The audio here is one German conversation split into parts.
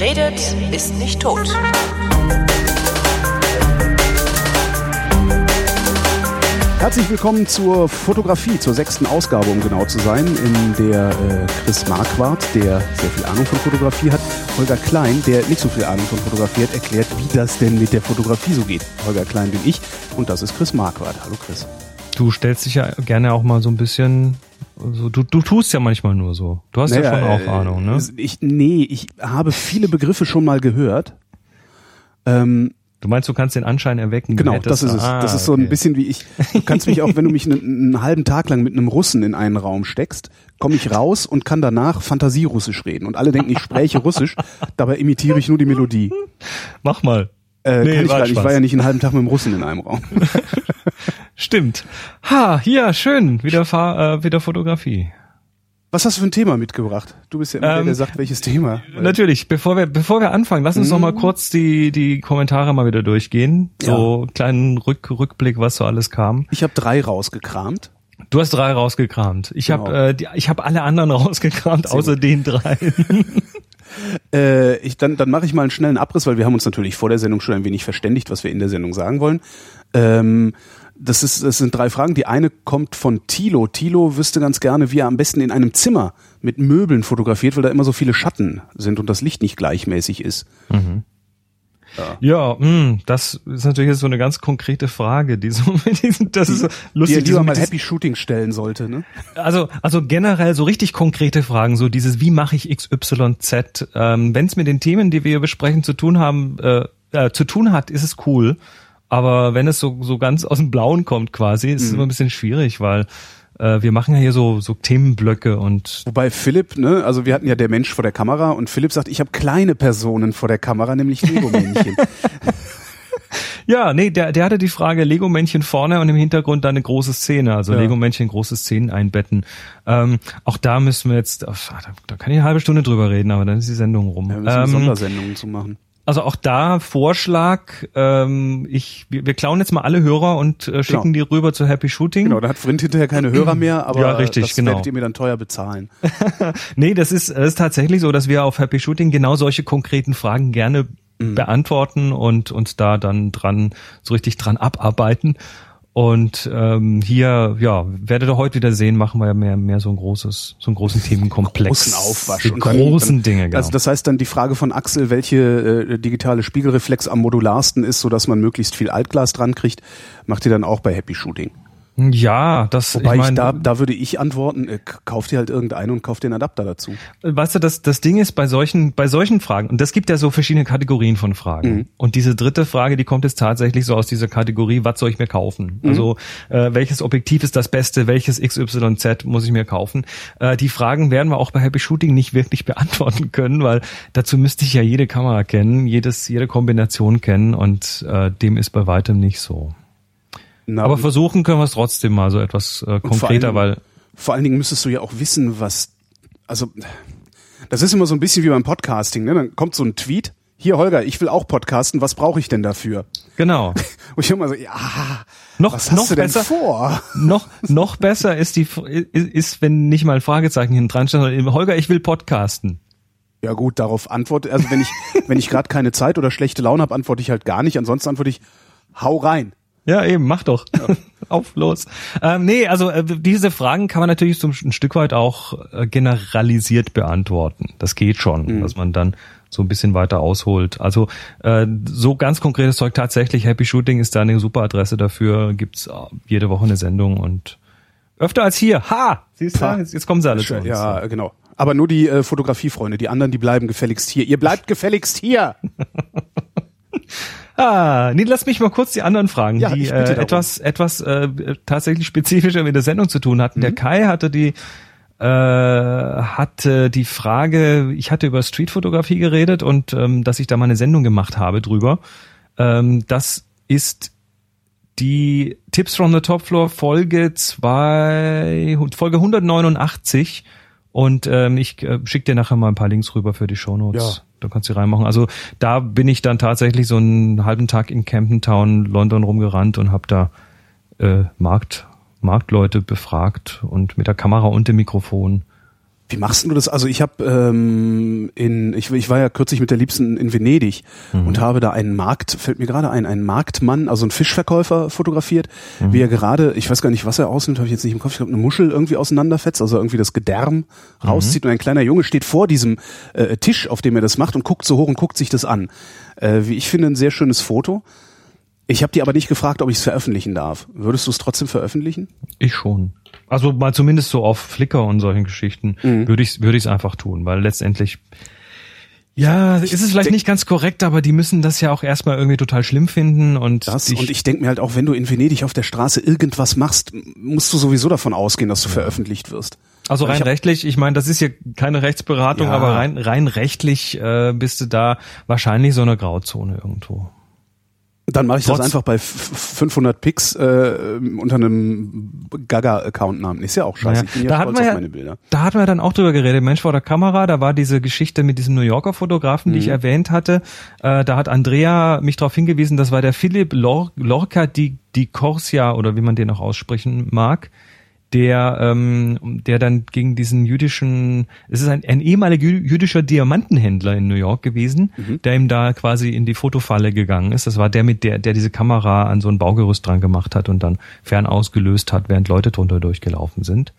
Redet, ist nicht tot. Herzlich willkommen zur Fotografie, zur sechsten Ausgabe, um genau zu sein, in der äh, Chris Marquardt, der sehr viel Ahnung von Fotografie hat, Holger Klein, der nicht so viel Ahnung von Fotografie hat, erklärt, wie das denn mit der Fotografie so geht. Holger Klein bin ich und das ist Chris Marquardt. Hallo Chris. Du stellst dich ja gerne auch mal so ein bisschen also du, du tust ja manchmal nur so. Du hast naja, ja schon auch äh, Ahnung, ne? Ich, nee, ich habe viele Begriffe schon mal gehört. Ähm, du meinst, du kannst den Anschein erwecken? Genau, das ist es. Ah, das ist so ein bisschen wie ich. Du kannst mich auch, wenn du mich einen, einen halben Tag lang mit einem Russen in einen Raum steckst, komme ich raus und kann danach Fantasierussisch reden. Und alle denken, ich spreche Russisch, dabei imitiere ich nur die Melodie. Mach mal. Äh, nee, kann ich, gar nicht. ich war ja nicht einen halben Tag mit dem Russen in einem Raum. Stimmt. Ha, ja, schön. Wieder, äh, wieder Fotografie. Was hast du für ein Thema mitgebracht? Du bist ja immer ähm, der, der sagt, welches Thema. Natürlich. Bevor wir, bevor wir anfangen, lass uns mhm. noch mal kurz die, die Kommentare mal wieder durchgehen. So ja. kleinen Rück, Rückblick, was so alles kam. Ich habe drei rausgekramt. Du hast drei rausgekramt. Ich genau. habe äh, die, ich habe alle anderen rausgekramt, Sehr außer gut. den drei. äh, ich, dann dann mache ich mal einen schnellen Abriss, weil wir haben uns natürlich vor der Sendung schon ein wenig verständigt, was wir in der Sendung sagen wollen. Ähm, das, ist, das sind drei Fragen. Die eine kommt von Tilo. Tilo wüsste ganz gerne, wie er am besten in einem Zimmer mit Möbeln fotografiert, weil da immer so viele Schatten sind und das Licht nicht gleichmäßig ist. Mhm. Ja, ja mh, hm, das ist natürlich so eine ganz konkrete Frage, die so mit diesen, das ist so lustig, die, die man mal Happy Shooting stellen sollte, ne? Also, also generell so richtig konkrete Fragen, so dieses, wie mache ich XYZ, ähm, wenn es mit den Themen, die wir hier besprechen, zu tun haben, äh, äh, zu tun hat, ist es cool. Aber wenn es so, so ganz aus dem Blauen kommt quasi, ist es mhm. immer ein bisschen schwierig, weil äh, wir machen ja hier so, so Themenblöcke und. Wobei Philipp, ne, also wir hatten ja der Mensch vor der Kamera und Philipp sagt, ich habe kleine Personen vor der Kamera, nämlich Lego-Männchen. Ja, nee, der, der hatte die Frage Lego-Männchen vorne und im Hintergrund dann eine große Szene, also ja. Lego-Männchen große Szenen einbetten. Ähm, auch da müssen wir jetzt, ach, da, da kann ich eine halbe Stunde drüber reden, aber dann ist die Sendung rum. Ja, wir müssen ähm, Sondersendungen zu machen. Also auch da Vorschlag, ähm, ich, wir, wir klauen jetzt mal alle Hörer und äh, schicken genau. die rüber zu Happy Shooting. Genau, da hat Vrind hinterher keine Hörer mehr, aber ja, richtig, das genau. werdet ihr mir dann teuer bezahlen. nee, das ist, das ist tatsächlich so, dass wir auf Happy Shooting genau solche konkreten Fragen gerne mhm. beantworten und und da dann dran so richtig dran abarbeiten. Und ähm, hier, ja, werdet ihr heute wieder sehen, machen wir ja mehr, mehr so ein großes, so einen großen Themenkomplex. Großen Aufwasch. Die großen dann, Dinge, genau. Also das heißt dann die Frage von Axel, welche äh, digitale Spiegelreflex am modularsten ist, so dass man möglichst viel Altglas dran kriegt, macht ihr dann auch bei Happy Shooting. Ja, das. Wobei ich, mein, ich da, da würde ich antworten, äh, kauf dir halt irgendeinen und kauf den Adapter dazu. Weißt du, das, das Ding ist bei solchen, bei solchen Fragen, und das gibt ja so verschiedene Kategorien von Fragen. Mhm. Und diese dritte Frage, die kommt jetzt tatsächlich so aus dieser Kategorie, was soll ich mir kaufen? Mhm. Also, äh, welches Objektiv ist das Beste? Welches XYZ muss ich mir kaufen? Äh, die Fragen werden wir auch bei Happy Shooting nicht wirklich beantworten können, weil dazu müsste ich ja jede Kamera kennen, jedes, jede Kombination kennen und äh, dem ist bei weitem nicht so. Na, Aber versuchen können wir es trotzdem mal so etwas äh, konkreter, allem, weil. Vor allen Dingen müsstest du ja auch wissen, was. Also, das ist immer so ein bisschen wie beim Podcasting, ne? Dann kommt so ein Tweet. Hier, Holger, ich will auch podcasten, was brauche ich denn dafür? Genau. Und ich immer so, ja, noch, was hast noch du denn besser, vor? Noch, noch besser ist die, ist, ist, wenn nicht mal ein Fragezeichen hinten dran steht, sondern Holger, ich will podcasten. Ja gut, darauf antworte, also wenn ich, wenn ich gerade keine Zeit oder schlechte Laune habe, antworte ich halt gar nicht. Ansonsten antworte ich, hau rein. Ja, eben, mach doch. Ja. Auf los. Ähm, nee, also äh, diese Fragen kann man natürlich so ein Stück weit auch äh, generalisiert beantworten. Das geht schon, mhm. dass man dann so ein bisschen weiter ausholt. Also äh, so ganz konkretes Zeug tatsächlich. Happy Shooting ist da eine super Adresse dafür. Gibt's äh, jede Woche eine Sendung und öfter als hier. Ha! Siehst du? Jetzt, jetzt kommen sie alle zu uns. Ja, genau. Aber nur die äh, Fotografiefreunde. Die anderen, die bleiben gefälligst hier. Ihr bleibt gefälligst hier. Ah, nee, lass mich mal kurz die anderen fragen, ja, die äh, etwas, etwas äh, tatsächlich spezifischer mit der Sendung zu tun hatten. Mhm. Der Kai hatte die äh, hatte die Frage, ich hatte über Streetfotografie geredet und ähm, dass ich da mal eine Sendung gemacht habe drüber. Ähm, das ist die Tipps from the Top Floor Folge zwei, Folge 189 und ähm, ich äh, schicke dir nachher mal ein paar Links rüber für die Shownotes. Ja da kannst du reinmachen. Also da bin ich dann tatsächlich so einen halben Tag in Camden Town, London rumgerannt und habe da äh, Markt, Marktleute befragt und mit der Kamera und dem Mikrofon Wie machst du das? Also ich habe ähm, in ich, ich war ja kürzlich mit der Liebsten in Venedig mhm. und habe da einen Markt fällt mir gerade ein einen Marktmann also einen Fischverkäufer fotografiert, mhm. wie er gerade ich weiß gar nicht was er ausnimmt, habe ich jetzt nicht im Kopf. Ich glaube eine Muschel irgendwie auseinanderfetzt, also irgendwie das Gedärm mhm. rauszieht und ein kleiner Junge steht vor diesem äh, Tisch, auf dem er das macht und guckt so hoch und guckt sich das an. Äh, wie ich finde ein sehr schönes Foto. Ich habe dir aber nicht gefragt, ob ich es veröffentlichen darf. Würdest du es trotzdem veröffentlichen? Ich schon. Also mal zumindest so auf Flickr und solchen Geschichten mhm. würde ich würde ich es einfach tun, weil letztendlich ja, ist es vielleicht nicht ganz korrekt, aber die müssen das ja auch erstmal irgendwie total schlimm finden und das ich, und ich denke mir halt auch, wenn du in Venedig auf der Straße irgendwas machst, musst du sowieso davon ausgehen, dass du veröffentlicht wirst. Also rein ich rechtlich, ich meine, das ist ja keine Rechtsberatung, ja. aber rein rein rechtlich äh, bist du da wahrscheinlich so eine Grauzone irgendwo. Dann mache ich Trotz das einfach bei 500 Pix äh, unter einem Gaga-Account-Namen. Ist ja auch scheiße. Ich bin ja da stolz auf ja, meine Bilder. Da hatten wir dann auch drüber geredet. Mensch vor der Kamera, da war diese Geschichte mit diesem New Yorker Fotografen, die mhm. ich erwähnt hatte. Äh, da hat Andrea mich darauf hingewiesen, das war der Philipp Lor Lorca di, di Corsia oder wie man den auch aussprechen mag der, ähm, der dann gegen diesen jüdischen, es ist ein, ein ehemaliger jüdischer Diamantenhändler in New York gewesen, mhm. der ihm da quasi in die Fotofalle gegangen ist. Das war der mit der, der diese Kamera an so ein Baugerüst dran gemacht hat und dann fern ausgelöst hat, während Leute drunter durchgelaufen sind.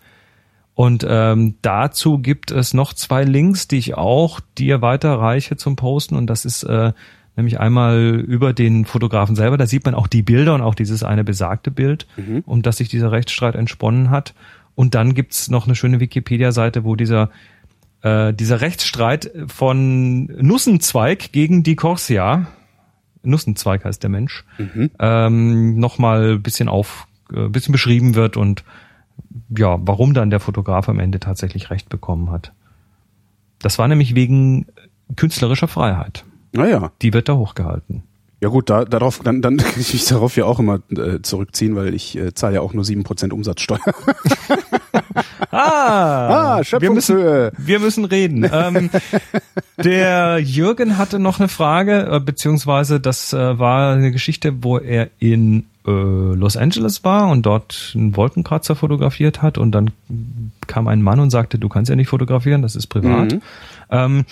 Und ähm, dazu gibt es noch zwei Links, die ich auch dir weiterreiche zum Posten. Und das ist äh, nämlich einmal über den Fotografen selber. Da sieht man auch die Bilder und auch dieses eine besagte Bild, mhm. um das sich dieser Rechtsstreit entsponnen hat. Und dann gibt's noch eine schöne Wikipedia-Seite, wo dieser äh, dieser Rechtsstreit von Nussenzweig gegen die Corsia, Nussenzweig heißt der Mensch, mhm. ähm, nochmal bisschen auf, äh, bisschen beschrieben wird und ja, warum dann der Fotograf am Ende tatsächlich Recht bekommen hat. Das war nämlich wegen künstlerischer Freiheit. Naja. Die wird da hochgehalten. Ja gut, da, darauf, dann, dann kann ich mich darauf ja auch immer äh, zurückziehen, weil ich äh, zahle ja auch nur sieben Prozent Umsatzsteuer. ah, ah wir müssen, wir müssen reden. ähm, der Jürgen hatte noch eine Frage, äh, beziehungsweise das äh, war eine Geschichte, wo er in äh, Los Angeles war und dort einen Wolkenkratzer fotografiert hat und dann kam ein Mann und sagte, du kannst ja nicht fotografieren, das ist privat. Mhm. Ähm,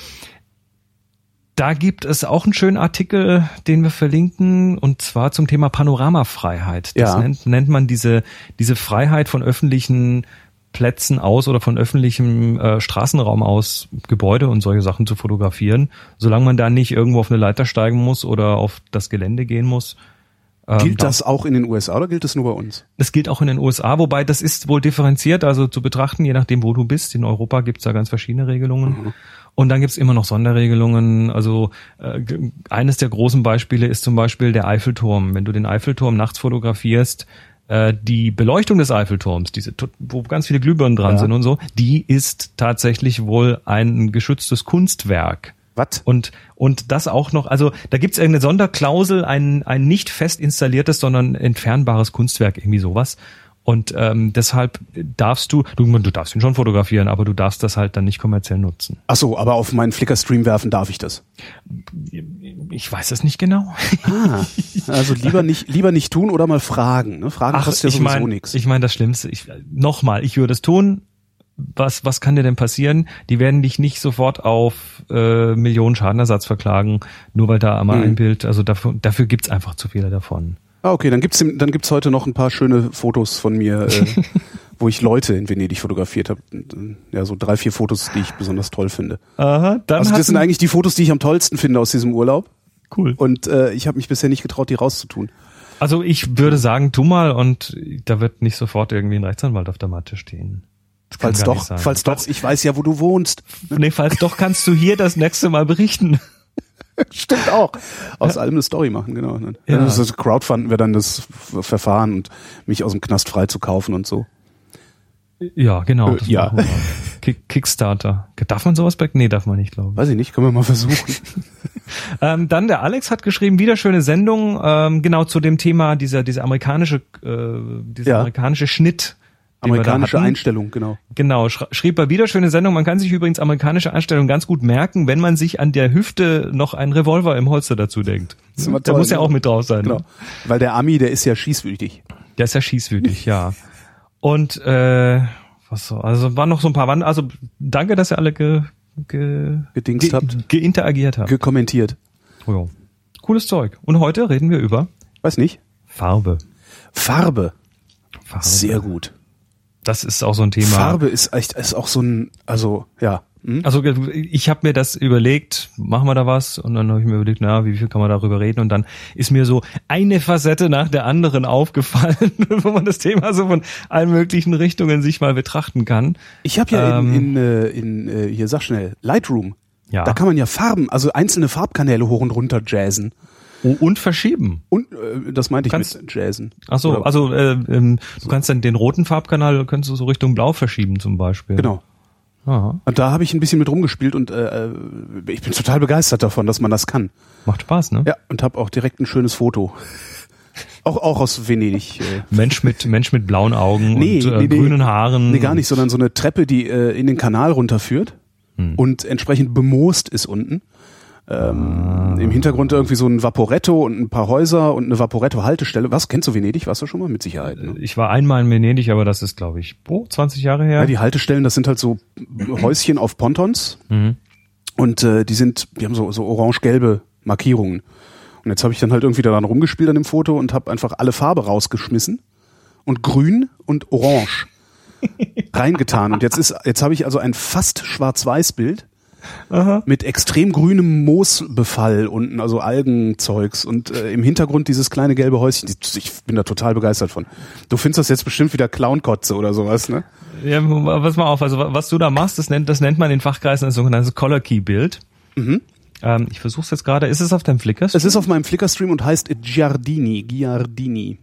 da gibt es auch einen schönen Artikel, den wir verlinken, und zwar zum Thema Panoramafreiheit. Das ja. nennt, nennt man diese, diese Freiheit von öffentlichen Plätzen aus oder von öffentlichem äh, Straßenraum aus Gebäude und solche Sachen zu fotografieren, solange man da nicht irgendwo auf eine Leiter steigen muss oder auf das Gelände gehen muss. Ähm, gilt das auch in den USA oder gilt das nur bei uns? Das gilt auch in den USA, wobei das ist wohl differenziert, also zu betrachten, je nachdem, wo du bist. In Europa gibt's da ganz verschiedene Regelungen. Mhm. Und dann gibt's immer noch Sonderregelungen. Also äh, eines der großen Beispiele ist zum Beispiel der Eiffelturm. Wenn du den Eiffelturm nachts fotografierst, äh, die Beleuchtung des Eiffelturms, diese, wo ganz viele Glühbirnen dran ja. sind und so, die ist tatsächlich wohl ein geschütztes Kunstwerk. Was? Und, und das auch noch, also da gibt's irgendeine Sonderklausel, ein, ein nicht fest installiertes, sondern entfernbares Kunstwerk, irgendwie sowas. Und ähm, deshalb darfst du, du, du darfst ihn schon fotografieren, aber du darfst das halt dann nicht kommerziell nutzen. Ach so, aber auf meinen Flickr-Stream werfen darf ich das? Ich weiß es nicht genau. Ah, also lieber nicht, lieber nicht tun oder mal fragen. Ne? Fragen Ach, kostet ja sowieso nichts. Ich meine, das Schlimmste, ich, nochmal, ich würde es tun, was, was kann dir denn passieren? Die werden dich nicht sofort auf äh, Millionen Schadenersatz verklagen, nur weil da einmal mhm. ein Bild, also dafür, dafür gibt's einfach zu viele davon. Ah, okay, dann gibt's dann gibt's heute noch ein paar schöne Fotos von mir, äh, wo ich Leute in Venedig fotografiert habe. Ja, so drei, vier Fotos, die ich besonders toll finde. Aha, dann also das sind eigentlich die Fotos, die ich am tollsten finde aus diesem Urlaub. Cool. Und äh, ich habe mich bisher nicht getraut, die rauszutun. Also ich würde sagen, tu mal und da wird nicht sofort irgendwie ein Rechtsanwalt auf der Matte stehen. Falls doch, falls doch, ich weiß ja, wo du wohnst. Nee, falls doch, kannst du hier das nächste Mal berichten. Stimmt auch. Aus ja. allem eine Story machen, genau. Ja. Also Crowdfunden wäre dann das Verfahren und mich aus dem Knast frei zu kaufen und so. Ja, genau. Äh, ja. Kick, Kickstarter. Darf man sowas bei? Nee, darf man nicht, glaube ich. Weiß ich nicht, können wir mal versuchen. ähm, dann der Alex hat geschrieben, wieder schöne Sendung, ähm, genau zu dem Thema dieser, dieser amerikanische, äh, dieser ja. amerikanische Schnitt Amerikanische Einstellung, genau. Genau, schrieb er wieder schöne Sendung. Man kann sich übrigens amerikanische Einstellung ganz gut merken, wenn man sich an der Hüfte noch einen Revolver im Holster dazu denkt. Der toll, muss ja auch mit drauf sein. Genau. Ne? Weil der Ami, der ist ja schießwütig. Der ist ja schießwütig, ja. Und äh, was so, also waren noch so ein paar Wand, also danke, dass ihr alle ge, ge, gedingst ge, habt, geinteragiert habt, gekommentiert. Oh ja. Cooles Zeug. Und heute reden wir über weiß nicht Farbe. Farbe. Farbe. Sehr gut. Das ist auch so ein Thema. Farbe ist echt ist auch so ein also ja hm? Also ich habe mir das überlegt, machen wir da was? Und dann habe ich mir überlegt, na, wie viel kann man darüber reden? Und dann ist mir so eine Facette nach der anderen aufgefallen, wo man das Thema so von allen möglichen Richtungen sich mal betrachten kann. Ich habe ja ähm, in, in, äh, in, in, äh, hier sag schnell, Lightroom. Ja. Da kann man ja Farben, also einzelne Farbkanäle hoch und runter jazzen. Oh, und verschieben. Und äh, das meinte ich kannst, mit Jazzen. Ach so, also äh, ähm, du kannst dann den roten Farbkanal kannst du so Richtung Blau verschieben zum Beispiel. Genau. Aha. Und da habe ich ein bisschen mit rumgespielt und äh, äh, ich bin total begeistert davon, dass man das kann. Macht Spaß, ne? Ja, und habe auch direkt ein schönes Foto. Auch, auch aus Venedig. Äh. Mensch mit Mensch mit blauen Augen nee, und äh, nee, grünen Haaren. Nee, gar nicht, sondern so eine Treppe, die äh, in den Kanal runterführt hm. und entsprechend bemoost ist unten. Ähm. Im Hintergrund irgendwie so ein Vaporetto und ein paar Häuser und eine Vaporetto-Haltestelle. Was, kennst du Venedig? Warst du schon mal? Mit Sicherheit. Ne? Ich war einmal in Venedig, aber das ist, glaube ich, oh, 20 Jahre her. Ja, die Haltestellen, das sind halt so Häuschen auf Pontons. Mhm. Und äh, die sind, die haben so, so orange-gelbe Markierungen. Und jetzt habe ich dann halt irgendwie daran rumgespielt an dem Foto und habe einfach alle Farbe rausgeschmissen und grün und orange reingetan. Und jetzt ist, jetzt habe ich also ein fast schwarz-weiß Bild Aha. mit extrem grünem Moosbefall unten, also Algenzeugs und äh, im Hintergrund dieses kleine gelbe Häuschen. Ich bin da total begeistert von. Du findest das jetzt bestimmt wieder Clownkotze oder sowas, ne? Ja, pass mal auf, also was du da machst, das nennt, das nennt man in Fachkreisen ein sogenanntes Color Key Bild. Mhm. Ähm, ich versuch's jetzt gerade. Ist es auf deinem Flickr? -Stream? Es ist auf meinem Flickr-Stream und heißt Giardini, Giardini.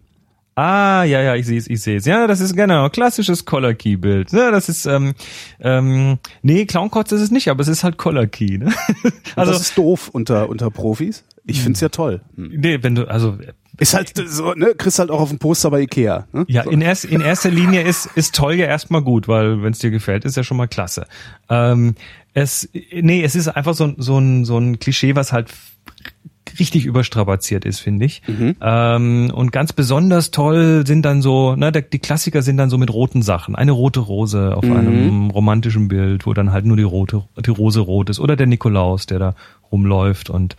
Ah, ja, ja, ich sehe es, ich sehe es. Ja, das ist genau klassisches Color Key Bild. Ja, das ist ähm, ähm, nee, Clownkotz ist es nicht, aber es ist halt Color Key. Ne? also das ist doof unter unter Profis. Ich find's ja toll. Hm. Nee, wenn du also ist halt so, ne, kriegst halt auch auf dem Poster bei Ikea. Ne? Ja, so. in, erst, in erster Linie ist ist toll ja erstmal gut, weil wenn es dir gefällt, ist ja schon mal klasse. Ähm, es nee, es ist einfach so so ein so ein Klischee, was halt richtig überstrapaziert ist, finde ich. Mhm. Ähm, und ganz besonders toll sind dann so, ne, die Klassiker sind dann so mit roten Sachen. Eine rote Rose auf mhm. einem romantischen Bild, wo dann halt nur die rote, die Rose rot ist. Oder der Nikolaus, der da rumläuft und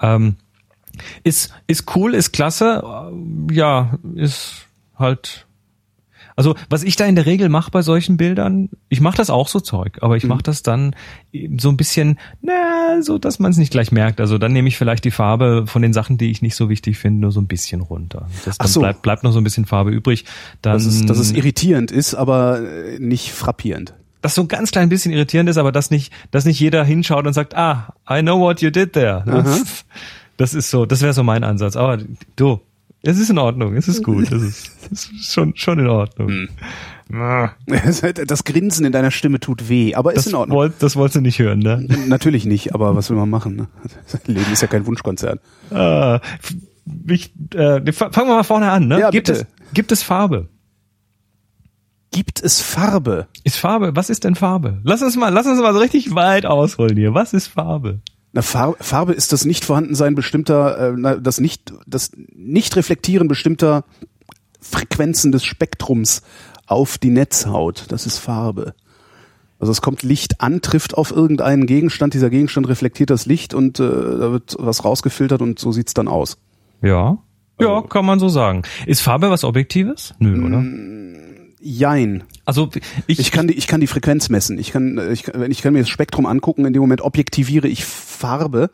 ähm, ist, ist cool, ist klasse, ja, ist halt also was ich da in der Regel mache bei solchen Bildern, ich mache das auch so Zeug, aber ich mhm. mache das dann so ein bisschen, na, so dass man es nicht gleich merkt. Also dann nehme ich vielleicht die Farbe von den Sachen, die ich nicht so wichtig finde, nur so ein bisschen runter. Das, dann so. bleibt, bleibt noch so ein bisschen Farbe übrig. Dann, dass, es, dass es irritierend ist, aber äh, nicht frappierend das so ein ganz klein bisschen irritierend ist, aber dass nicht, dass nicht jeder hinschaut und sagt, ah, I know what you did there. Das, das ist so, das wäre so mein Ansatz. Aber du, es ist in Ordnung, es ist gut, es ist, es ist schon, schon in Ordnung. Hm. Das Grinsen in deiner Stimme tut weh, aber das ist in Ordnung. Wollt, das wolltest du nicht hören, ne? Natürlich nicht, aber was will man machen? Ne? Leben ist ja kein Wunschkonzert. Ah, ich, äh, fangen wir mal vorne an. Ne? Ja, gibt, bitte. es, gibt es Farbe? Gibt es Farbe? Ist Farbe? Was ist denn Farbe? Lass uns mal, lass uns mal so richtig weit ausholen hier. Was ist Farbe? Na, Farbe ist das Nichtvorhandensein bestimmter, äh, das nicht, das Nicht-Reflektieren bestimmter Frequenzen des Spektrums auf die Netzhaut. Das ist Farbe. Also es kommt Licht an, trifft auf irgendeinen Gegenstand, dieser Gegenstand reflektiert das Licht und äh, da wird was rausgefiltert und so sieht's dann aus. Ja. Ja, also, kann man so sagen. Ist Farbe was Objektives? Nö, oder? Jein. Also ich, ich kann die ich kann die Frequenz messen. Ich kann ich, ich kann mir das Spektrum angucken. In dem Moment objektiviere ich Farbe.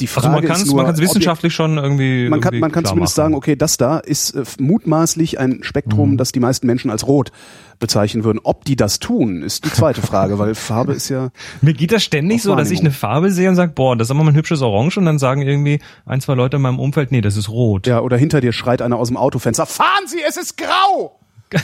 Die Frage also man kann es man kann wissenschaftlich schon irgendwie man kann man kann zumindest machen. sagen, okay, das da ist äh, mutmaßlich ein Spektrum, mhm. das die meisten Menschen als rot bezeichnen würden. Ob die das tun, ist die zweite Frage, weil Farbe ist ja mir geht das ständig so, dass ich eine Farbe sehe und sage, boah, das ist aber mal ein hübsches Orange und dann sagen irgendwie ein zwei Leute in meinem Umfeld, nee, das ist rot. Ja, oder hinter dir schreit einer aus dem Autofenster, fahren Sie, es ist grau.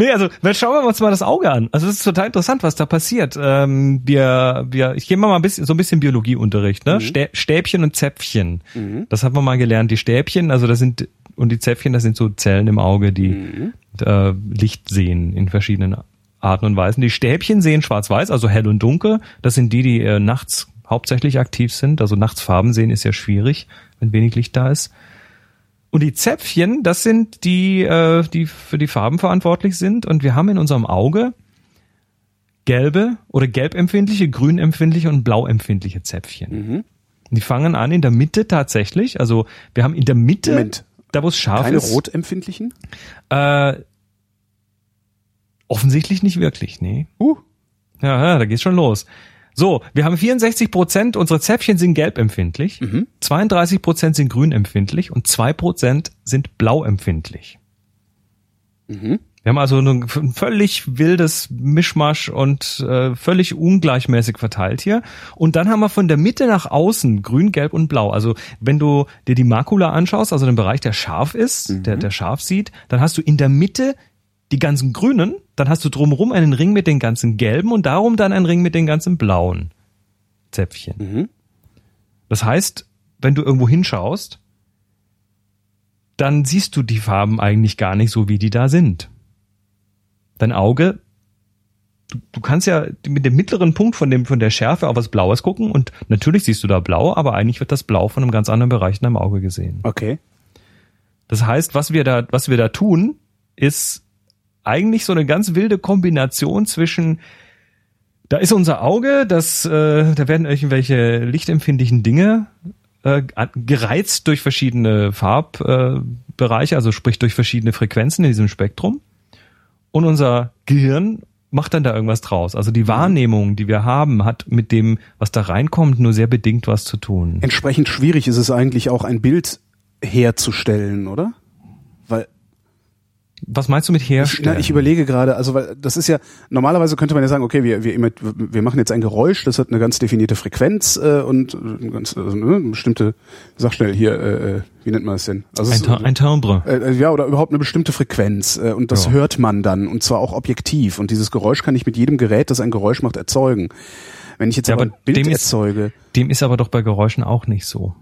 Nee, also schauen wir uns mal das Auge an. Also es ist total interessant, was da passiert. Ähm, wir, wir, ich gebe mal ein bisschen so ein bisschen Biologieunterricht, ne? Mhm. Stäbchen und Zäpfchen. Mhm. Das hat man mal gelernt. Die Stäbchen, also das sind und die Zäpfchen, das sind so Zellen im Auge, die mhm. äh, Licht sehen in verschiedenen Arten und Weisen. Die Stäbchen sehen schwarz-weiß, also hell und dunkel. Das sind die, die äh, nachts hauptsächlich aktiv sind. Also nachts Farben sehen ist ja schwierig, wenn wenig Licht da ist. Und die Zäpfchen, das sind die, äh, die für die Farben verantwortlich sind. Und wir haben in unserem Auge gelbe oder gelbempfindliche, grünempfindliche und blauempfindliche Zäpfchen. Mhm. Die fangen an in der Mitte tatsächlich. Also wir haben in der Mitte, Moment. da wo es scharf Keine ist. Keine rotempfindlichen? Äh, offensichtlich nicht wirklich, nee. Uh. Ja, ja, da geht's schon los. So, wir haben 64 Prozent, unsere Zäpfchen sind gelbempfindlich, mhm. 32 Prozent sind grünempfindlich und zwei Prozent sind blauempfindlich. Mhm. Wir haben also ein völlig wildes Mischmasch und äh, völlig ungleichmäßig verteilt hier. Und dann haben wir von der Mitte nach außen grün, gelb und blau. Also wenn du dir die Makula anschaust, also den Bereich, der scharf ist, mhm. der, der scharf sieht, dann hast du in der Mitte die ganzen grünen, dann hast du drumherum einen Ring mit den ganzen gelben und darum dann einen Ring mit den ganzen blauen Zäpfchen. Mhm. Das heißt, wenn du irgendwo hinschaust, dann siehst du die Farben eigentlich gar nicht so, wie die da sind. Dein Auge, du, du kannst ja mit dem mittleren Punkt von dem, von der Schärfe auf was Blaues gucken und natürlich siehst du da blau, aber eigentlich wird das Blau von einem ganz anderen Bereich in deinem Auge gesehen. Okay. Das heißt, was wir da, was wir da tun, ist eigentlich so eine ganz wilde Kombination zwischen da ist unser Auge, das äh, da werden irgendwelche lichtempfindlichen Dinge äh, gereizt durch verschiedene Farbbereiche, äh, also sprich durch verschiedene Frequenzen in diesem Spektrum. Und unser Gehirn macht dann da irgendwas draus. Also die Wahrnehmung, die wir haben, hat mit dem, was da reinkommt, nur sehr bedingt was zu tun. Entsprechend schwierig ist es eigentlich auch ein Bild herzustellen, oder? Was meinst du mit herstellen? Ich, ich überlege gerade, also weil das ist ja normalerweise könnte man ja sagen, okay, wir wir wir machen jetzt ein Geräusch, das hat eine ganz definierte Frequenz äh, und eine ganz also, ne, bestimmte, sag schnell hier, äh, äh wie nennt man das denn? Also ein, es, ein Timbre. Äh, äh, ja oder überhaupt eine bestimmte Frequenz äh, und das ja. hört man dann und zwar auch objektiv und dieses Geräusch kann ich mit jedem Gerät, das ein Geräusch macht, erzeugen. Wenn ich jetzt ja, aber ein Bild dem erzeuge, ist, dem ist aber doch bei Geräuschen auch nicht so.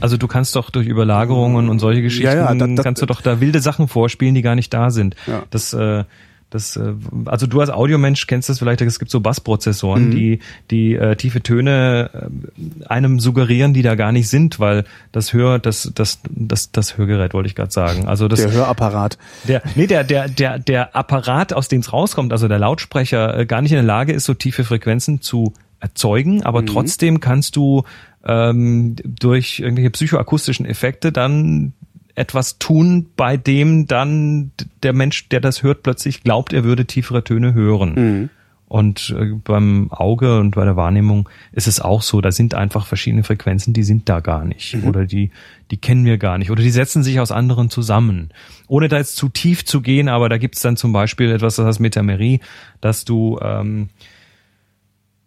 Also du kannst doch durch Überlagerungen und solche Geschichten, ja, ja, das, das, kannst du doch da wilde Sachen vorspielen, die gar nicht da sind. Ja. Das, äh, das, äh, also du als Audiomensch kennst das vielleicht, es gibt so Bassprozessoren, mhm. die, die äh, tiefe Töne äh, einem suggerieren, die da gar nicht sind, weil das Hör, das, das, das, das Hörgerät wollte ich gerade sagen. Also das, der Hörapparat. Der, nee, der, der, der, der Apparat, aus dem es rauskommt, also der Lautsprecher, äh, gar nicht in der Lage ist, so tiefe Frequenzen zu erzeugen, aber mhm. trotzdem kannst du ähm, durch irgendwelche psychoakustischen Effekte dann etwas tun, bei dem dann der Mensch, der das hört, plötzlich glaubt, er würde tiefere Töne hören. Mhm. Und äh, beim Auge und bei der Wahrnehmung ist es auch so, da sind einfach verschiedene Frequenzen, die sind da gar nicht. Mhm. Oder die, die kennen wir gar nicht. Oder die setzen sich aus anderen zusammen. Ohne da jetzt zu tief zu gehen, aber da gibt's dann zum Beispiel etwas, das heißt Metamerie, dass du ähm,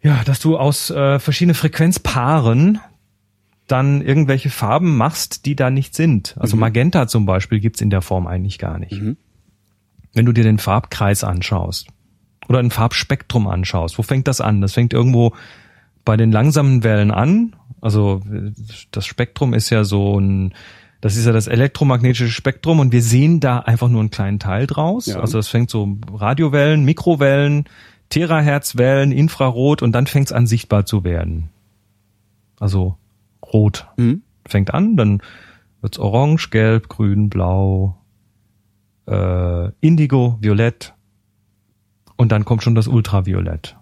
ja, dass du aus äh, verschiedenen Frequenzpaaren dann irgendwelche Farben machst, die da nicht sind. Also mhm. Magenta zum Beispiel gibt's in der Form eigentlich gar nicht. Mhm. Wenn du dir den Farbkreis anschaust oder ein Farbspektrum anschaust, wo fängt das an? Das fängt irgendwo bei den langsamen Wellen an. Also das Spektrum ist ja so ein, das ist ja das elektromagnetische Spektrum und wir sehen da einfach nur einen kleinen Teil draus. Ja. Also das fängt so Radiowellen, Mikrowellen, Terahertzwellen, Infrarot und dann fängt's an sichtbar zu werden. Also rot. Mhm. Fängt an, dann wird's orange, gelb, grün, blau, äh, indigo, violett und dann kommt schon das Ultraviolett.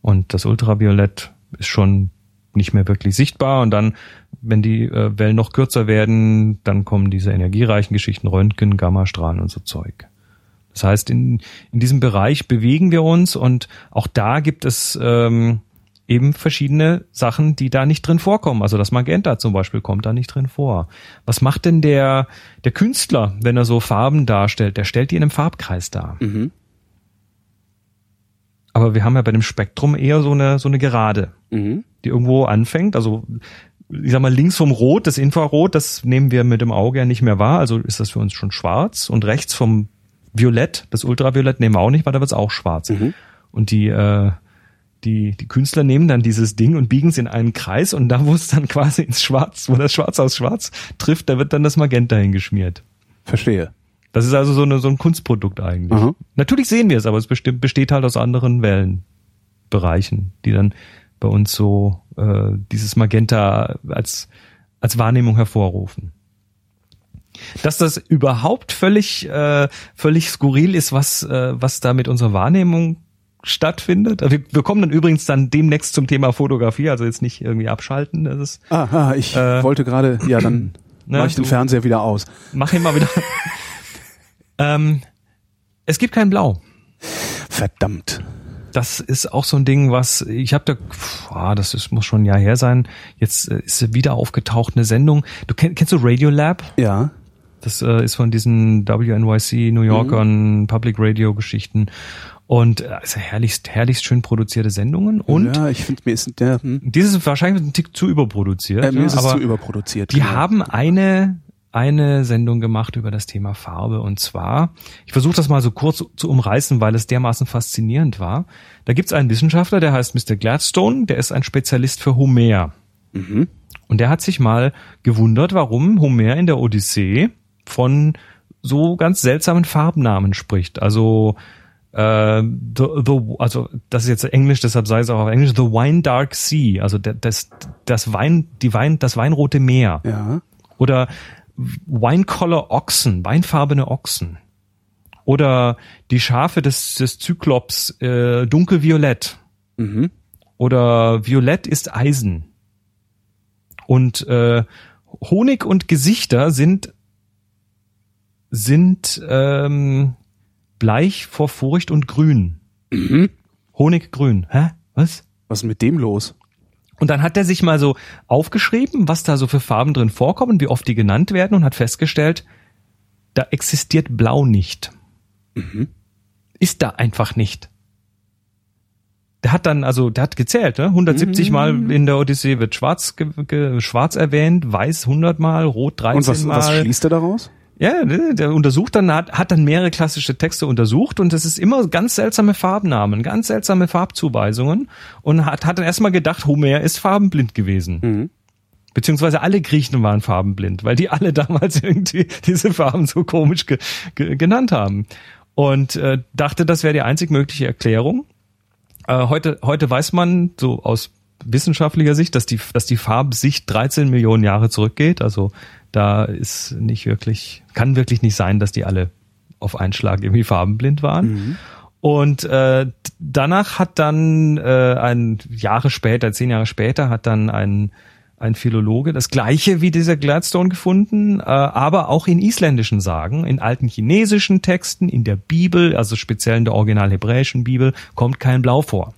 Und das Ultraviolett ist schon nicht mehr wirklich sichtbar und dann, wenn die äh, Wellen noch kürzer werden, dann kommen diese energiereichen Geschichten, Röntgen, Gammastrahlen und so Zeug. Das heißt, in, in diesem Bereich bewegen wir uns und auch da gibt es ähm, eben verschiedene Sachen, die da nicht drin vorkommen. Also das Magenta zum Beispiel kommt da nicht drin vor. Was macht denn der, der Künstler, wenn er so Farben darstellt? Der stellt die in einem Farbkreis dar. Mhm. Aber wir haben ja bei dem Spektrum eher so eine, so eine Gerade, mhm. die irgendwo anfängt. Also ich sag mal, links vom Rot, das Infrarot, das nehmen wir mit dem Auge ja nicht mehr wahr, also ist das für uns schon schwarz. Und rechts vom Violett, das Ultraviolett nehmen wir auch nicht, weil da wird's auch schwarz. Mhm. Und die, äh, die, die Künstler nehmen dann dieses Ding und biegen es in einen Kreis und da, wo es dann quasi ins Schwarz, wo das Schwarz aus Schwarz trifft, da wird dann das Magenta hingeschmiert. Verstehe. Das ist also so, eine, so ein Kunstprodukt eigentlich. Mhm. Natürlich sehen wir es, aber es besteht, besteht halt aus anderen Wellenbereichen, die dann bei uns so äh, dieses Magenta als, als Wahrnehmung hervorrufen. Dass das überhaupt völlig, äh, völlig skurril ist, was, äh, was da mit unserer Wahrnehmung stattfindet. Wir, wir kommen dann übrigens dann demnächst zum Thema Fotografie, also jetzt nicht irgendwie abschalten. Das ist, Aha, ich äh, wollte gerade, ja, dann ne, mach ich den Fernseher wieder aus. Mach ihn mal wieder. ähm, es gibt kein Blau. Verdammt. Das ist auch so ein Ding, was ich habe da, ah, das ist, muss schon ein Jahr her sein. Jetzt äh, ist wieder aufgetaucht eine Sendung. Du kennst, kennst du Radio Lab? Ja. Das äh, ist von diesen WNYC New Yorkern mhm. Public Radio Geschichten und also herrlichst herrlichst schön produzierte Sendungen und ja, ich finde mir ist der hm. dieses ist wahrscheinlich ein Tick zu überproduziert. Äh, mir ja, ist es zu überproduziert. Die genau. haben eine eine Sendung gemacht über das Thema Farbe und zwar, ich versuche das mal so kurz zu umreißen, weil es dermaßen faszinierend war. Da gibt's einen Wissenschaftler, der heißt Mr. Gladstone, der ist ein Spezialist für Homer. Mhm. Und der hat sich mal gewundert, warum Homer in der Odyssee von so ganz seltsamen Farbnamen spricht. Also äh, the, the, also das ist jetzt Englisch, deshalb sei es auch auf Englisch, The Wine Dark Sea, also das, das Wein, die Wein, das weinrote Meer. Ja. Oder Wine Color Ochsen, weinfarbene Ochsen. Oder die Schafe des, des Zyklops äh, dunkelviolett. Mhm. Oder Violett ist Eisen. Und äh, Honig und Gesichter sind sind ähm, bleich vor Furcht und grün. Mhm. Honiggrün. Hä? Was? Was ist mit dem los? Und dann hat er sich mal so aufgeschrieben, was da so für Farben drin vorkommen, wie oft die genannt werden und hat festgestellt, da existiert Blau nicht. Mhm. Ist da einfach nicht. Der hat dann, also, der hat gezählt, ne? 170 mhm. Mal in der Odyssee wird schwarz, schwarz erwähnt, weiß 100 Mal, rot 13 und was, Mal. was schließt er daraus? Ja, ne, der untersucht dann, hat, hat dann mehrere klassische Texte untersucht und es ist immer ganz seltsame Farbnamen, ganz seltsame Farbzuweisungen und hat, hat dann erstmal gedacht, Homer ist farbenblind gewesen. Mhm. Beziehungsweise alle Griechen waren farbenblind, weil die alle damals irgendwie diese Farben so komisch ge, ge, genannt haben. Und äh, dachte, das wäre die einzig mögliche Erklärung. Äh, heute, heute weiß man so aus wissenschaftlicher Sicht, dass die, dass die Farbsicht 13 Millionen Jahre zurückgeht. Also da ist nicht wirklich, kann wirklich nicht sein, dass die alle auf einen Schlag irgendwie farbenblind waren. Mhm. Und äh, danach hat dann äh, ein Jahre später, zehn Jahre später, hat dann ein ein Philologe das gleiche wie dieser Gladstone gefunden, äh, aber auch in isländischen Sagen, in alten chinesischen Texten, in der Bibel, also speziell in der original hebräischen Bibel, kommt kein Blau vor.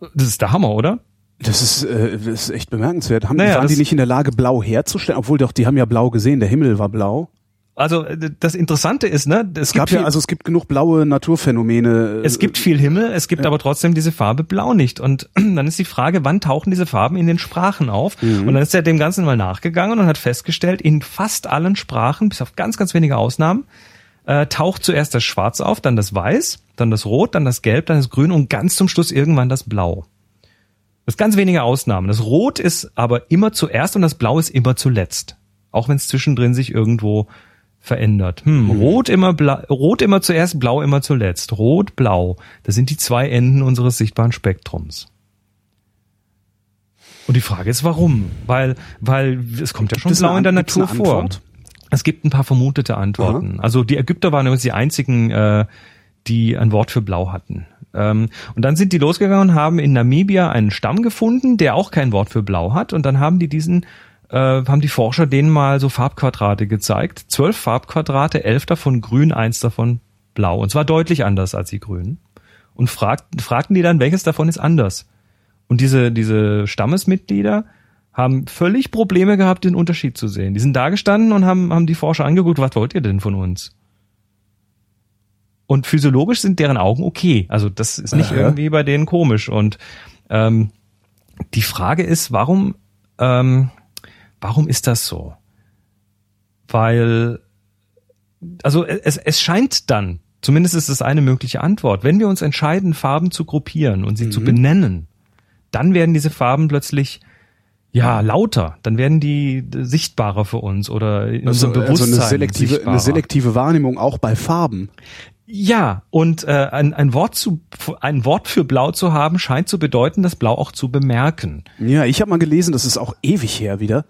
Das ist der Hammer, oder? Das ist, äh, das ist echt bemerkenswert. Haben, naja, waren die nicht in der Lage, blau herzustellen? Obwohl doch, die haben ja blau gesehen, der Himmel war blau. Also äh, das Interessante ist, ne, es, es gab ja, also es gibt genug blaue Naturphänomene. Es gibt viel Himmel, es gibt ja. aber trotzdem diese Farbe Blau nicht. Und dann ist die Frage, wann tauchen diese Farben in den Sprachen auf? Mhm. Und dann ist er dem Ganzen mal nachgegangen und hat festgestellt, in fast allen Sprachen, bis auf ganz, ganz wenige Ausnahmen, äh, taucht zuerst das Schwarz auf, dann das Weiß, dann das Rot, dann das Gelb, dann das Grün und ganz zum Schluss irgendwann das Blau. Das ganz wenige Ausnahmen. Das Rot ist aber immer zuerst und das Blau ist immer zuletzt. Auch wenn es zwischendrin sich irgendwo verändert. Hm, hm. Rot immer blau, Rot immer zuerst, Blau immer zuletzt. Rot, Blau. Das sind die zwei Enden unseres sichtbaren Spektrums. Und die Frage ist, warum? Weil, weil es kommt ja schon Blau in der Natur vor. Es gibt ein paar vermutete Antworten. Aha. Also die Ägypter waren übrigens die einzigen, äh, die ein Wort für Blau hatten. Ähm, und dann sind die losgegangen und haben in Namibia einen Stamm gefunden, der auch kein Wort für Blau hat. Und dann haben die diesen, äh, haben die Forscher denen mal so Farbquadrate gezeigt. Zwölf Farbquadrate, elf davon grün, eins davon blau. Und zwar deutlich anders als die grünen. Und fragten, fragten die dann, welches davon ist anders? Und diese, diese Stammesmitglieder haben völlig Probleme gehabt, den Unterschied zu sehen. Die sind da gestanden und haben, haben die Forscher angeguckt, was wollt ihr denn von uns? Und physiologisch sind deren Augen okay. Also das ist nicht Aha. irgendwie bei denen komisch. Und ähm, die Frage ist, warum, ähm, warum ist das so? Weil, also es, es scheint dann, zumindest ist es eine mögliche Antwort, wenn wir uns entscheiden, Farben zu gruppieren und sie mhm. zu benennen, dann werden diese Farben plötzlich ja, lauter, dann werden die sichtbarer für uns oder in also, unserem Bewusstsein. Also eine selektive, eine selektive Wahrnehmung auch bei Farben. Ja, und äh, ein, ein Wort zu ein Wort für Blau zu haben, scheint zu bedeuten, das Blau auch zu bemerken. Ja, ich habe mal gelesen, das ist auch ewig her wieder,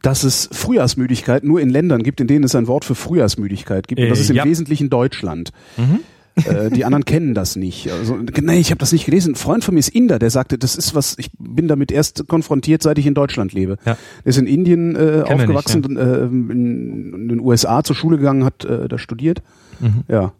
dass es Frühjahrsmüdigkeit nur in Ländern gibt, in denen es ein Wort für Frühjahrsmüdigkeit gibt. Und das ist im ja. Wesentlichen Deutschland. Mhm. äh, die anderen kennen das nicht. Also, nee, ich habe das nicht gelesen. Ein Freund von mir ist Inder, der sagte, das ist was, ich bin damit erst konfrontiert, seit ich in Deutschland lebe. Ja. Der ist in Indien äh, aufgewachsen, nicht, ja. äh, in, in, den USA zur Schule gegangen, hat äh, da studiert. Mhm. Ja.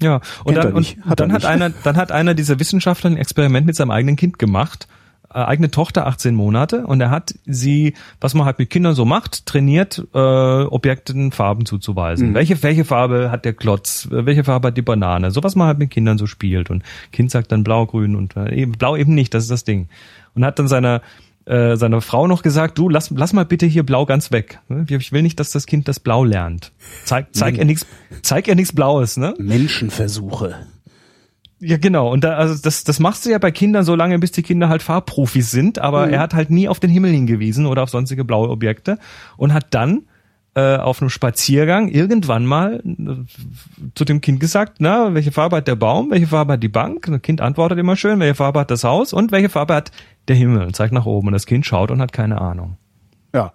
Ja, und Kennt dann, und hat dann hat einer, dann hat einer dieser Wissenschaftler ein Experiment mit seinem eigenen Kind gemacht äh, eigene Tochter 18 Monate und er hat sie, was man halt mit Kindern so macht, trainiert, äh, Objekten Farben zuzuweisen. Mhm. Welche, welche Farbe hat der Klotz? Welche Farbe hat die Banane? So was man halt mit Kindern so spielt. Und Kind sagt dann blau, grün und äh, eben blau eben nicht, das ist das Ding. Und hat dann seiner äh, seiner Frau noch gesagt, du lass, lass mal bitte hier blau ganz weg. Ich will nicht, dass das Kind das Blau lernt. Zeig, zeig er nichts, zeig er nichts Blaues, ne? Menschenversuche. Ja, genau. Und da, also das, das machst du ja bei Kindern so lange, bis die Kinder halt Farbprofis sind, aber mhm. er hat halt nie auf den Himmel hingewiesen oder auf sonstige blaue Objekte und hat dann äh, auf einem Spaziergang irgendwann mal äh, zu dem Kind gesagt, na, welche Farbe hat der Baum, welche Farbe hat die Bank? Und das Kind antwortet immer schön, welche Farbe hat das Haus und welche Farbe hat der Himmel und zeigt nach oben. Und das Kind schaut und hat keine Ahnung. Ja.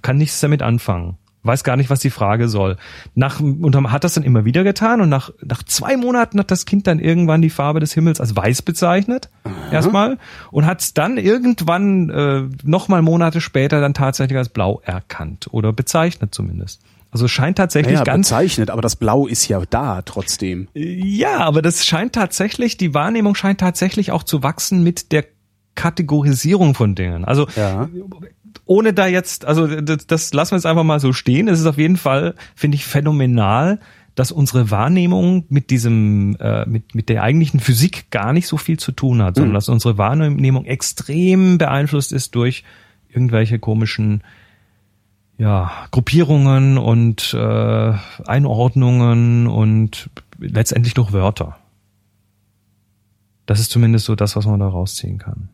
Kann nichts damit anfangen weiß gar nicht, was die Frage soll. Nach, und hat das dann immer wieder getan und nach, nach zwei Monaten hat das Kind dann irgendwann die Farbe des Himmels als weiß bezeichnet, Aha. erstmal, und hat es dann irgendwann äh, nochmal Monate später dann tatsächlich als blau erkannt oder bezeichnet zumindest. Also es scheint tatsächlich naja, ganz bezeichnet, aber das Blau ist ja da trotzdem. Ja, aber das scheint tatsächlich, die Wahrnehmung scheint tatsächlich auch zu wachsen mit der Kategorisierung von Dingen. Also ja ohne da jetzt, also das, das lassen wir jetzt einfach mal so stehen. Es ist auf jeden Fall, finde ich, phänomenal, dass unsere Wahrnehmung mit diesem, äh, mit, mit der eigentlichen Physik gar nicht so viel zu tun hat, sondern mhm. dass unsere Wahrnehmung extrem beeinflusst ist durch irgendwelche komischen ja, Gruppierungen und äh, Einordnungen und letztendlich durch Wörter. Das ist zumindest so das, was man da rausziehen kann.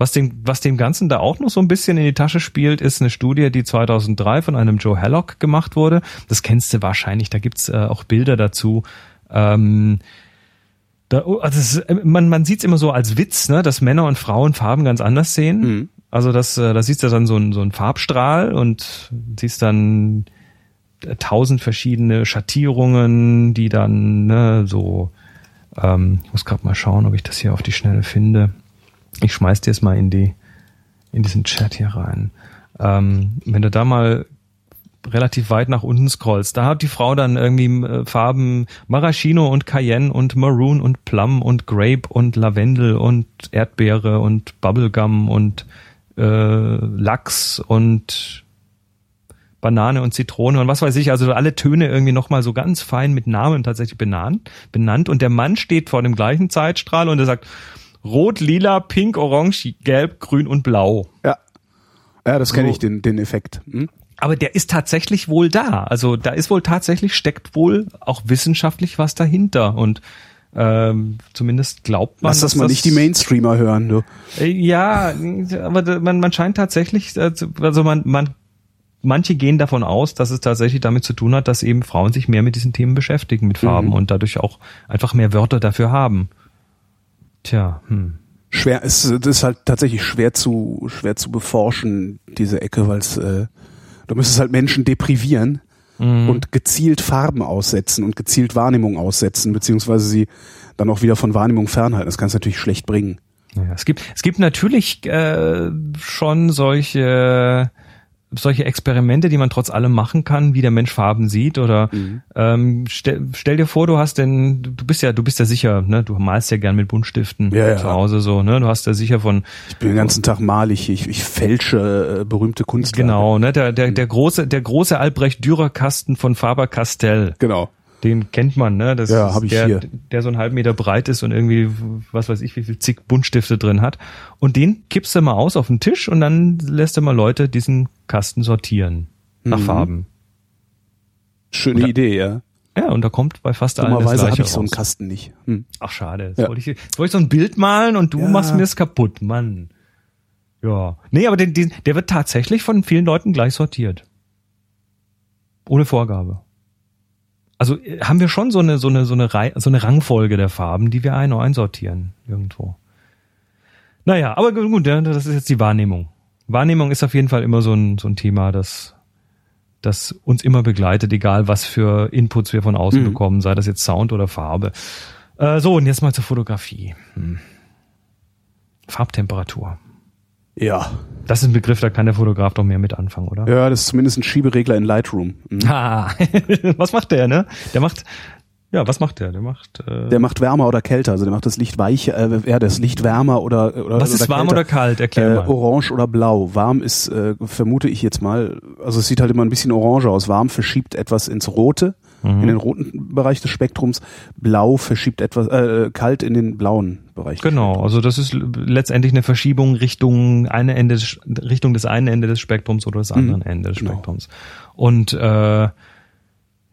Was dem, was dem Ganzen da auch noch so ein bisschen in die Tasche spielt, ist eine Studie, die 2003 von einem Joe Hallock gemacht wurde. Das kennst du wahrscheinlich, da gibt's äh, auch Bilder dazu. Ähm, da, oh, also ist, äh, man, man sieht es immer so als Witz, ne, dass Männer und Frauen Farben ganz anders sehen. Mhm. Also das, äh, da siehst du dann so ein, so ein Farbstrahl und siehst dann äh, tausend verschiedene Schattierungen, die dann ne, so, ähm, ich muss gerade mal schauen, ob ich das hier auf die Schnelle finde. Ich schmeiß dir es mal in die, in diesen Chat hier rein. Ähm, wenn du da mal relativ weit nach unten scrollst, da hat die Frau dann irgendwie äh, Farben Maraschino und Cayenne und Maroon und Plum und Grape und Lavendel und Erdbeere und Bubblegum und äh, Lachs und Banane und Zitrone und was weiß ich, also alle Töne irgendwie nochmal so ganz fein mit Namen tatsächlich benannt, benannt und der Mann steht vor dem gleichen Zeitstrahl und er sagt, Rot, lila, pink, orange, gelb, grün und blau. Ja. Ja, das kenne so. ich, den, den Effekt. Hm? Aber der ist tatsächlich wohl da. Also da ist wohl tatsächlich, steckt wohl auch wissenschaftlich was dahinter. Und ähm, zumindest glaubt man. Lass das mal das, nicht die Mainstreamer hören, du. Äh, ja, aber man, man scheint tatsächlich, äh, also man, man, manche gehen davon aus, dass es tatsächlich damit zu tun hat, dass eben Frauen sich mehr mit diesen Themen beschäftigen, mit Farben mhm. und dadurch auch einfach mehr Wörter dafür haben. Tja, hm. Schwer, es ist halt tatsächlich schwer zu, schwer zu beforschen, diese Ecke, weil es, äh, du müsstest halt Menschen deprivieren mhm. und gezielt Farben aussetzen und gezielt Wahrnehmung aussetzen, beziehungsweise sie dann auch wieder von Wahrnehmung fernhalten. Das kannst du natürlich schlecht bringen. Ja, es gibt, es gibt natürlich äh, schon solche solche Experimente, die man trotz allem machen kann, wie der Mensch Farben sieht oder mhm. ähm, stell, stell dir vor, du hast denn, du bist ja, du bist ja sicher, ne, du malst ja gern mit Buntstiften ja, zu Hause so, ne, du hast ja sicher von. Ich bin den ganzen Tag malig, ich, ich fälsche äh, berühmte Kunst. Genau, ne, der der der große der große Albrecht Dürer Kasten von Faber Castell. Genau. Den kennt man, ne? Das ja, habe ich der, hier. Der so einen halben Meter breit ist und irgendwie, was weiß ich, wie viel zig Buntstifte drin hat. Und den kippst du mal aus auf den Tisch und dann lässt du mal Leute diesen Kasten sortieren nach mhm. Farben. Schöne da, Idee, ja. Ja, und da kommt bei fast allen Dummerweise habe ich raus. so einen Kasten nicht. Hm. Ach schade. Jetzt, ja. wollte ich, jetzt wollte ich so ein Bild malen und du ja. machst mir es kaputt, Mann. Ja. Nee, aber den, den, der wird tatsächlich von vielen Leuten gleich sortiert. Ohne Vorgabe also äh, haben wir schon so eine so eine so eine Reihe, so eine Rangfolge der Farben, die wir ein einsortieren irgendwo. Naja, aber gut, das ist jetzt die Wahrnehmung. Wahrnehmung ist auf jeden Fall immer so ein, so ein Thema, das, das uns immer begleitet, egal was für Inputs wir von außen mhm. bekommen, sei das jetzt Sound oder Farbe. Äh, so, und jetzt mal zur Fotografie. Hm. Farbtemperatur. Ja. Das ist ein Begriff, da kann der Fotograf doch mehr mit anfangen, oder? Ja, das ist zumindest ein Schieberegler in Lightroom. Mhm. Ah, was macht der, ne? Der macht, ja, was macht der? Der macht, äh der macht wärmer oder kälter, also der macht das Licht weicher, äh, ja, das Licht wärmer oder oder Was ist oder warm kälter. oder kalt? Erklär äh, mal. Orange oder blau. Warm ist, äh, vermute ich jetzt mal, also es sieht halt immer ein bisschen orange aus. Warm verschiebt etwas ins Rote mhm. in den roten Bereich des Spektrums. Blau verschiebt etwas, äh, kalt in den blauen Bereich. Genau, also das ist letztendlich eine Verschiebung Richtung eine Ende des, Richtung des einen Ende des Spektrums oder des anderen mhm. Ende des genau. Spektrums. Und äh,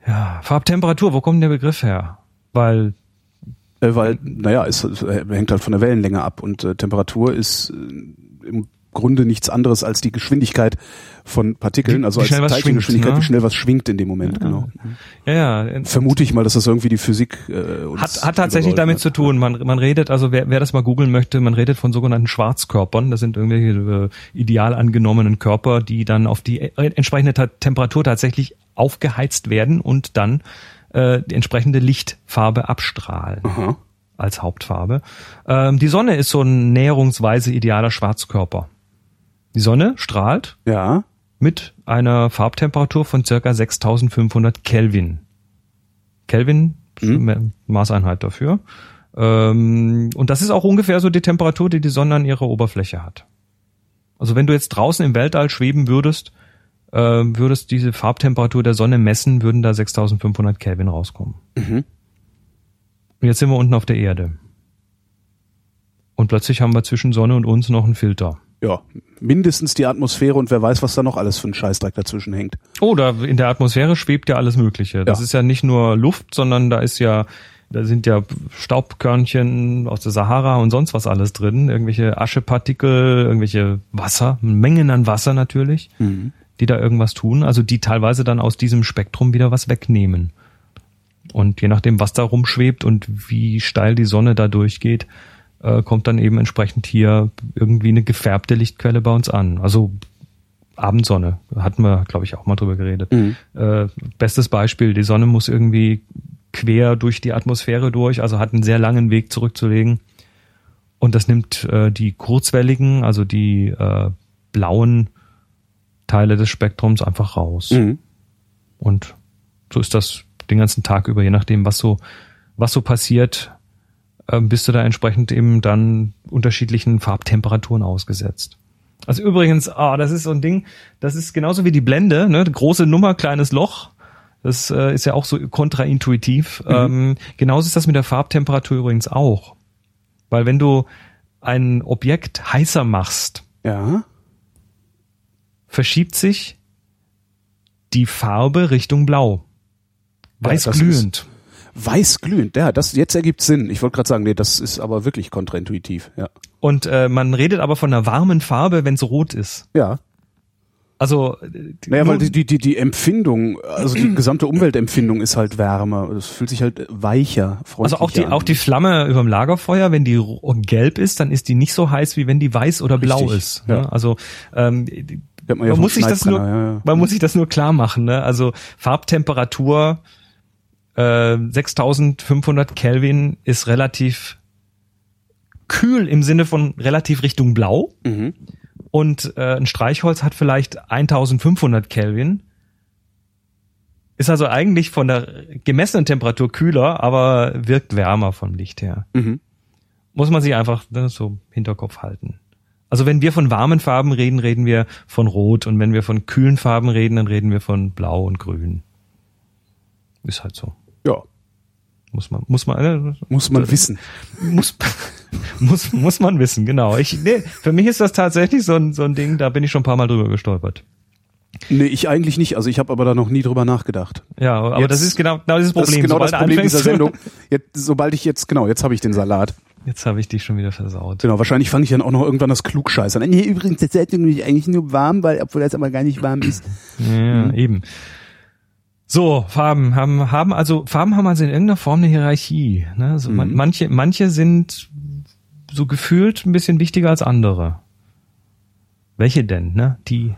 ja, Farbtemperatur, wo kommt der Begriff her? Weil äh, weil, naja, es, es hängt halt von der Wellenlänge ab und äh, Temperatur ist äh, im Grunde nichts anderes als die Geschwindigkeit von Partikeln, also als Teilchengeschwindigkeit, ne? wie schnell was schwingt in dem Moment, ja. genau. Ja, ja. Vermute ich mal, dass das irgendwie die Physik äh, uns hat, hat tatsächlich damit hat. zu tun. Man, man redet, also wer, wer das mal googeln möchte, man redet von sogenannten Schwarzkörpern. Das sind irgendwelche äh, ideal angenommenen Körper, die dann auf die äh, entsprechende Temperatur tatsächlich aufgeheizt werden und dann äh, die entsprechende Lichtfarbe abstrahlen. Aha. Als Hauptfarbe. Ähm, die Sonne ist so ein näherungsweise idealer Schwarzkörper. Die Sonne strahlt ja. mit einer Farbtemperatur von circa 6500 Kelvin. Kelvin, mhm. Maßeinheit dafür. Ähm, und das ist auch ungefähr so die Temperatur, die die Sonne an ihrer Oberfläche hat. Also wenn du jetzt draußen im Weltall schweben würdest, äh, würdest diese Farbtemperatur der Sonne messen, würden da 6500 Kelvin rauskommen. Mhm. Und jetzt sind wir unten auf der Erde. Und plötzlich haben wir zwischen Sonne und uns noch einen Filter ja, mindestens die Atmosphäre und wer weiß, was da noch alles für ein Scheißdreck dazwischen hängt. Oh, da in der Atmosphäre schwebt ja alles Mögliche. Das ja. ist ja nicht nur Luft, sondern da ist ja, da sind ja Staubkörnchen aus der Sahara und sonst was alles drin, irgendwelche Aschepartikel, irgendwelche Wasser, Mengen an Wasser natürlich, mhm. die da irgendwas tun, also die teilweise dann aus diesem Spektrum wieder was wegnehmen. Und je nachdem, was da rumschwebt und wie steil die Sonne da durchgeht, äh, kommt dann eben entsprechend hier irgendwie eine gefärbte Lichtquelle bei uns an. Also Abendsonne, hatten wir, glaube ich, auch mal drüber geredet. Mhm. Äh, bestes Beispiel, die Sonne muss irgendwie quer durch die Atmosphäre durch, also hat einen sehr langen Weg zurückzulegen. Und das nimmt äh, die kurzwelligen, also die äh, blauen Teile des Spektrums einfach raus. Mhm. Und so ist das den ganzen Tag über, je nachdem, was so, was so passiert, bist du da entsprechend eben dann unterschiedlichen Farbtemperaturen ausgesetzt. Also übrigens, ah, das ist so ein Ding, das ist genauso wie die Blende, ne? Große Nummer, kleines Loch. Das äh, ist ja auch so kontraintuitiv. Mhm. Ähm, genauso ist das mit der Farbtemperatur übrigens auch. Weil wenn du ein Objekt heißer machst, ja. verschiebt die Farbe Richtung Blau. Weiß ja, glühend. Weißglühend, ja, das jetzt ergibt Sinn. Ich wollte gerade sagen, nee, das ist aber wirklich kontraintuitiv, ja. Und äh, man redet aber von einer warmen Farbe, wenn es rot ist. Ja. Also naja, weil die, die, die, die Empfindung, also die gesamte Umweltempfindung ist halt wärmer. Es fühlt sich halt weicher, freundlicher Also auch die, an. auch die Flamme über dem Lagerfeuer, wenn die gelb ist, dann ist die nicht so heiß, wie wenn die weiß oder blau Richtig, ist. Ne? Ja. Also ähm, man, ja man muss sich das nur, ja. man muss sich das nur klar machen. Ne? Also Farbtemperatur äh, 6500 Kelvin ist relativ kühl im Sinne von relativ Richtung Blau. Mhm. Und äh, ein Streichholz hat vielleicht 1500 Kelvin. Ist also eigentlich von der gemessenen Temperatur kühler, aber wirkt wärmer vom Licht her. Mhm. Muss man sich einfach ne, so im Hinterkopf halten. Also wenn wir von warmen Farben reden, reden wir von Rot und wenn wir von kühlen Farben reden, dann reden wir von Blau und Grün. Ist halt so. Ja. Muss man, muss man, äh, muss man wissen. Muss, muss, muss man wissen, genau. Ich, nee, für mich ist das tatsächlich so ein, so ein Ding, da bin ich schon ein paar Mal drüber gestolpert. Nee, ich eigentlich nicht. Also ich habe aber da noch nie drüber nachgedacht. Ja, aber jetzt, das ist genau, genau dieses Problem. Das ist genau sobald das Problem dieser Sendung. Jetzt, sobald ich jetzt, genau, jetzt habe ich den Salat. Jetzt habe ich dich schon wieder versaut. Genau, wahrscheinlich fange ich dann auch noch irgendwann das Klugscheißern. Nee, übrigens, die Zeitung ist eigentlich nur warm, weil, obwohl das aber gar nicht warm ist. Ja, hm. eben. So, Farben haben, haben also, Farben haben also in irgendeiner Form eine Hierarchie. Ne? Also mhm. man, manche, manche sind so gefühlt ein bisschen wichtiger als andere. Welche denn, ne? Die,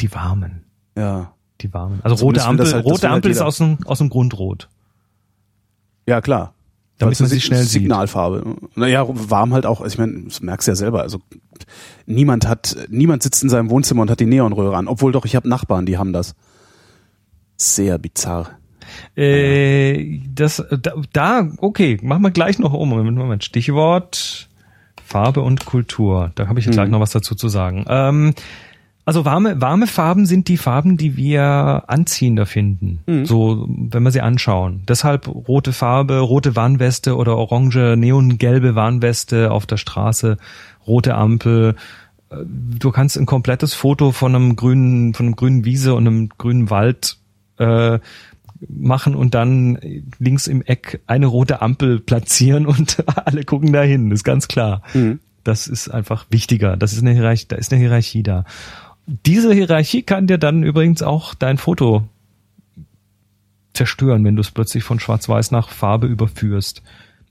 die warmen. Ja. Die warmen. Also rote Ampel, halt, rote Ampel halt ist aus dem, aus dem Grund rot. Ja, klar. Damit man sie schnell Signalfarbe. sieht. Naja, warm halt auch, also ich meine, das merkst du ja selber. Also niemand hat, niemand sitzt in seinem Wohnzimmer und hat die Neonröhre an. Obwohl doch, ich habe Nachbarn, die haben das. Sehr bizarr. Äh, das, da, da, okay, machen wir gleich noch um. Moment, Moment. Stichwort Farbe und Kultur. Da habe ich gleich hm. noch was dazu zu sagen. Ähm, also warme, warme Farben sind die Farben, die wir anziehender finden. Mhm. So, wenn wir sie anschauen. Deshalb rote Farbe, rote Warnweste oder orange, neongelbe Warnweste auf der Straße, rote Ampel. Äh, du kannst ein komplettes Foto von einem grünen, von einem grünen Wiese und einem grünen Wald äh, machen und dann links im Eck eine rote Ampel platzieren und alle gucken dahin, ist ganz klar. Mhm. Das ist einfach wichtiger. Das ist eine Hierarchie, da ist eine Hierarchie da. Diese Hierarchie kann dir dann übrigens auch dein Foto zerstören, wenn du es plötzlich von Schwarz-Weiß nach Farbe überführst.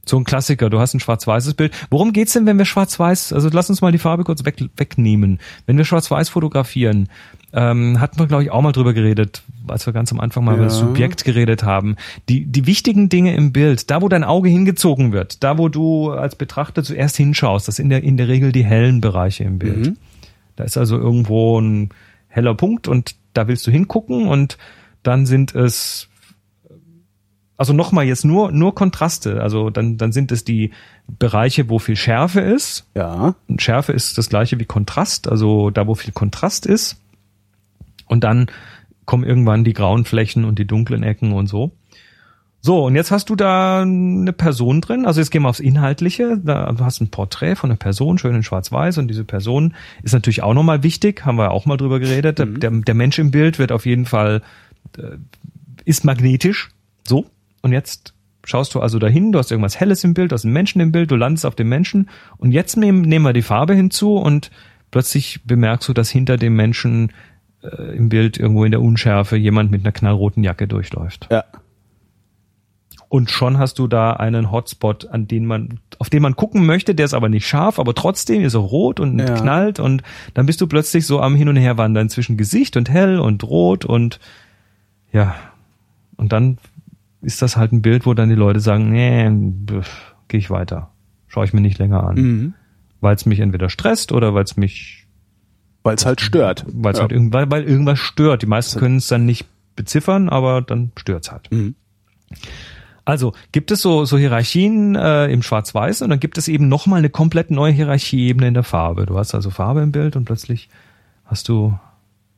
So ein Klassiker, du hast ein schwarz-weißes Bild. Worum geht's denn, wenn wir schwarz-weiß, also lass uns mal die Farbe kurz weg, wegnehmen. Wenn wir schwarz-weiß fotografieren, ähm, hatten wir, glaube ich, auch mal drüber geredet, als wir ganz am Anfang mal ja. über das Subjekt geredet haben. Die, die wichtigen Dinge im Bild, da wo dein Auge hingezogen wird, da wo du als Betrachter zuerst hinschaust, das sind in der, in der Regel die hellen Bereiche im Bild. Mhm. Da ist also irgendwo ein heller Punkt und da willst du hingucken und dann sind es also nochmal jetzt nur nur Kontraste. Also dann dann sind es die Bereiche, wo viel Schärfe ist. Ja. Und Schärfe ist das gleiche wie Kontrast, also da wo viel Kontrast ist. Und dann kommen irgendwann die grauen Flächen und die dunklen Ecken und so. So, und jetzt hast du da eine Person drin. Also jetzt gehen wir aufs Inhaltliche. Da, du hast ein Porträt von einer Person, schön in Schwarz-Weiß. Und diese Person ist natürlich auch nochmal wichtig. Haben wir auch mal drüber geredet. Mhm. Der, der Mensch im Bild wird auf jeden Fall, äh, ist magnetisch. So. Und jetzt schaust du also dahin, du hast irgendwas Helles im Bild, du hast einen Menschen im Bild, du landest auf dem Menschen. Und jetzt nehmen, nehmen wir die Farbe hinzu und plötzlich bemerkst du, dass hinter dem Menschen äh, im Bild irgendwo in der Unschärfe jemand mit einer knallroten Jacke durchläuft. Ja. Und schon hast du da einen Hotspot, an den man, auf den man gucken möchte, der ist aber nicht scharf, aber trotzdem ist er rot und ja. knallt und dann bist du plötzlich so am Hin und Her wandern zwischen Gesicht und hell und rot und ja. Und dann ist das halt ein Bild, wo dann die Leute sagen, nee, gehe ich weiter. Schaue ich mir nicht länger an. Mhm. Weil es mich entweder stresst oder weil es mich weil es halt stört. Weil es ja. halt irgendwann, weil irgendwas stört. Die meisten können es dann nicht beziffern, aber dann stört's halt. Mhm. Also gibt es so, so Hierarchien äh, im Schwarz-Weiß und dann gibt es eben nochmal eine komplett neue Hierarchieebene in der Farbe. Du hast also Farbe im Bild und plötzlich hast du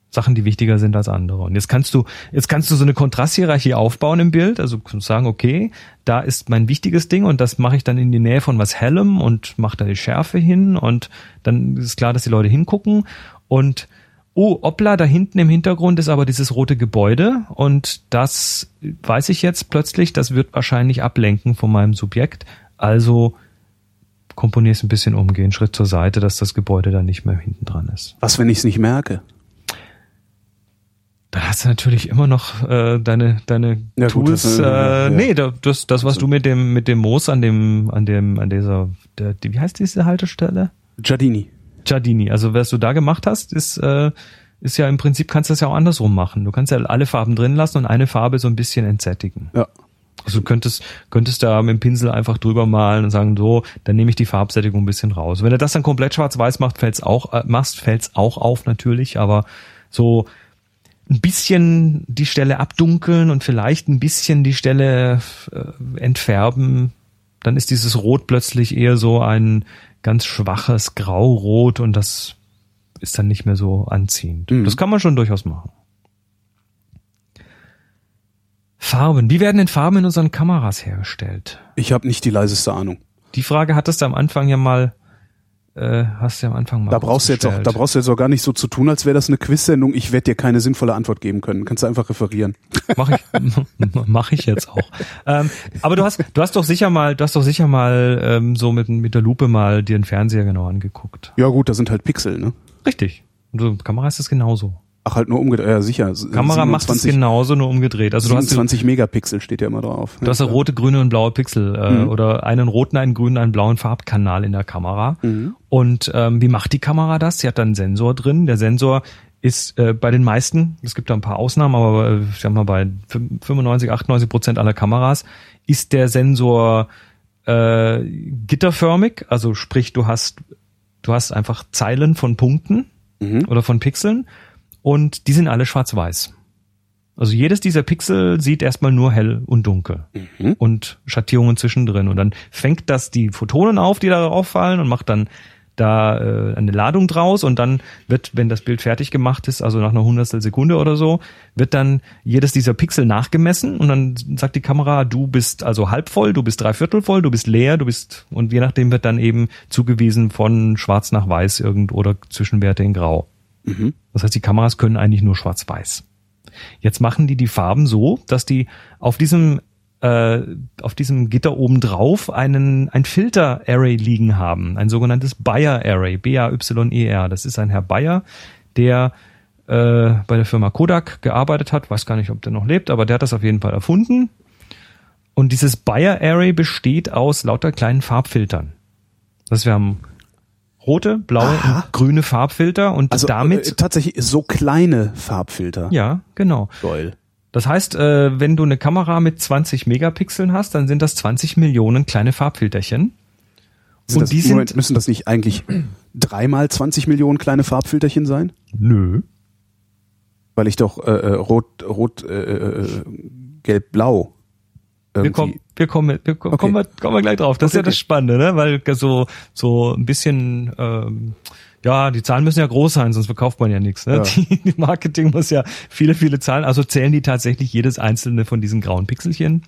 Sachen, die wichtiger sind als andere. Und jetzt kannst du, jetzt kannst du so eine Kontrasthierarchie aufbauen im Bild. Also sagen, okay, da ist mein wichtiges Ding und das mache ich dann in die Nähe von was Hellem und mache da die Schärfe hin und dann ist klar, dass die Leute hingucken und oh, Opla, da hinten im Hintergrund ist aber dieses rote Gebäude und das weiß ich jetzt plötzlich, das wird wahrscheinlich ablenken von meinem Subjekt. Also komponiere es ein bisschen umgehen, Schritt zur Seite, dass das Gebäude da nicht mehr hinten dran ist. Was, wenn ich es nicht merke? Da hast du natürlich immer noch äh, deine deine ja, Tools. Gut, das, äh, ja. Nee, das das was also. du mit dem mit dem Moos an dem an dem an dieser der, die, wie heißt diese Haltestelle? Giardini. Giardini. Also was du da gemacht hast, ist, äh, ist ja im Prinzip kannst du das ja auch andersrum machen. Du kannst ja alle Farben drin lassen und eine Farbe so ein bisschen entsättigen. Ja. Also du könntest, könntest da mit dem Pinsel einfach drüber malen und sagen, so, dann nehme ich die Farbsättigung ein bisschen raus. Wenn du das dann komplett schwarz-weiß macht, fällt's auch, äh, machst, fällt's auch auf natürlich, aber so ein bisschen die Stelle abdunkeln und vielleicht ein bisschen die Stelle äh, entfärben, dann ist dieses Rot plötzlich eher so ein ganz schwaches Graurot und das ist dann nicht mehr so anziehend. Mhm. Das kann man schon durchaus machen. Farben. Wie werden denn Farben in unseren Kameras hergestellt? Ich habe nicht die leiseste Ahnung. Die Frage hattest du am Anfang ja mal äh, hast du am Anfang mal da brauchst du jetzt auch, Da brauchst du jetzt auch gar nicht so zu tun, als wäre das eine Quiz-Sendung. Ich werde dir keine sinnvolle Antwort geben können. Kannst du einfach referieren. Mach ich, mach ich jetzt auch. Ähm, aber du hast, du hast doch sicher mal, du hast doch sicher mal ähm, so mit, mit der Lupe mal dir den Fernseher genau angeguckt. Ja gut, da sind halt Pixel, ne? Richtig. Und so Kamera ist das genauso. Ach, halt nur umgedreht, ja sicher. Kamera 27, macht es genauso, nur umgedreht. Also 27 du hast, Megapixel steht ja immer drauf. Du hast ja rote, grüne und blaue Pixel äh, mhm. oder einen roten, einen grünen, einen blauen Farbkanal in der Kamera. Mhm. Und ähm, wie macht die Kamera das? Sie hat dann einen Sensor drin. Der Sensor ist äh, bei den meisten, es gibt da ein paar Ausnahmen, aber äh, ich sag mal bei 95, 98 Prozent aller Kameras ist der Sensor äh, gitterförmig, also sprich du hast du hast einfach Zeilen von Punkten mhm. oder von Pixeln und die sind alle schwarz-weiß. Also jedes dieser Pixel sieht erstmal nur hell und dunkel mhm. und Schattierungen zwischendrin. Und dann fängt das die Photonen auf, die darauf fallen und macht dann da äh, eine Ladung draus und dann wird, wenn das Bild fertig gemacht ist, also nach einer Hundertstel Sekunde oder so, wird dann jedes dieser Pixel nachgemessen und dann sagt die Kamera, du bist also halb voll, du bist dreiviertel voll, du bist leer, du bist und je nachdem wird dann eben zugewiesen von schwarz nach weiß irgend oder Zwischenwerte in grau. Mhm. Das heißt, die Kameras können eigentlich nur schwarz-weiß. Jetzt machen die die Farben so, dass die auf diesem äh, auf diesem Gitter oben drauf einen ein Filter Array liegen haben, ein sogenanntes Bayer Array, B A Y E R. Das ist ein Herr Bayer, der äh, bei der Firma Kodak gearbeitet hat, weiß gar nicht, ob der noch lebt, aber der hat das auf jeden Fall erfunden. Und dieses Bayer Array besteht aus lauter kleinen Farbfiltern. Das wir haben rote, blaue Aha. grüne Farbfilter und also, damit äh, tatsächlich so kleine Farbfilter. Ja, genau. Geil. Das heißt, äh, wenn du eine Kamera mit 20 Megapixeln hast, dann sind das 20 Millionen kleine Farbfilterchen. Sind und die sind Moment, müssen das nicht eigentlich dreimal 20 Millionen kleine Farbfilterchen sein? Nö. Weil ich doch äh, äh rot, rot, äh, äh, gelb, blau wir kommen, wir kommen, wir kommen, okay. kommen, wir, kommen wir gleich drauf. Das okay, ist ja das Spannende, ne? Weil so so ein bisschen ähm, ja, die Zahlen müssen ja groß sein, sonst verkauft man ja nichts. Ne? Ja. Die, die Marketing muss ja viele, viele Zahlen. Also zählen die tatsächlich jedes einzelne von diesen grauen Pixelchen.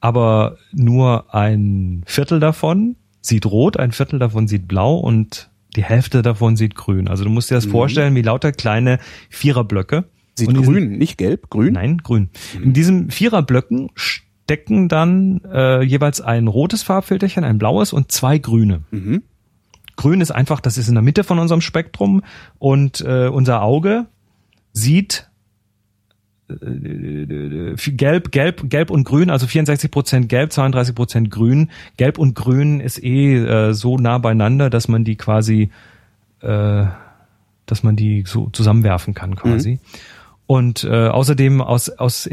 Aber nur ein Viertel davon sieht rot, ein Viertel davon sieht blau und die Hälfte davon sieht grün. Also du musst dir das mhm. vorstellen wie lauter kleine Viererblöcke. Sieht grün, diesen, nicht gelb, grün? Nein, grün. Mhm. In diesen Viererblöcken stecken dann äh, jeweils ein rotes Farbfilterchen, ein blaues und zwei grüne. Mhm. Grün ist einfach, das ist in der Mitte von unserem Spektrum und äh, unser Auge sieht äh, gelb, gelb, gelb und grün, also 64 Prozent gelb, 32 Prozent grün. Gelb und grün ist eh äh, so nah beieinander, dass man die quasi, äh, dass man die so zusammenwerfen kann quasi. Mhm. Und äh, außerdem aus, aus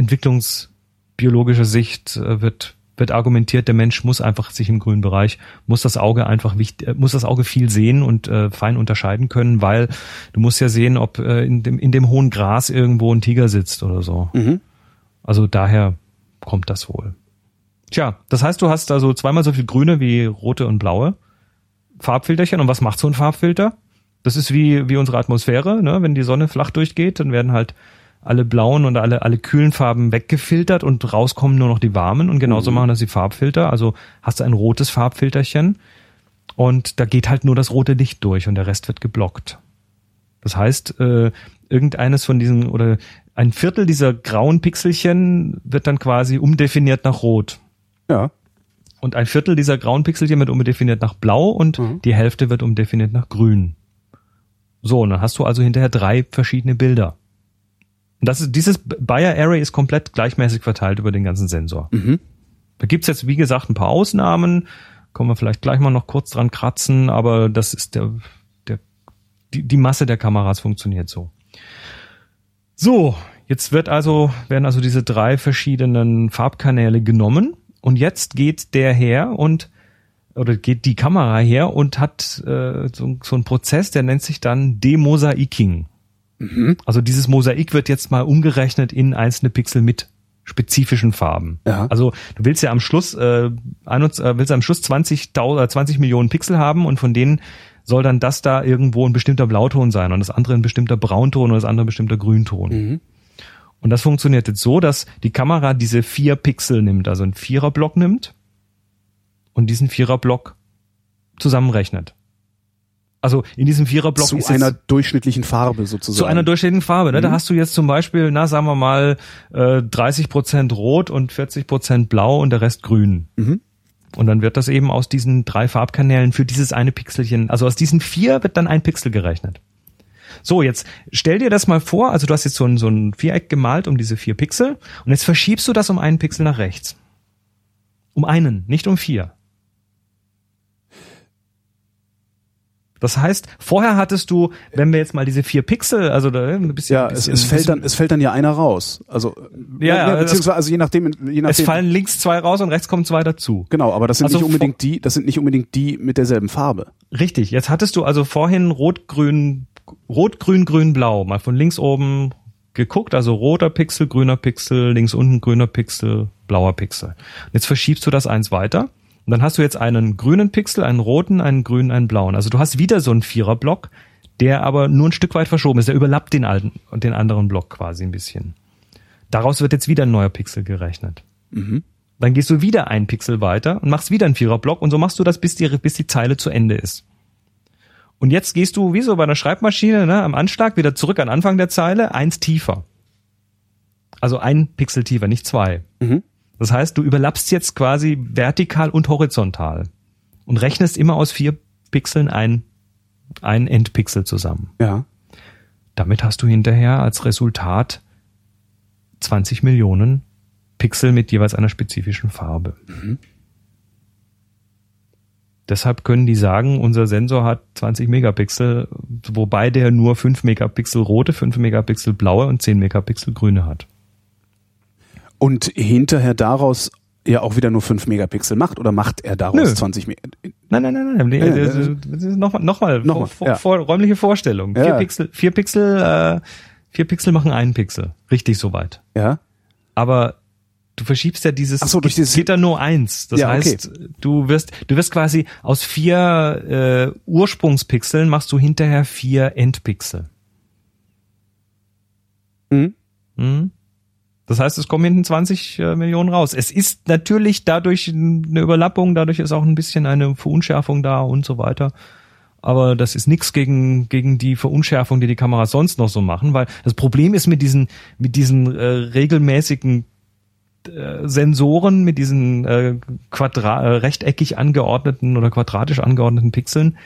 entwicklungsbiologischer Sicht äh, wird, wird argumentiert, der Mensch muss einfach sich im grünen Bereich, muss das Auge einfach wichtig, äh, muss das Auge viel sehen und äh, fein unterscheiden können, weil du musst ja sehen, ob äh, in, dem, in dem hohen Gras irgendwo ein Tiger sitzt oder so. Mhm. Also daher kommt das wohl. Tja, das heißt, du hast also zweimal so viel grüne wie rote und blaue Farbfilterchen. Und was macht so ein Farbfilter? Das ist wie, wie unsere Atmosphäre, ne? Wenn die Sonne flach durchgeht, dann werden halt alle blauen und alle, alle kühlen Farben weggefiltert und rauskommen nur noch die warmen und genauso mhm. machen das die Farbfilter. Also hast du ein rotes Farbfilterchen und da geht halt nur das rote Licht durch und der Rest wird geblockt. Das heißt, äh, irgendeines von diesen oder ein Viertel dieser grauen Pixelchen wird dann quasi umdefiniert nach rot. Ja. Und ein Viertel dieser grauen Pixelchen wird umdefiniert nach blau und mhm. die Hälfte wird umdefiniert nach grün. So, und dann hast du also hinterher drei verschiedene Bilder. Und das ist, dieses Bayer Array ist komplett gleichmäßig verteilt über den ganzen Sensor. Mhm. Da gibt's jetzt, wie gesagt, ein paar Ausnahmen. Kommen wir vielleicht gleich mal noch kurz dran kratzen, aber das ist der, der, die, die Masse der Kameras funktioniert so. So, jetzt wird also, werden also diese drei verschiedenen Farbkanäle genommen und jetzt geht der her und oder geht die Kamera her und hat äh, so, so ein Prozess, der nennt sich dann Demosaiking. Mhm. Also dieses Mosaik wird jetzt mal umgerechnet in einzelne Pixel mit spezifischen Farben. Ja. Also du willst ja am Schluss äh, äh willst am Schluss 20, 20 Millionen Pixel haben und von denen soll dann das da irgendwo ein bestimmter Blauton sein und das andere ein bestimmter Braunton und das andere ein bestimmter Grünton. Mhm. Und das funktioniert jetzt so, dass die Kamera diese vier Pixel nimmt, also einen Viererblock nimmt und diesen Viererblock zusammenrechnet. Also in diesem Viererblock zu einer durchschnittlichen Farbe sozusagen. Zu einer durchschnittlichen Farbe. Ne? Mhm. Da hast du jetzt zum Beispiel, na sagen wir mal, äh, 30 Prozent Rot und 40 Prozent Blau und der Rest Grün. Mhm. Und dann wird das eben aus diesen drei Farbkanälen für dieses eine Pixelchen, also aus diesen vier wird dann ein Pixel gerechnet. So, jetzt stell dir das mal vor, also du hast jetzt so ein, so ein Viereck gemalt um diese vier Pixel und jetzt verschiebst du das um einen Pixel nach rechts. Um einen, nicht um vier. Das heißt, vorher hattest du, wenn wir jetzt mal diese vier Pixel, also da ein bisschen, ja, es, es fällt dann, es fällt dann ja einer raus. Also ja, ja, beziehungsweise also je nachdem, je nachdem. Es fallen links zwei raus und rechts kommen zwei dazu. Genau, aber das sind also nicht unbedingt die, das sind nicht unbedingt die mit derselben Farbe. Richtig. Jetzt hattest du also vorhin rot, grün, rot, grün, grün, blau, mal von links oben geguckt, also roter Pixel, grüner Pixel, links unten grüner Pixel, blauer Pixel. Und jetzt verschiebst du das eins weiter und dann hast du jetzt einen grünen Pixel, einen roten, einen grünen, einen blauen. Also du hast wieder so einen Viererblock, der aber nur ein Stück weit verschoben ist. Der überlappt den alten und den anderen Block quasi ein bisschen. Daraus wird jetzt wieder ein neuer Pixel gerechnet. Mhm. Dann gehst du wieder einen Pixel weiter und machst wieder einen Viererblock und so machst du das, bis die, bis die Zeile zu Ende ist. Und jetzt gehst du, wie so bei einer Schreibmaschine, ne, am Anschlag wieder zurück an Anfang der Zeile, eins tiefer. Also ein Pixel tiefer, nicht zwei. Mhm. Das heißt, du überlappst jetzt quasi vertikal und horizontal und rechnest immer aus vier Pixeln ein, ein Endpixel zusammen. Ja. Damit hast du hinterher als Resultat 20 Millionen Pixel mit jeweils einer spezifischen Farbe. Mhm. Deshalb können die sagen, unser Sensor hat 20 Megapixel, wobei der nur 5 Megapixel rote, 5 Megapixel blaue und 10 Megapixel grüne hat und hinterher daraus ja auch wieder nur 5 Megapixel macht oder macht er daraus Nö. 20 Megapixel? Nein, nein, nein, nein. Ja, Nochmal, nochmal, noch vor, ja. vor, räumliche Vorstellung. Vier ja. Pixel, vier Pixel, äh, vier Pixel machen einen Pixel. Richtig soweit. Ja. Aber du verschiebst ja dieses, Ach so, durch dieses geht da nur eins. Das ja, heißt, okay. du wirst, du wirst quasi aus vier äh, Ursprungspixeln machst du hinterher vier Endpixel. Mhm. Mhm. Das heißt, es kommen hinten 20 äh, Millionen raus. Es ist natürlich dadurch eine Überlappung, dadurch ist auch ein bisschen eine Verunschärfung da und so weiter. Aber das ist nichts gegen, gegen die Verunschärfung, die die Kameras sonst noch so machen, weil das Problem ist mit diesen, mit diesen äh, regelmäßigen äh, Sensoren, mit diesen äh, äh, rechteckig angeordneten oder quadratisch angeordneten Pixeln,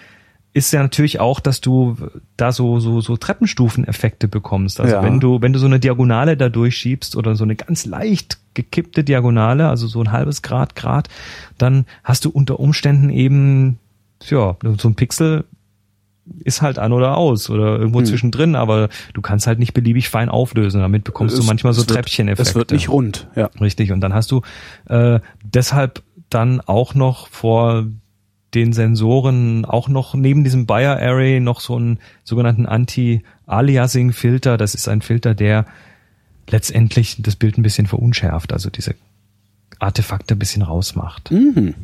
ist ja natürlich auch, dass du da so so so Treppenstufeneffekte bekommst. Also ja. wenn du wenn du so eine Diagonale da durchschiebst oder so eine ganz leicht gekippte Diagonale, also so ein halbes Grad Grad, dann hast du unter Umständen eben ja so ein Pixel ist halt an oder aus oder irgendwo hm. zwischendrin, aber du kannst halt nicht beliebig fein auflösen. Damit bekommst es, du manchmal so Treppcheneffekte. Es wird nicht rund, ja. Richtig. Und dann hast du äh, deshalb dann auch noch vor den Sensoren auch noch neben diesem Bayer Array noch so einen sogenannten Anti-Aliasing-Filter. Das ist ein Filter, der letztendlich das Bild ein bisschen verunschärft, also diese Artefakte ein bisschen rausmacht. Mhm.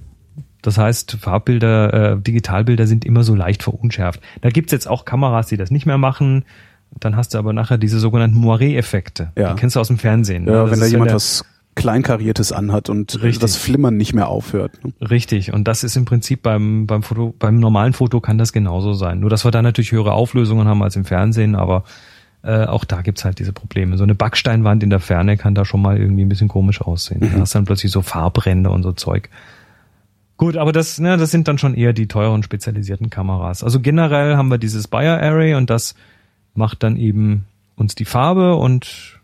Das heißt, Farbbilder, äh, Digitalbilder sind immer so leicht verunschärft. Da gibt's jetzt auch Kameras, die das nicht mehr machen. Dann hast du aber nachher diese sogenannten Moiré-Effekte. Ja. Die kennst du aus dem Fernsehen. Ja, ne? wenn da jemand was Kleinkariertes anhat und Richtig. das Flimmern nicht mehr aufhört. Ne? Richtig. Und das ist im Prinzip beim, beim Foto, beim normalen Foto kann das genauso sein. Nur, dass wir da natürlich höhere Auflösungen haben als im Fernsehen, aber äh, auch da gibt's halt diese Probleme. So eine Backsteinwand in der Ferne kann da schon mal irgendwie ein bisschen komisch aussehen. Mhm. Da hast dann plötzlich so Farbränder und so Zeug. Gut, aber das, ne, das sind dann schon eher die teuren spezialisierten Kameras. Also generell haben wir dieses Bayer Array und das macht dann eben uns die Farbe und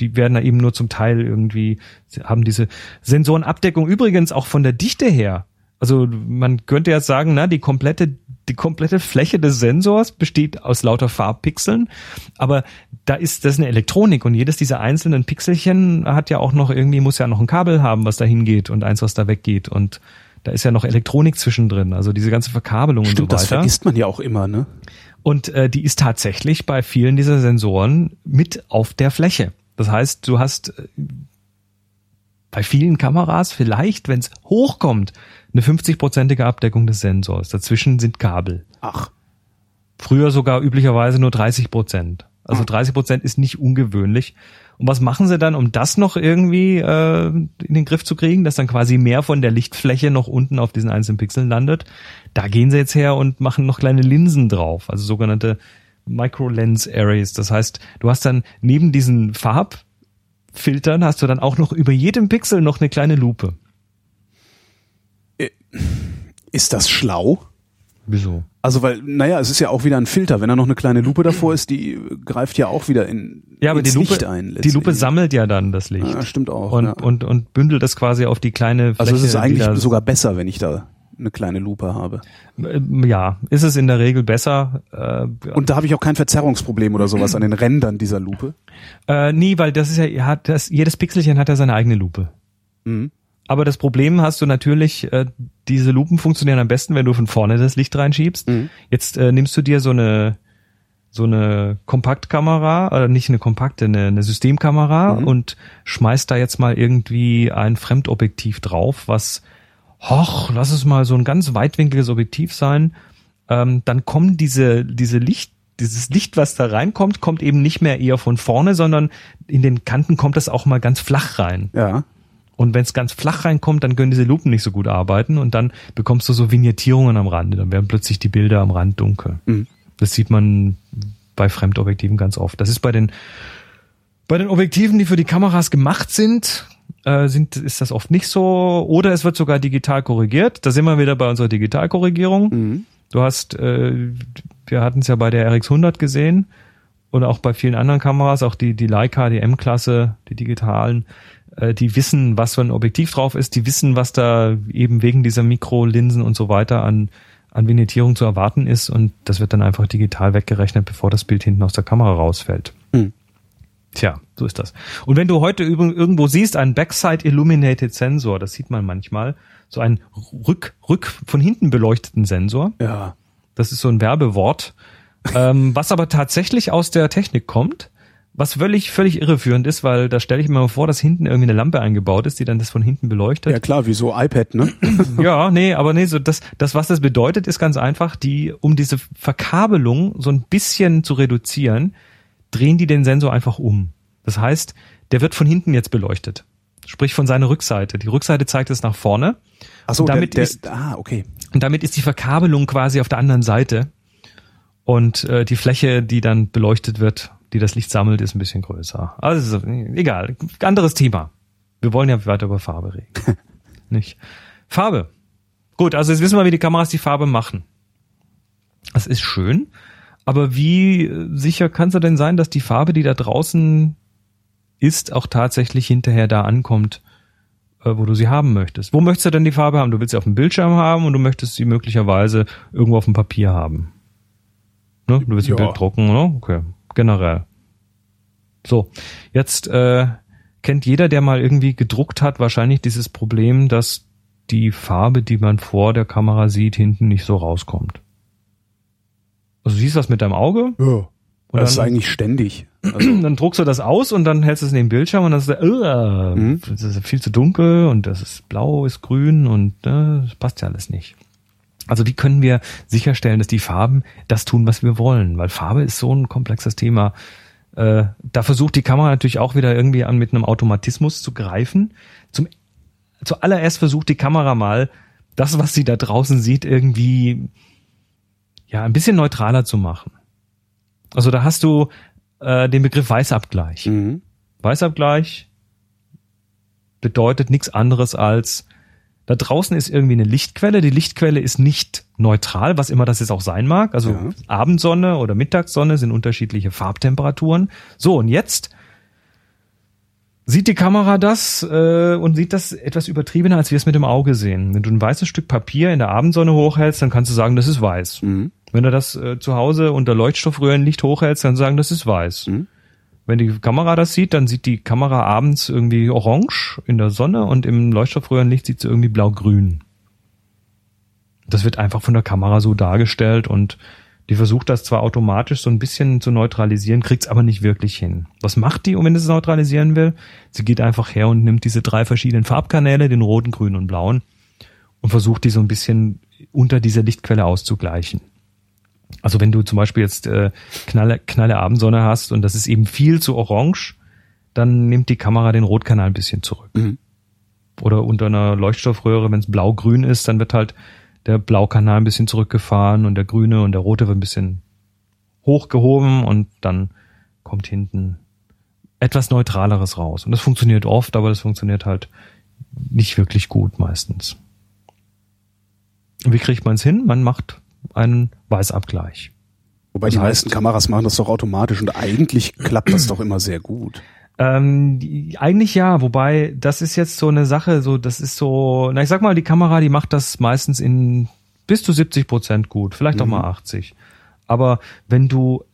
die werden da eben nur zum Teil irgendwie, haben diese Sensorenabdeckung übrigens auch von der Dichte her. Also man könnte jetzt sagen, na, die komplette, die komplette Fläche des Sensors besteht aus lauter Farbpixeln, aber da ist das eine Elektronik und jedes dieser einzelnen Pixelchen hat ja auch noch irgendwie, muss ja noch ein Kabel haben, was da hingeht und eins, was da weggeht und da ist ja noch Elektronik zwischendrin, also diese ganze Verkabelung Stimmt, und so weiter. das vergisst man ja auch immer, ne? Und äh, die ist tatsächlich bei vielen dieser Sensoren mit auf der Fläche. Das heißt, du hast äh, bei vielen Kameras vielleicht, wenn es hochkommt, eine 50-prozentige Abdeckung des Sensors. Dazwischen sind Kabel. Ach. Früher sogar üblicherweise nur 30 Prozent. Also 30 Prozent ist nicht ungewöhnlich. Und was machen sie dann, um das noch irgendwie äh, in den Griff zu kriegen, dass dann quasi mehr von der Lichtfläche noch unten auf diesen einzelnen Pixeln landet? Da gehen sie jetzt her und machen noch kleine Linsen drauf, also sogenannte Micro-Lens Arrays. Das heißt, du hast dann neben diesen Farbfiltern hast du dann auch noch über jedem Pixel noch eine kleine Lupe. Ist das schlau? Wieso? Also weil, naja, es ist ja auch wieder ein Filter. Wenn da noch eine kleine Lupe davor ist, die greift ja auch wieder in ja, aber die Lupe, Licht ein. Die Lupe sammelt ja dann das Licht. Ja, stimmt auch. Und, ja. und, und bündelt das quasi auf die kleine Fläche. Also es ist eigentlich sogar besser, wenn ich da eine kleine Lupe habe. Ähm, ja, ist es in der Regel besser. Äh, und da habe ich auch kein Verzerrungsproblem oder sowas an den Rändern dieser Lupe? Äh, nie, weil das ist ja, hat das, jedes Pixelchen hat ja seine eigene Lupe. Mhm. Aber das Problem hast du natürlich, äh, diese Lupen funktionieren am besten, wenn du von vorne das Licht reinschiebst. Mhm. Jetzt äh, nimmst du dir so eine so eine Kompaktkamera, oder nicht eine kompakte, eine, eine Systemkamera mhm. und schmeißt da jetzt mal irgendwie ein Fremdobjektiv drauf, was, hoch, lass es mal so ein ganz weitwinkliges Objektiv sein. Ähm, dann kommen diese, diese Licht, dieses Licht, was da reinkommt, kommt eben nicht mehr eher von vorne, sondern in den Kanten kommt das auch mal ganz flach rein. Ja. Und wenn es ganz flach reinkommt, dann können diese Lupen nicht so gut arbeiten und dann bekommst du so Vignettierungen am Rande. Dann werden plötzlich die Bilder am Rand dunkel. Mhm. Das sieht man bei Fremdobjektiven ganz oft. Das ist bei den bei den Objektiven, die für die Kameras gemacht sind, äh, sind ist das oft nicht so. Oder es wird sogar digital korrigiert. Da sind wir wieder bei unserer Digitalkorrigierung. Mhm. Du hast, äh, wir hatten es ja bei der RX100 gesehen und auch bei vielen anderen Kameras, auch die die Leica, die M-Klasse, die digitalen äh, die wissen, was für ein Objektiv drauf ist, die wissen, was da eben wegen dieser Mikrolinsen und so weiter an, an Vignettierung zu erwarten ist und das wird dann einfach digital weggerechnet, bevor das Bild hinten aus der Kamera rausfällt. Mhm. Tja, so ist das. Und wenn du heute irgendwo siehst, einen Backside Illuminated Sensor, das sieht man manchmal, so einen rück, rück von hinten beleuchteten Sensor. Ja. Das ist so ein Werbewort, ähm, was aber tatsächlich aus der Technik kommt. Was völlig, völlig irreführend ist, weil da stelle ich mir mal vor, dass hinten irgendwie eine Lampe eingebaut ist, die dann das von hinten beleuchtet. Ja klar, wie so iPad, ne? ja, nee, aber nee, so das, das, was das bedeutet, ist ganz einfach, die, um diese Verkabelung so ein bisschen zu reduzieren, drehen die den Sensor einfach um. Das heißt, der wird von hinten jetzt beleuchtet. Sprich von seiner Rückseite. Die Rückseite zeigt es nach vorne. Ach so, und damit der, der, ist, ah, okay. Und damit ist die Verkabelung quasi auf der anderen Seite. Und äh, die Fläche, die dann beleuchtet wird, die das Licht sammelt, ist ein bisschen größer. Also egal, anderes Thema. Wir wollen ja weiter über Farbe reden. Nicht? Farbe. Gut, also jetzt wissen wir, wie die Kameras die Farbe machen. Das ist schön, aber wie sicher kannst du denn sein, dass die Farbe, die da draußen ist, auch tatsächlich hinterher da ankommt, äh, wo du sie haben möchtest? Wo möchtest du denn die Farbe haben? Du willst sie auf dem Bildschirm haben und du möchtest sie möglicherweise irgendwo auf dem Papier haben. Ne? Du willst ja. ein Bild drucken, oder? Okay generell. So, jetzt äh, kennt jeder, der mal irgendwie gedruckt hat, wahrscheinlich dieses Problem, dass die Farbe, die man vor der Kamera sieht, hinten nicht so rauskommt. Also du siehst das mit deinem Auge. Ja. Und das dann, ist eigentlich ständig. Also. Dann druckst du das aus und dann hältst du es in den Bildschirm und dann ist uh, mhm. das ist viel zu dunkel und das ist blau, ist grün und uh, das passt ja alles nicht. Also wie können wir sicherstellen, dass die Farben das tun, was wir wollen? Weil Farbe ist so ein komplexes Thema. Äh, da versucht die Kamera natürlich auch wieder irgendwie an mit einem Automatismus zu greifen. Zum, zuallererst versucht die Kamera mal, das, was sie da draußen sieht, irgendwie ja ein bisschen neutraler zu machen. Also da hast du äh, den Begriff Weißabgleich. Mhm. Weißabgleich bedeutet nichts anderes als da draußen ist irgendwie eine Lichtquelle. Die Lichtquelle ist nicht neutral, was immer das jetzt auch sein mag. Also ja. Abendsonne oder Mittagssonne sind unterschiedliche Farbtemperaturen. So, und jetzt sieht die Kamera das äh, und sieht das etwas übertriebener, als wir es mit dem Auge sehen. Wenn du ein weißes Stück Papier in der Abendsonne hochhältst, dann kannst du sagen, das ist weiß. Mhm. Wenn du das äh, zu Hause unter Leuchtstoffröhrenlicht hochhältst, dann sagen, das ist weiß. Mhm. Wenn die Kamera das sieht, dann sieht die Kamera abends irgendwie orange in der Sonne und im Leuchtstoffröhrenlicht sieht sie irgendwie blau-grün. Das wird einfach von der Kamera so dargestellt und die versucht das zwar automatisch so ein bisschen zu neutralisieren, kriegt's aber nicht wirklich hin. Was macht die, um wenn es neutralisieren will? Sie geht einfach her und nimmt diese drei verschiedenen Farbkanäle, den roten, grünen und blauen, und versucht die so ein bisschen unter dieser Lichtquelle auszugleichen. Also wenn du zum Beispiel jetzt äh, knalle, knalle Abendsonne hast und das ist eben viel zu orange, dann nimmt die Kamera den Rotkanal ein bisschen zurück. Mhm. Oder unter einer Leuchtstoffröhre, wenn es blau-grün ist, dann wird halt der Blaukanal ein bisschen zurückgefahren und der grüne und der rote wird ein bisschen hochgehoben und dann kommt hinten etwas Neutraleres raus. Und das funktioniert oft, aber das funktioniert halt nicht wirklich gut meistens. Wie kriegt man es hin? Man macht einen Weißabgleich. Wobei das die heißt, meisten Kameras machen das doch automatisch und eigentlich klappt das doch immer sehr gut. Ähm, die, eigentlich ja, wobei das ist jetzt so eine Sache, so das ist so, na ich sag mal, die Kamera, die macht das meistens in bis zu 70 Prozent gut, vielleicht mhm. auch mal 80. Aber wenn du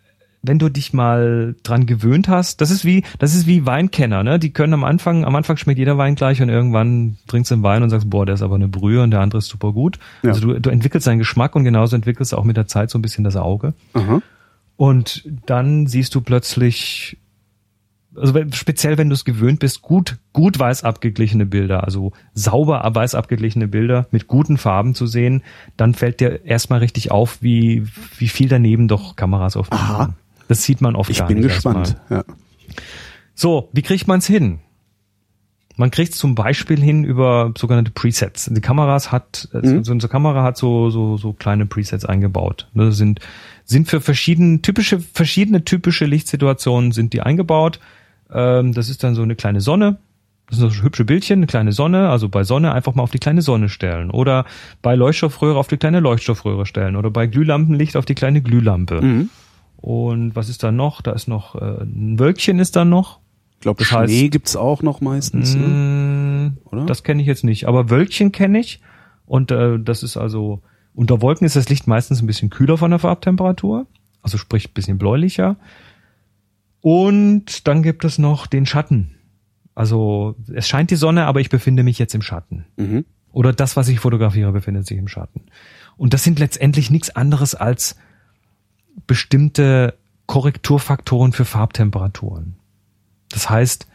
wenn du dich mal dran gewöhnt hast, das ist wie, das ist wie Weinkenner, ne? Die können am Anfang, am Anfang schmeckt jeder Wein gleich und irgendwann trinkst du einen Wein und sagst, boah, der ist aber eine Brühe und der andere ist super gut. Ja. Also du, du entwickelst deinen Geschmack und genauso entwickelst du auch mit der Zeit so ein bisschen das Auge. Mhm. Und dann siehst du plötzlich also speziell wenn du es gewöhnt bist, gut, gut weiß abgeglichene Bilder, also sauber weiß abgeglichene Bilder mit guten Farben zu sehen, dann fällt dir erstmal richtig auf, wie, wie viel daneben doch Kameras oft Aha. Das sieht man oft ich gar nicht. Ich bin gespannt. Ja. So, wie kriegt man es hin? Man kriegt zum Beispiel hin über sogenannte Presets. Die Kameras hat, mhm. so unsere Kamera hat so, so, so kleine Presets eingebaut. Das sind, sind für verschiedene typische, verschiedene typische Lichtsituationen sind die eingebaut. Ähm, das ist dann so eine kleine Sonne. Das sind so hübsche Bildchen, eine kleine Sonne. Also bei Sonne einfach mal auf die kleine Sonne stellen. Oder bei Leuchtstoffröhre auf die kleine Leuchtstoffröhre stellen. Oder bei Glühlampenlicht auf die kleine Glühlampe. Mhm. Und was ist da noch? Da ist noch äh, ein Wölkchen ist da noch. Ich glaube, Schnee heißt, gibt's auch noch meistens. Ne? Mm, Oder? Das kenne ich jetzt nicht. Aber Wölkchen kenne ich. Und äh, das ist also, unter Wolken ist das Licht meistens ein bisschen kühler von der Farbtemperatur. Also sprich ein bisschen bläulicher. Und dann gibt es noch den Schatten. Also es scheint die Sonne, aber ich befinde mich jetzt im Schatten. Mhm. Oder das, was ich fotografiere, befindet sich im Schatten. Und das sind letztendlich nichts anderes als bestimmte Korrekturfaktoren für Farbtemperaturen. Das heißt,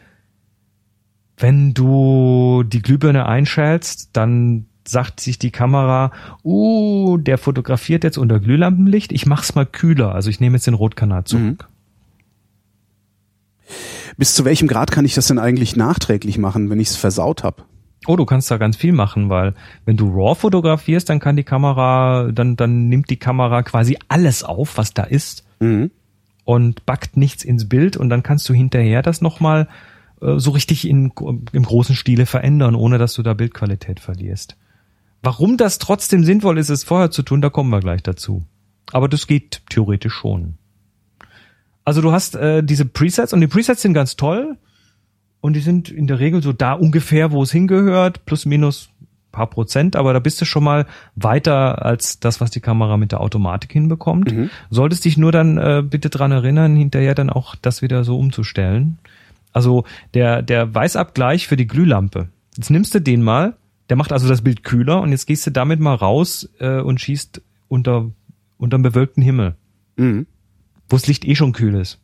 wenn du die Glühbirne einschältst, dann sagt sich die Kamera, uh, der fotografiert jetzt unter Glühlampenlicht, ich mach's mal kühler, also ich nehme jetzt den Rotkanal zurück. Mhm. Bis zu welchem Grad kann ich das denn eigentlich nachträglich machen, wenn ich es versaut habe? Oh, du kannst da ganz viel machen, weil wenn du RAW fotografierst, dann kann die Kamera, dann, dann nimmt die Kamera quasi alles auf, was da ist mhm. und backt nichts ins Bild und dann kannst du hinterher das nochmal äh, so richtig in, im großen Stile verändern, ohne dass du da Bildqualität verlierst. Warum das trotzdem sinnvoll ist, es vorher zu tun, da kommen wir gleich dazu. Aber das geht theoretisch schon. Also du hast äh, diese Presets und die Presets sind ganz toll und die sind in der Regel so da ungefähr, wo es hingehört, plus minus paar Prozent, aber da bist du schon mal weiter als das, was die Kamera mit der Automatik hinbekommt. Mhm. Solltest dich nur dann äh, bitte dran erinnern, hinterher dann auch das wieder so umzustellen. Also der, der Weißabgleich für die Glühlampe. Jetzt nimmst du den mal, der macht also das Bild kühler und jetzt gehst du damit mal raus äh, und schießt unter, unterm bewölkten Himmel. Mhm wo das Licht eh schon kühl ist.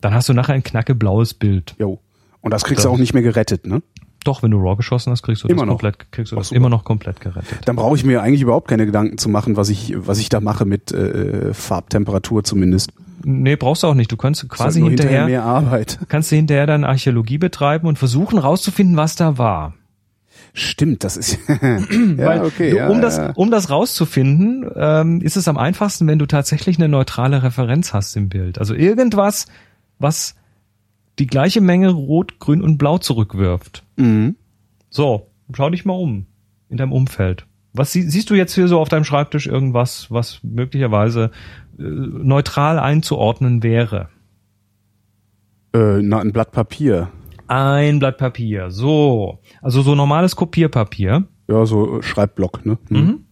Dann hast du nachher ein knackeblaues Bild. Jo. Und das kriegst du auch nicht mehr gerettet, ne? Doch, wenn du RAW geschossen hast, kriegst du immer das noch. komplett, kriegst du das immer noch komplett gerettet. Dann brauche ich mir eigentlich überhaupt keine Gedanken zu machen, was ich, was ich da mache mit äh, Farbtemperatur zumindest. Nee, brauchst du auch nicht. Du kannst quasi halt hinterher, hinterher mehr Arbeit. kannst du hinterher dann Archäologie betreiben und versuchen rauszufinden, was da war. Stimmt, das ist ja okay. Du, um ja, das, ja. um das rauszufinden, ähm, ist es am einfachsten, wenn du tatsächlich eine neutrale Referenz hast im Bild. Also irgendwas, was die gleiche Menge Rot, Grün und Blau zurückwirft. Mhm. So, schau dich mal um in deinem Umfeld. Was sie, siehst du jetzt hier so auf deinem Schreibtisch irgendwas, was möglicherweise äh, neutral einzuordnen wäre? Äh, na, ein Blatt Papier. Ein Blatt Papier. So. Also so normales Kopierpapier. Ja, so Schreibblock, ne? Hm. Mhm.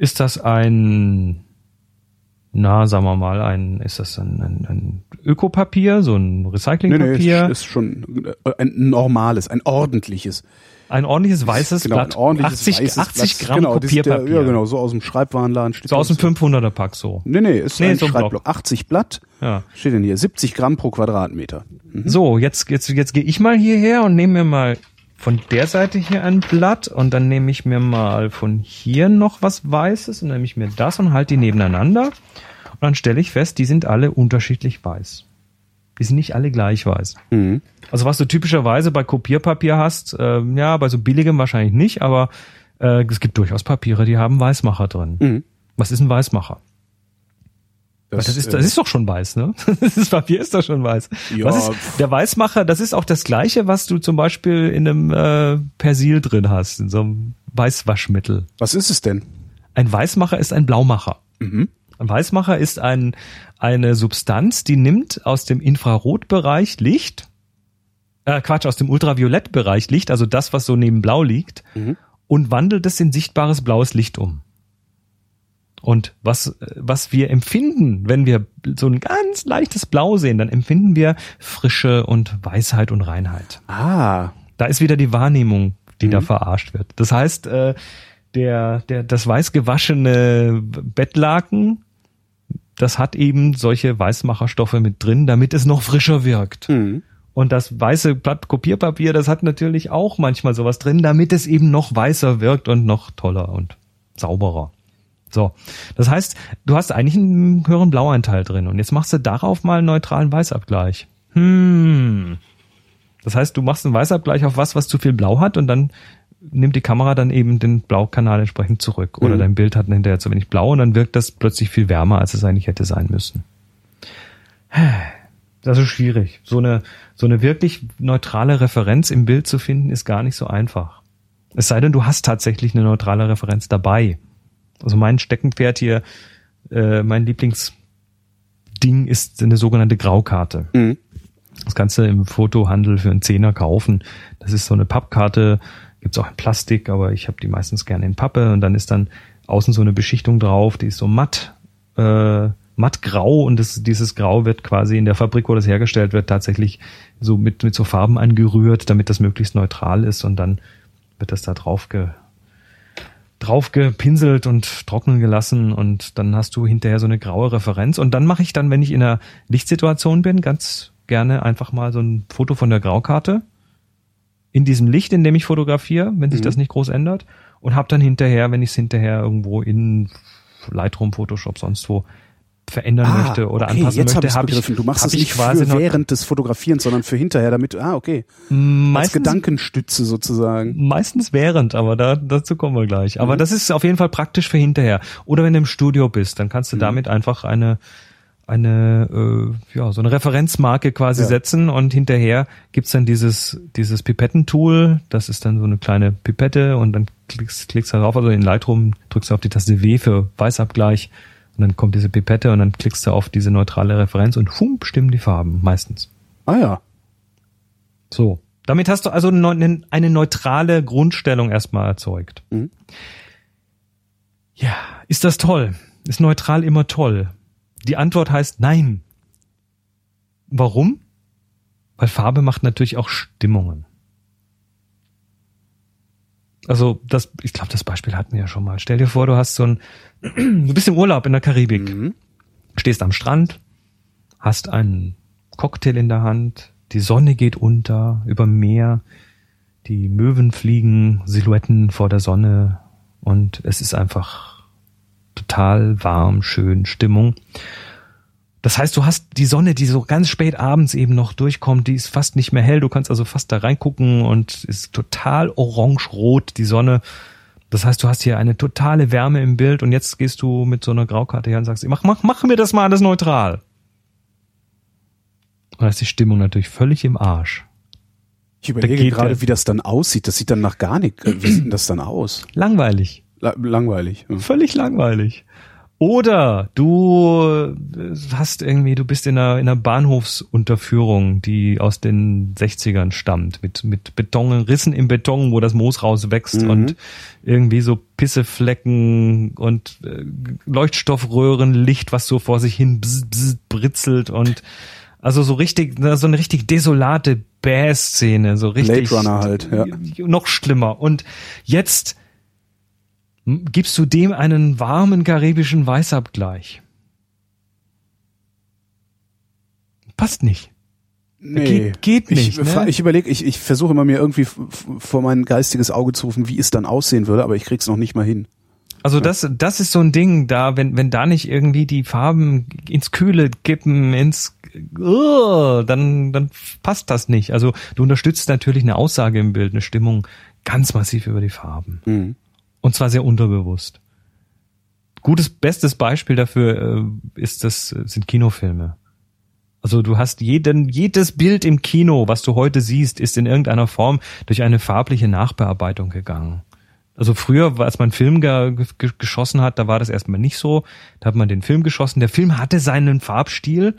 Ist das ein, na, sagen wir mal, ein, ist das ein, ein, ein Ökopapier, so ein Recyclingpapier? Nee, nee, ist, ist schon äh, ein normales, ein ordentliches. Ein ordentliches weißes genau, Blatt. Ein ordentliches 80, weißes 80 Gramm genau, Kopierpapier. Der, ja, genau, so aus dem Schreibwarenladen. Steht so aus dem 500er Pack so. Nee, nee, ist nee, ein so Schreibblock. 80 Blatt. Ja. Steht denn hier? 70 Gramm pro Quadratmeter. Mhm. So, jetzt, jetzt, jetzt gehe ich mal hierher und nehme mir mal von der Seite hier ein Blatt und dann nehme ich mir mal von hier noch was Weißes und nehme ich mir das und halte die nebeneinander. Und dann stelle ich fest, die sind alle unterschiedlich weiß. Die sind nicht alle gleich weiß. Mhm. Also was du typischerweise bei Kopierpapier hast, äh, ja, bei so billigem wahrscheinlich nicht, aber äh, es gibt durchaus Papiere, die haben Weißmacher drin. Mhm. Was ist ein Weißmacher? Das, das, ist, das äh, ist doch schon weiß, ne? Das Papier ist doch schon weiß. Ja. Was ist, der Weißmacher, das ist auch das gleiche, was du zum Beispiel in einem äh, Persil drin hast, in so einem Weißwaschmittel. Was ist es denn? Ein Weißmacher ist ein Blaumacher. Mhm. Ein Weißmacher ist ein, eine Substanz, die nimmt aus dem Infrarotbereich Licht, äh, Quatsch, aus dem Ultraviolettbereich Licht, also das, was so neben Blau liegt, mhm. und wandelt es in sichtbares blaues Licht um. Und was, was wir empfinden, wenn wir so ein ganz leichtes Blau sehen, dann empfinden wir Frische und Weisheit und Reinheit. Ah. Da ist wieder die Wahrnehmung, die mhm. da verarscht wird. Das heißt, äh, der, der, das weiß gewaschene Bettlaken, das hat eben solche Weißmacherstoffe mit drin, damit es noch frischer wirkt. Mhm. Und das weiße Blatt Kopierpapier, das hat natürlich auch manchmal sowas drin, damit es eben noch weißer wirkt und noch toller und sauberer. So. Das heißt, du hast eigentlich einen höheren Blauanteil drin und jetzt machst du darauf mal einen neutralen Weißabgleich. Hm. Das heißt, du machst einen Weißabgleich auf was, was zu viel Blau hat und dann nimmt die Kamera dann eben den Blaukanal entsprechend zurück. Oder mhm. dein Bild hat hinterher zu wenig Blau und dann wirkt das plötzlich viel wärmer, als es eigentlich hätte sein müssen. Das ist schwierig. So eine, so eine wirklich neutrale Referenz im Bild zu finden, ist gar nicht so einfach. Es sei denn, du hast tatsächlich eine neutrale Referenz dabei. Also mein Steckenpferd hier, äh, mein Lieblingsding ist eine sogenannte Graukarte. Mhm. Das kannst du im Fotohandel für einen Zehner kaufen. Das ist so eine Pappkarte, gibt's auch in Plastik, aber ich habe die meistens gerne in Pappe und dann ist dann außen so eine Beschichtung drauf, die ist so matt, äh, mattgrau und das, dieses Grau wird quasi in der Fabrik, wo das hergestellt wird, tatsächlich so mit, mit so Farben angerührt, damit das möglichst neutral ist und dann wird das da drauf ge, drauf gepinselt und trocknen gelassen und dann hast du hinterher so eine graue Referenz und dann mache ich dann, wenn ich in einer Lichtsituation bin, ganz gerne einfach mal so ein Foto von der Graukarte in diesem Licht, in dem ich fotografiere, wenn sich mhm. das nicht groß ändert und habe dann hinterher, wenn ich es hinterher irgendwo in Lightroom, Photoshop, sonst wo verändern ah, möchte oder okay, anpassen jetzt möchte, habe ich Du machst es nicht quasi für während des Fotografierens, sondern für hinterher, damit ah okay, meistens, als Gedankenstütze sozusagen. Meistens während, aber da, dazu kommen wir gleich. Aber mhm. das ist auf jeden Fall praktisch für hinterher. Oder wenn du im Studio bist, dann kannst du mhm. damit einfach eine eine äh, ja so eine Referenzmarke quasi ja. setzen und hinterher gibt's dann dieses dieses Pipettentool, das ist dann so eine kleine Pipette und dann klickst klickst du darauf, also in Lightroom drückst du auf die Taste W für Weißabgleich und dann kommt diese Pipette und dann klickst du auf diese neutrale Referenz und fum, stimmen die Farben meistens. Ah ja. So. Damit hast du also eine neutrale Grundstellung erstmal erzeugt. Mhm. Ja, ist das toll? Ist neutral immer toll? Die Antwort heißt nein. Warum? Weil Farbe macht natürlich auch Stimmungen. Also das, ich glaube, das Beispiel hatten wir ja schon mal. Stell dir vor, du hast so ein, du bist im Urlaub in der Karibik, mhm. stehst am Strand, hast einen Cocktail in der Hand, die Sonne geht unter über Meer, die Möwen fliegen Silhouetten vor der Sonne und es ist einfach total warm, schön, Stimmung. Das heißt, du hast die Sonne, die so ganz spät abends eben noch durchkommt, die ist fast nicht mehr hell. Du kannst also fast da reingucken und ist total orange-rot, die Sonne. Das heißt, du hast hier eine totale Wärme im Bild und jetzt gehst du mit so einer Graukarte her und sagst, mach, mach, mach mir das mal alles neutral. Und da ist die Stimmung natürlich völlig im Arsch. Ich überlege gerade, wie das dann aussieht. Das sieht dann nach gar nicht. Wie sieht denn das dann aus? Langweilig. La langweilig. Ja. Völlig langweilig. Oder du hast irgendwie, du bist in einer, in einer Bahnhofsunterführung, die aus den 60ern stammt, mit, mit Beton, Rissen im Beton, wo das Moos rauswächst mhm. und irgendwie so Pisseflecken und äh, Leuchtstoffröhrenlicht, was so vor sich hin bzz, bzz, britzelt und also so richtig, so eine richtig desolate Bass-Szene, so richtig. Blade Runner halt, ja. Noch schlimmer. Und jetzt gibst du dem einen warmen karibischen Weißabgleich. Passt nicht. Nee, geht, geht nicht. Ich, ne? ich überlege, ich, ich versuche immer mir irgendwie vor mein geistiges Auge zu rufen, wie es dann aussehen würde, aber ich krieg's noch nicht mal hin. Also das, das ist so ein Ding, da, wenn, wenn da nicht irgendwie die Farben ins Kühle kippen, ins, uh, dann, dann passt das nicht. Also du unterstützt natürlich eine Aussage im Bild, eine Stimmung ganz massiv über die Farben. Mhm. Und zwar sehr unterbewusst. Gutes, bestes Beispiel dafür äh, ist das, äh, sind Kinofilme. Also du hast jeden, jedes Bild im Kino, was du heute siehst, ist in irgendeiner Form durch eine farbliche Nachbearbeitung gegangen. Also früher, als man Film ge ge geschossen hat, da war das erstmal nicht so. Da hat man den Film geschossen. Der Film hatte seinen Farbstil.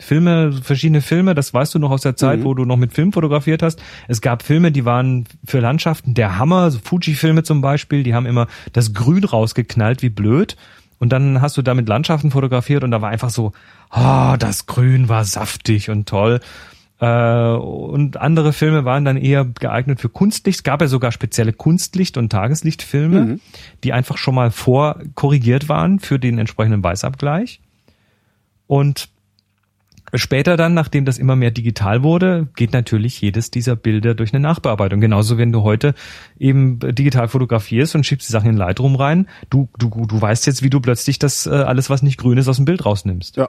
Filme, verschiedene Filme, das weißt du noch aus der Zeit, mhm. wo du noch mit Film fotografiert hast. Es gab Filme, die waren für Landschaften der Hammer, so Fuji-Filme zum Beispiel, die haben immer das Grün rausgeknallt, wie blöd. Und dann hast du damit Landschaften fotografiert und da war einfach so, oh, das Grün war saftig und toll. Äh, und andere Filme waren dann eher geeignet für Kunstlicht. Es gab ja sogar spezielle Kunstlicht- und Tageslichtfilme, mhm. die einfach schon mal vorkorrigiert waren für den entsprechenden Weißabgleich. Und Später dann, nachdem das immer mehr digital wurde, geht natürlich jedes dieser Bilder durch eine Nachbearbeitung. Genauso, wenn du heute eben digital fotografierst und schiebst die Sachen in Lightroom rein, du, du, du weißt jetzt, wie du plötzlich das äh, alles, was nicht grün ist, aus dem Bild rausnimmst. Ja.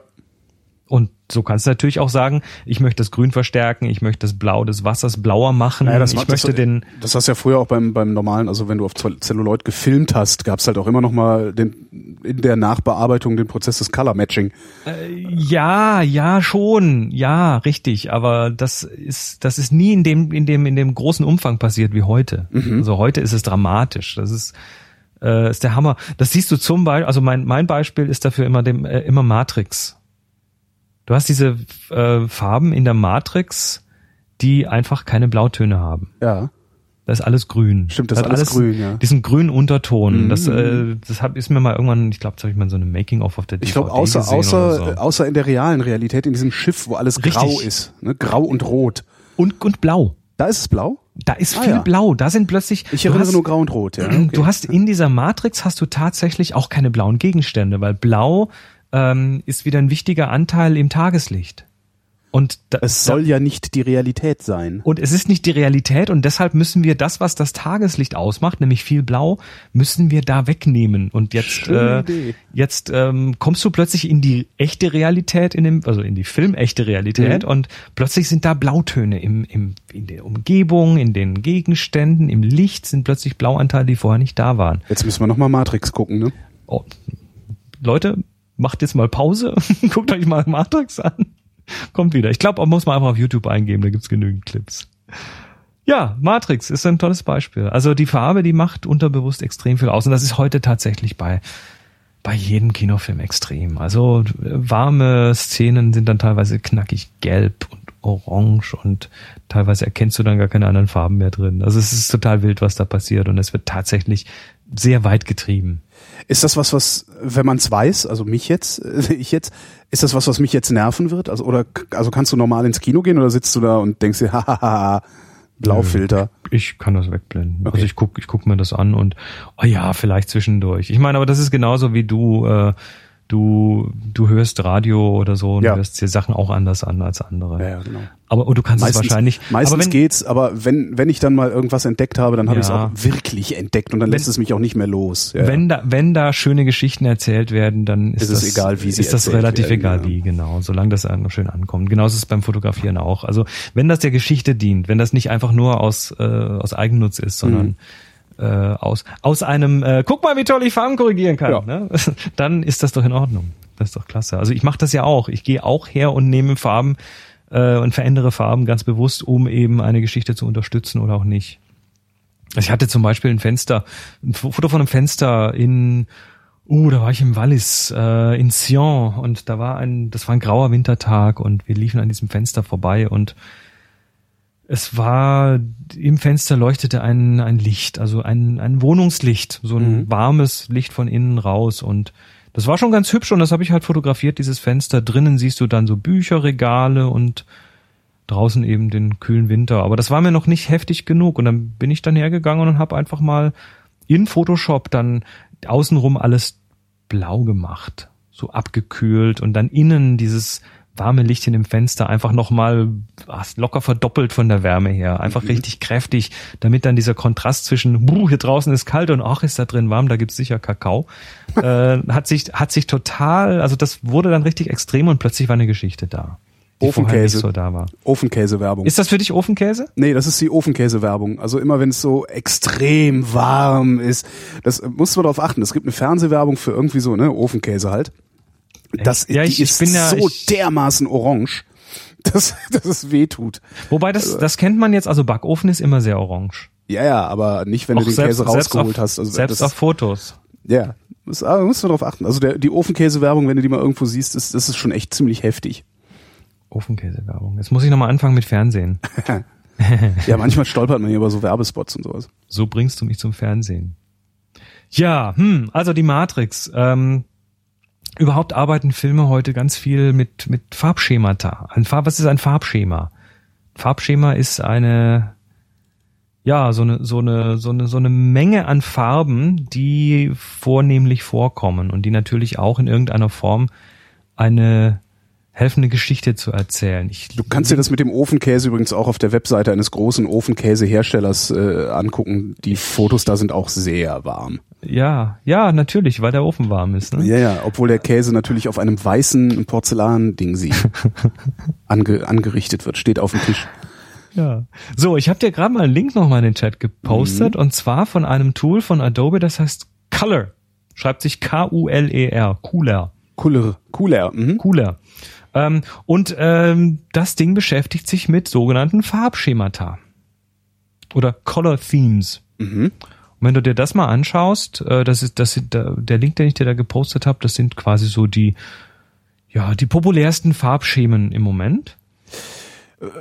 Und so kannst du natürlich auch sagen, ich möchte das Grün verstärken, ich möchte das Blau des Wassers blauer machen, naja, das ich möchte das, den. Das hast du ja früher auch beim, beim normalen, also wenn du auf Celluloid gefilmt hast, gab's halt auch immer noch mal den, in der Nachbearbeitung den Prozess des Color Matching. Äh, ja, ja, schon, ja, richtig, aber das ist, das ist nie in dem, in dem, in dem großen Umfang passiert wie heute. Mhm. Also heute ist es dramatisch. Das ist, äh, ist der Hammer. Das siehst du zum Beispiel, also mein, mein Beispiel ist dafür immer dem, äh, immer Matrix. Du hast diese äh, Farben in der Matrix, die einfach keine Blautöne haben. Ja. Das ist alles grün. Stimmt, das, das ist alles, grün, ja. Diesen grünen Unterton. Mhm. Das, äh, das hab, ist mir mal irgendwann, ich glaube, das habe ich mal so eine Making-of auf der DVD Ich glaube, außer, außer, so. außer in der realen Realität, in diesem Schiff, wo alles Richtig. grau ist. Ne? Grau und rot. Und, und blau. Da ist es blau? Da ist ah, viel ja. blau. Da sind plötzlich. Ich erinnere hast, nur grau und rot, ja. Okay. Du hast in dieser Matrix hast du tatsächlich auch keine blauen Gegenstände, weil blau ähm, ist wieder ein wichtiger Anteil im Tageslicht. Und da, es soll ja nicht die Realität sein. Und es ist nicht die Realität und deshalb müssen wir das, was das Tageslicht ausmacht, nämlich viel Blau, müssen wir da wegnehmen. Und jetzt, äh, jetzt ähm, kommst du plötzlich in die echte Realität, in dem, also in die filmechte Realität mhm. und plötzlich sind da Blautöne im, im, in der Umgebung, in den Gegenständen, im Licht sind plötzlich Blauanteile, die vorher nicht da waren. Jetzt müssen wir nochmal Matrix gucken, ne? Oh, Leute, macht jetzt mal Pause, guckt euch mal Matrix an. Kommt wieder. Ich glaube, muss man einfach auf YouTube eingeben, da gibt's genügend Clips. Ja, Matrix ist ein tolles Beispiel. Also die Farbe, die macht unterbewusst extrem viel aus. Und das ist heute tatsächlich bei, bei jedem Kinofilm extrem. Also warme Szenen sind dann teilweise knackig gelb orange und teilweise erkennst du dann gar keine anderen Farben mehr drin. Also es ist total wild, was da passiert und es wird tatsächlich sehr weit getrieben. Ist das was, was, wenn man es weiß, also mich jetzt, ich jetzt, ist das was, was mich jetzt nerven wird? Also oder also kannst du normal ins Kino gehen oder sitzt du da und denkst dir, hahaha, Blaufilter? Ich kann das wegblenden. Okay. Also ich guck, ich guck mir das an und oh ja, vielleicht zwischendurch. Ich meine, aber das ist genauso wie du. Äh, du, du hörst Radio oder so und ja. hörst dir Sachen auch anders an als andere. Ja, genau. Aber und du kannst meistens, es wahrscheinlich. Meistens aber wenn, geht's, aber wenn, wenn ich dann mal irgendwas entdeckt habe, dann habe ja. ich es auch wirklich entdeckt und dann wenn, lässt es mich auch nicht mehr los. Ja. Wenn da, wenn da schöne Geschichten erzählt werden, dann ist, ist das, es egal, wie sie Ist das relativ werden, egal, wie, genau. Solange das schön ankommt. Genauso ist es beim Fotografieren auch. Also, wenn das der Geschichte dient, wenn das nicht einfach nur aus, äh, aus Eigennutz ist, sondern mhm äh, aus, aus einem, äh, guck mal, wie toll ich Farben korrigieren kann, ja. ne? dann ist das doch in Ordnung. Das ist doch klasse. Also ich mache das ja auch. Ich gehe auch her und nehme Farben äh, und verändere Farben ganz bewusst, um eben eine Geschichte zu unterstützen oder auch nicht. Also ich hatte zum Beispiel ein Fenster, ein Foto von einem Fenster in, uh, da war ich im Wallis, äh, in Sion und da war ein, das war ein grauer Wintertag und wir liefen an diesem Fenster vorbei und es war, im Fenster leuchtete ein, ein Licht, also ein, ein Wohnungslicht, so ein mhm. warmes Licht von innen raus und das war schon ganz hübsch und das habe ich halt fotografiert, dieses Fenster. Drinnen siehst du dann so Bücherregale und draußen eben den kühlen Winter. Aber das war mir noch nicht heftig genug. Und dann bin ich dann hergegangen und habe einfach mal in Photoshop dann außenrum alles blau gemacht. So abgekühlt und dann innen dieses warme Licht in dem Fenster einfach nochmal locker verdoppelt von der Wärme her. Einfach mhm. richtig kräftig, damit dann dieser Kontrast zwischen, buh, hier draußen ist kalt und ach, ist da drin warm, da gibt's sicher Kakao, äh, hat sich, hat sich total, also das wurde dann richtig extrem und plötzlich war eine Geschichte da. Ofenkäse. So da war. Ofenkäse-Werbung. Ist das für dich Ofenkäse? Nee, das ist die Ofenkäse-Werbung. Also immer wenn es so extrem warm ist, das musst du darauf achten. Es gibt eine Fernsehwerbung für irgendwie so, ne, Ofenkäse halt. Das, ja, ich, die ist ich ja, so ich, dermaßen orange, dass, dass es weh tut. Wobei das, also, das kennt man jetzt, also Backofen ist immer sehr orange. Ja, ja, aber nicht, wenn Auch du den selbst, Käse rausgeholt auf, hast. Also selbst auf Fotos. Ja, das, aber musst du darauf achten. Also der, die Ofenkäse-Werbung, wenn du die mal irgendwo siehst, ist, das ist schon echt ziemlich heftig. Ofenkäse-Werbung. Jetzt muss ich nochmal anfangen mit Fernsehen. ja, manchmal stolpert man hier über so Werbespots und sowas. So bringst du mich zum Fernsehen. Ja, hm, also die Matrix. Ähm, überhaupt arbeiten Filme heute ganz viel mit, mit Farbschemata. Ein Farb, was ist ein Farbschema? Farbschema ist eine, ja, so eine, so eine, so eine, so eine Menge an Farben, die vornehmlich vorkommen und die natürlich auch in irgendeiner Form eine helfen, eine Geschichte zu erzählen. Ich du kannst dir das mit dem Ofenkäse übrigens auch auf der Webseite eines großen Ofenkäseherstellers äh, angucken. Die Fotos da sind auch sehr warm. Ja, ja, natürlich, weil der Ofen warm ist. Ne? Ja, ja, obwohl der Käse natürlich auf einem weißen Porzellanding sie ange, angerichtet wird, steht auf dem Tisch. Ja. So, ich habe dir gerade mal einen Link nochmal in den Chat gepostet mhm. und zwar von einem Tool von Adobe, das heißt Color. Schreibt sich K-U-L-E-R. Cooler. Cooler. Cooler. Mhm. Cooler. Ähm, und ähm, das Ding beschäftigt sich mit sogenannten Farbschemata oder Color Themes. Mhm. Wenn du dir das mal anschaust, äh, das ist das sind, der Link, den ich dir da gepostet habe, das sind quasi so die ja die populärsten Farbschemen im Moment.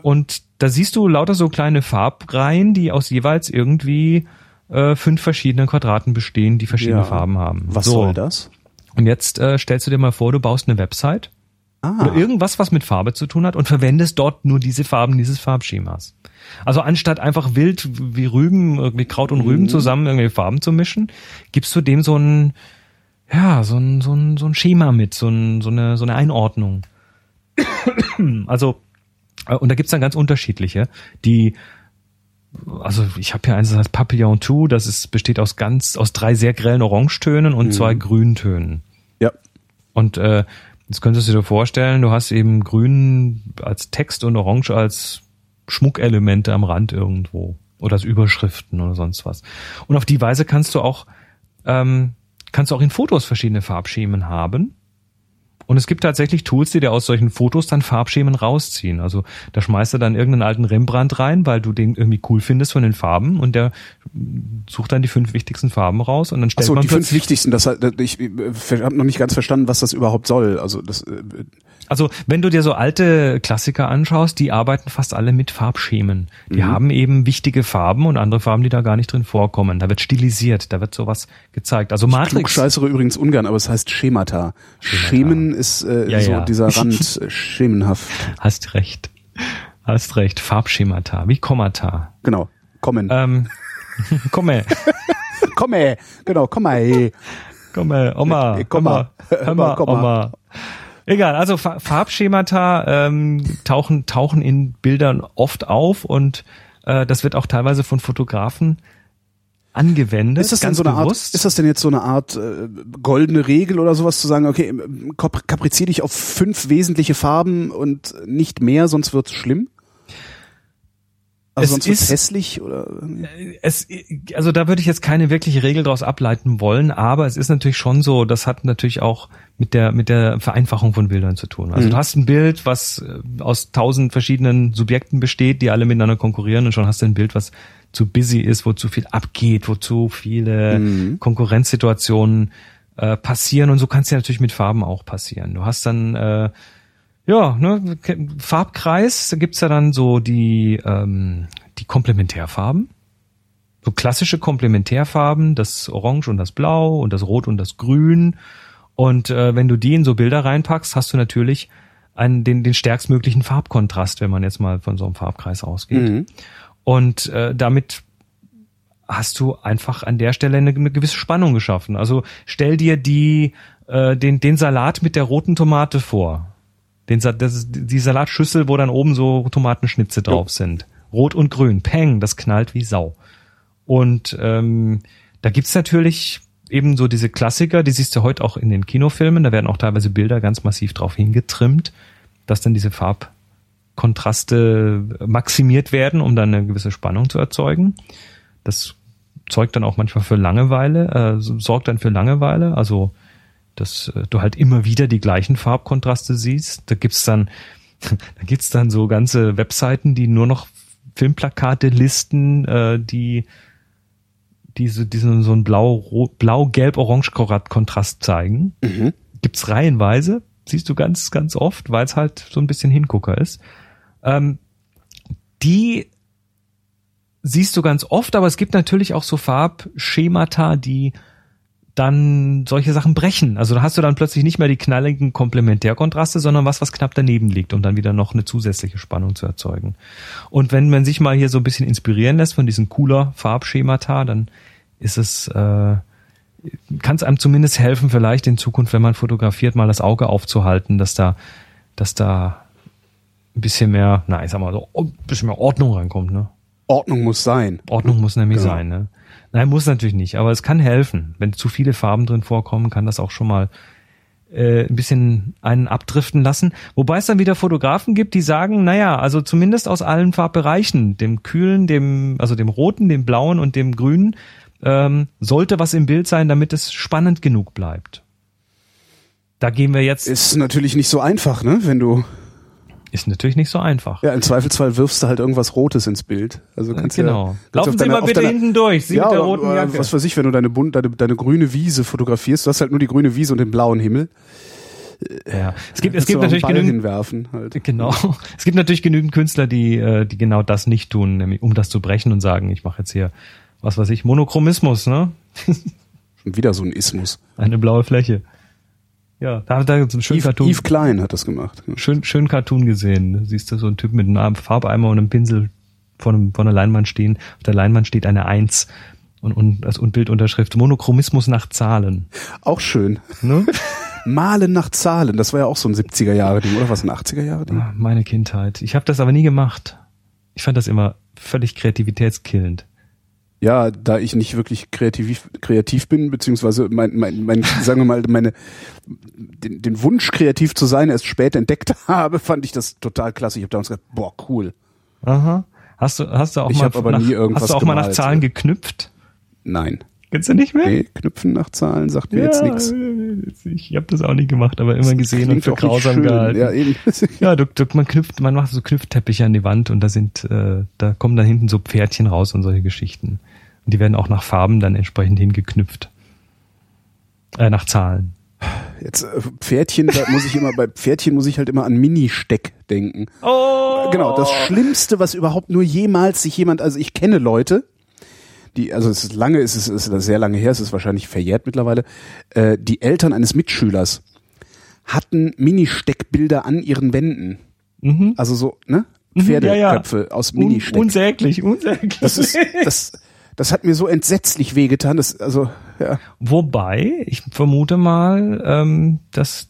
Und da siehst du lauter so kleine Farbreihen, die aus jeweils irgendwie äh, fünf verschiedenen Quadraten bestehen, die verschiedene ja. Farben haben. Was so. soll das? Und jetzt äh, stellst du dir mal vor, du baust eine Website ah. oder irgendwas, was mit Farbe zu tun hat und verwendest dort nur diese Farben dieses Farbschemas. Also anstatt einfach wild wie Rüben, irgendwie Kraut und Rüben mhm. zusammen irgendwie Farben zu mischen, gibst du dem so ein, ja, so ein, so ein, so ein Schema mit, so, ein, so, eine, so eine Einordnung. also, äh, und da gibt's dann ganz unterschiedliche, die also ich habe hier eins, das heißt Papillon 2, das ist, besteht aus ganz, aus drei sehr grellen Orangetönen und mhm. zwei Grüntönen. Ja. Und äh, Jetzt könntest du dir vorstellen, du hast eben grün als Text und orange als Schmuckelemente am Rand irgendwo oder als Überschriften oder sonst was. Und auf die Weise kannst du auch ähm, kannst du auch in Fotos verschiedene Farbschemen haben und es gibt tatsächlich Tools, die dir aus solchen Fotos dann Farbschemen rausziehen. Also da schmeißt er dann irgendeinen alten Rembrandt rein, weil du den irgendwie cool findest von den Farben und der sucht dann die fünf wichtigsten Farben raus und dann stellt Ach so, man die fünf wichtigsten. Das ich äh, habe noch nicht ganz verstanden, was das überhaupt soll. Also das äh, also wenn du dir so alte Klassiker anschaust, die arbeiten fast alle mit Farbschemen. Die mhm. haben eben wichtige Farben und andere Farben, die da gar nicht drin vorkommen. Da wird stilisiert, da wird sowas gezeigt. Also Matrix. Ich scheißere übrigens ungern, aber es heißt Schemata. Schemata. Schemen ist äh, ja, so ja. dieser Rand äh, schemenhaft. Hast recht. Hast recht. Farbschemata, wie Kommata. Genau. Kommen. Ähm, komme. komme. Genau, komme. Komme, Oma. Komme. Hör mal, Oma. Egal, also Farbschemata ähm, tauchen, tauchen in Bildern oft auf und äh, das wird auch teilweise von Fotografen angewendet. Ist das denn so eine Art, ist das denn jetzt so eine Art äh, goldene Regel oder sowas zu sagen, okay, kaprizier dich auf fünf wesentliche Farben und nicht mehr, sonst wird's schlimm? Also es ist hässlich oder es also da würde ich jetzt keine wirkliche Regel daraus ableiten wollen, aber es ist natürlich schon so, das hat natürlich auch mit der mit der Vereinfachung von Bildern zu tun. Also mhm. du hast ein Bild, was äh, aus tausend verschiedenen Subjekten besteht, die alle miteinander konkurrieren und schon hast du ein Bild, was zu busy ist, wo zu viel abgeht, wo zu viele mhm. Konkurrenzsituationen äh, passieren und so kann es ja natürlich mit Farben auch passieren. Du hast dann äh, ja, ne, Farbkreis, da gibt's ja dann so die, ähm, die Komplementärfarben. So klassische Komplementärfarben, das Orange und das Blau und das Rot und das Grün. Und äh, wenn du die in so Bilder reinpackst, hast du natürlich einen, den, den stärkstmöglichen Farbkontrast, wenn man jetzt mal von so einem Farbkreis ausgeht. Mhm. Und äh, damit hast du einfach an der Stelle eine, eine gewisse Spannung geschaffen. Also stell dir die, äh, den, den Salat mit der roten Tomate vor den, das die Salatschüssel, wo dann oben so Tomatenschnitze drauf jo. sind. Rot und grün. Peng, das knallt wie Sau. Und ähm, da gibt's natürlich eben so diese Klassiker, die siehst du heute auch in den Kinofilmen, da werden auch teilweise Bilder ganz massiv drauf hingetrimmt, dass dann diese Farbkontraste maximiert werden, um dann eine gewisse Spannung zu erzeugen. Das zeugt dann auch manchmal für Langeweile, äh, sorgt dann für Langeweile. Also dass äh, du halt immer wieder die gleichen Farbkontraste siehst. Da gibt's dann, da gibt's dann so ganze Webseiten, die nur noch Filmplakate listen, äh, die diese, diesen so ein blau, blau, gelb, orange Kontrast zeigen. Mhm. Gibt's reihenweise, siehst du ganz, ganz oft, weil es halt so ein bisschen Hingucker ist. Ähm, die siehst du ganz oft, aber es gibt natürlich auch so Farbschemata, die dann solche Sachen brechen. Also da hast du dann plötzlich nicht mehr die knalligen Komplementärkontraste, sondern was, was knapp daneben liegt, um dann wieder noch eine zusätzliche Spannung zu erzeugen. Und wenn man sich mal hier so ein bisschen inspirieren lässt von diesen cooler Farbschemata, dann ist es, äh, kann es einem zumindest helfen, vielleicht in Zukunft, wenn man fotografiert, mal das Auge aufzuhalten, dass da, dass da ein bisschen mehr, na, ich sag mal so, ein bisschen mehr Ordnung reinkommt, ne? Ordnung muss sein. Ordnung muss nämlich genau. sein, ne? Nein, muss natürlich nicht, aber es kann helfen. Wenn zu viele Farben drin vorkommen, kann das auch schon mal äh, ein bisschen einen abdriften lassen. Wobei es dann wieder Fotografen gibt, die sagen, naja, also zumindest aus allen Farbbereichen, dem kühlen, dem, also dem roten, dem blauen und dem grünen, ähm, sollte was im Bild sein, damit es spannend genug bleibt. Da gehen wir jetzt. Ist natürlich nicht so einfach, ne? Wenn du ist natürlich nicht so einfach. Ja, im Zweifelsfall wirfst du halt irgendwas Rotes ins Bild. Also kannst genau. Ja, Laufen Sie mal bitte deiner, hinten durch. Sie ja, mit der roten Jacke. Was weiß ich, wenn du deine, bunt, deine, deine grüne Wiese fotografierst, du hast halt nur die grüne Wiese und den blauen Himmel. Ja, es gibt, es gibt natürlich genügend, hinwerfen halt. Genau. Es gibt natürlich genügend Künstler, die, äh, die genau das nicht tun, nämlich um das zu brechen und sagen, ich mache jetzt hier, was weiß ich, Monochromismus, ne? Schon wieder so ein Ismus. Eine blaue Fläche. Ja, da hat er so einen schönen Eve, Cartoon. Eve Klein hat das gemacht. Schön, schön Cartoon gesehen. Da siehst du so einen Typ mit einem Farbeimer und einem Pinsel vor, einem, vor einer Leinwand stehen. Auf der Leinwand steht eine Eins und, und als Bildunterschrift Monochromismus nach Zahlen. Auch schön. Ne? Malen nach Zahlen, das war ja auch so ein 70er Jahre Ding, oder was ein 80er Jahre Ding? Ah, meine Kindheit. Ich habe das aber nie gemacht. Ich fand das immer völlig kreativitätskillend ja, da ich nicht wirklich kreativ, kreativ bin, beziehungsweise mein, mein, mein sagen wir mal, meine, den, den Wunsch, kreativ zu sein, erst später entdeckt habe, fand ich das total klasse. Ich habe damals gedacht, boah, cool. Aha. Hast du, hast du auch ich mal, aber nach, nie irgendwas hast du auch gemalt, mal nach Zahlen geknüpft? Nein. Kennst du nicht mehr? Nee, knüpfen nach Zahlen sagt mir ja, jetzt nichts. Ich habe das auch nicht gemacht, aber immer gesehen und für grausam gehalten. Ja, eben. ja du, du, man knüpft, man macht so Knüpfteppiche an die Wand und da sind, äh, da kommen dann hinten so Pferdchen raus und solche Geschichten. Und die werden auch nach Farben dann entsprechend hingeknüpft. Äh, nach Zahlen. Jetzt äh, Pferdchen, da muss ich immer bei Pferdchen muss ich halt immer an Mini-Steck denken. Oh. Genau, das Schlimmste, was überhaupt nur jemals sich jemand, also ich kenne Leute, die, also es ist lange, es ist, es ist sehr lange her, es ist wahrscheinlich verjährt mittlerweile, äh, die Eltern eines Mitschülers hatten Mini-Steckbilder an ihren Wänden. Mhm. Also so, ne? Pferdeköpfe mhm, ja, ja. aus Mini-Steck. unsäglich, unsäglich. Das ist, das, das hat mir so entsetzlich wehgetan. Das, also, ja. Wobei, ich vermute mal, ähm, dass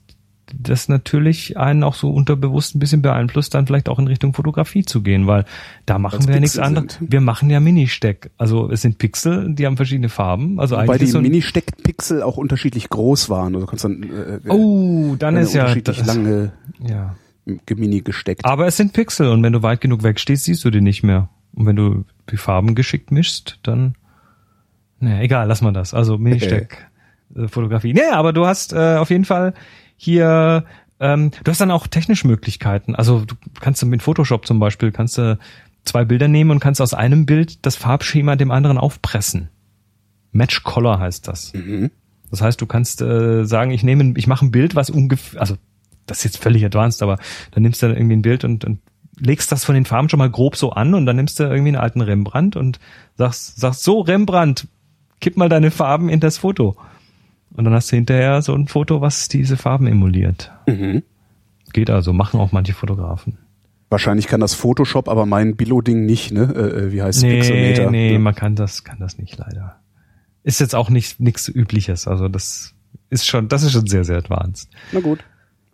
das natürlich einen auch so unterbewusst ein bisschen beeinflusst, dann vielleicht auch in Richtung Fotografie zu gehen, weil da machen Weil's wir ja nichts anderes. Wir machen ja Mini-Steck. Also es sind Pixel, die haben verschiedene Farben. Also Wobei die so Mini-Steck-Pixel auch unterschiedlich groß waren. Also kannst dann, äh, oh, dann ist ja unterschiedlich lange ja. Mini gesteckt. Aber es sind Pixel und wenn du weit genug wegstehst, siehst du die nicht mehr. Und wenn du die Farben geschickt mischst, dann, naja, egal, lass mal das. Also Mini-Steck-Fotografie. Naja, aber du hast äh, auf jeden Fall hier, ähm, du hast dann auch technische Möglichkeiten. Also du kannst mit Photoshop zum Beispiel, kannst du zwei Bilder nehmen und kannst aus einem Bild das Farbschema dem anderen aufpressen. Match Color heißt das. Mhm. Das heißt, du kannst äh, sagen, ich nehme, ich mache ein Bild, was ungefähr, also das ist jetzt völlig advanced, aber dann nimmst du irgendwie ein Bild und, und legst das von den Farben schon mal grob so an und dann nimmst du irgendwie einen alten Rembrandt und sagst, sagst so, Rembrandt, kipp mal deine Farben in das Foto. Und dann hast du hinterher so ein Foto, was diese Farben emuliert. Mhm. Geht also, machen auch manche Fotografen. Wahrscheinlich kann das Photoshop, aber mein Billo-Ding nicht, ne? Äh, äh wie heißt es? Nee, Pixelmeter? Nee, ja. man kann das, kann das nicht leider. Ist jetzt auch nicht nichts Übliches. Also das ist schon, das ist schon sehr, sehr advanced. Na gut.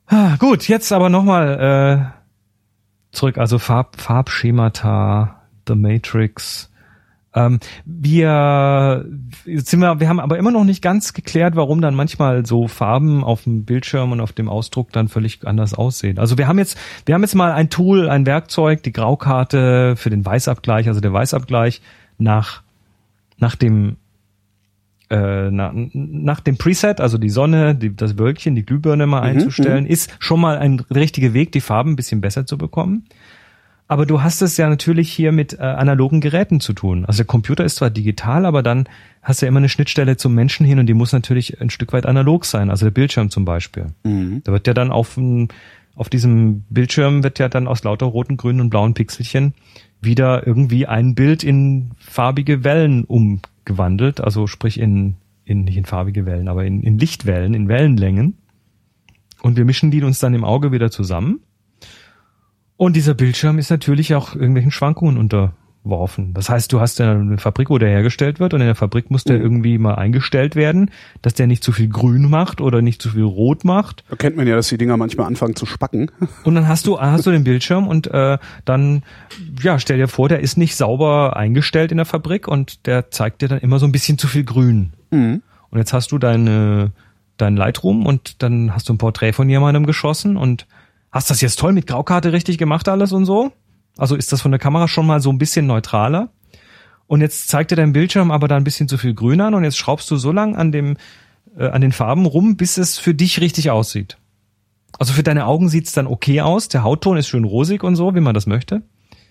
Ah, gut, jetzt aber nochmal äh, zurück, also Farb, Farbschemata, The Matrix. Ähm, wir, sind wir, wir haben aber immer noch nicht ganz geklärt, warum dann manchmal so Farben auf dem Bildschirm und auf dem Ausdruck dann völlig anders aussehen. Also wir haben jetzt, wir haben jetzt mal ein Tool, ein Werkzeug, die Graukarte für den Weißabgleich, also der Weißabgleich nach, nach dem äh, na, nach dem Preset, also die Sonne, die, das Wölkchen, die Glühbirne mal mhm, einzustellen, mhm. ist schon mal ein richtiger Weg, die Farben ein bisschen besser zu bekommen. Aber du hast es ja natürlich hier mit äh, analogen Geräten zu tun. Also der Computer ist zwar digital, aber dann hast du ja immer eine Schnittstelle zum Menschen hin und die muss natürlich ein Stück weit analog sein. Also der Bildschirm zum Beispiel. Mhm. Da wird ja dann auf, auf diesem Bildschirm wird ja dann aus lauter roten, grünen und blauen Pixelchen wieder irgendwie ein Bild in farbige Wellen umgewandelt. Also sprich in, in nicht in farbige Wellen, aber in, in Lichtwellen, in Wellenlängen. Und wir mischen die uns dann im Auge wieder zusammen. Und dieser Bildschirm ist natürlich auch irgendwelchen Schwankungen unterworfen. Das heißt, du hast ja eine Fabrik, wo der hergestellt wird und in der Fabrik muss der mhm. irgendwie mal eingestellt werden, dass der nicht zu viel grün macht oder nicht zu viel rot macht. Da kennt man ja, dass die Dinger manchmal anfangen zu spacken. Und dann hast du, hast du den Bildschirm und äh, dann, ja, stell dir vor, der ist nicht sauber eingestellt in der Fabrik und der zeigt dir dann immer so ein bisschen zu viel grün. Mhm. Und jetzt hast du deine, dein Lightroom und dann hast du ein Porträt von jemandem geschossen und hast das jetzt toll mit Graukarte richtig gemacht alles und so? Also ist das von der Kamera schon mal so ein bisschen neutraler? Und jetzt zeigt dir dein Bildschirm aber da ein bisschen zu viel grün an und jetzt schraubst du so lang an dem äh, an den Farben rum, bis es für dich richtig aussieht. Also für deine Augen sieht's dann okay aus, der Hautton ist schön rosig und so, wie man das möchte.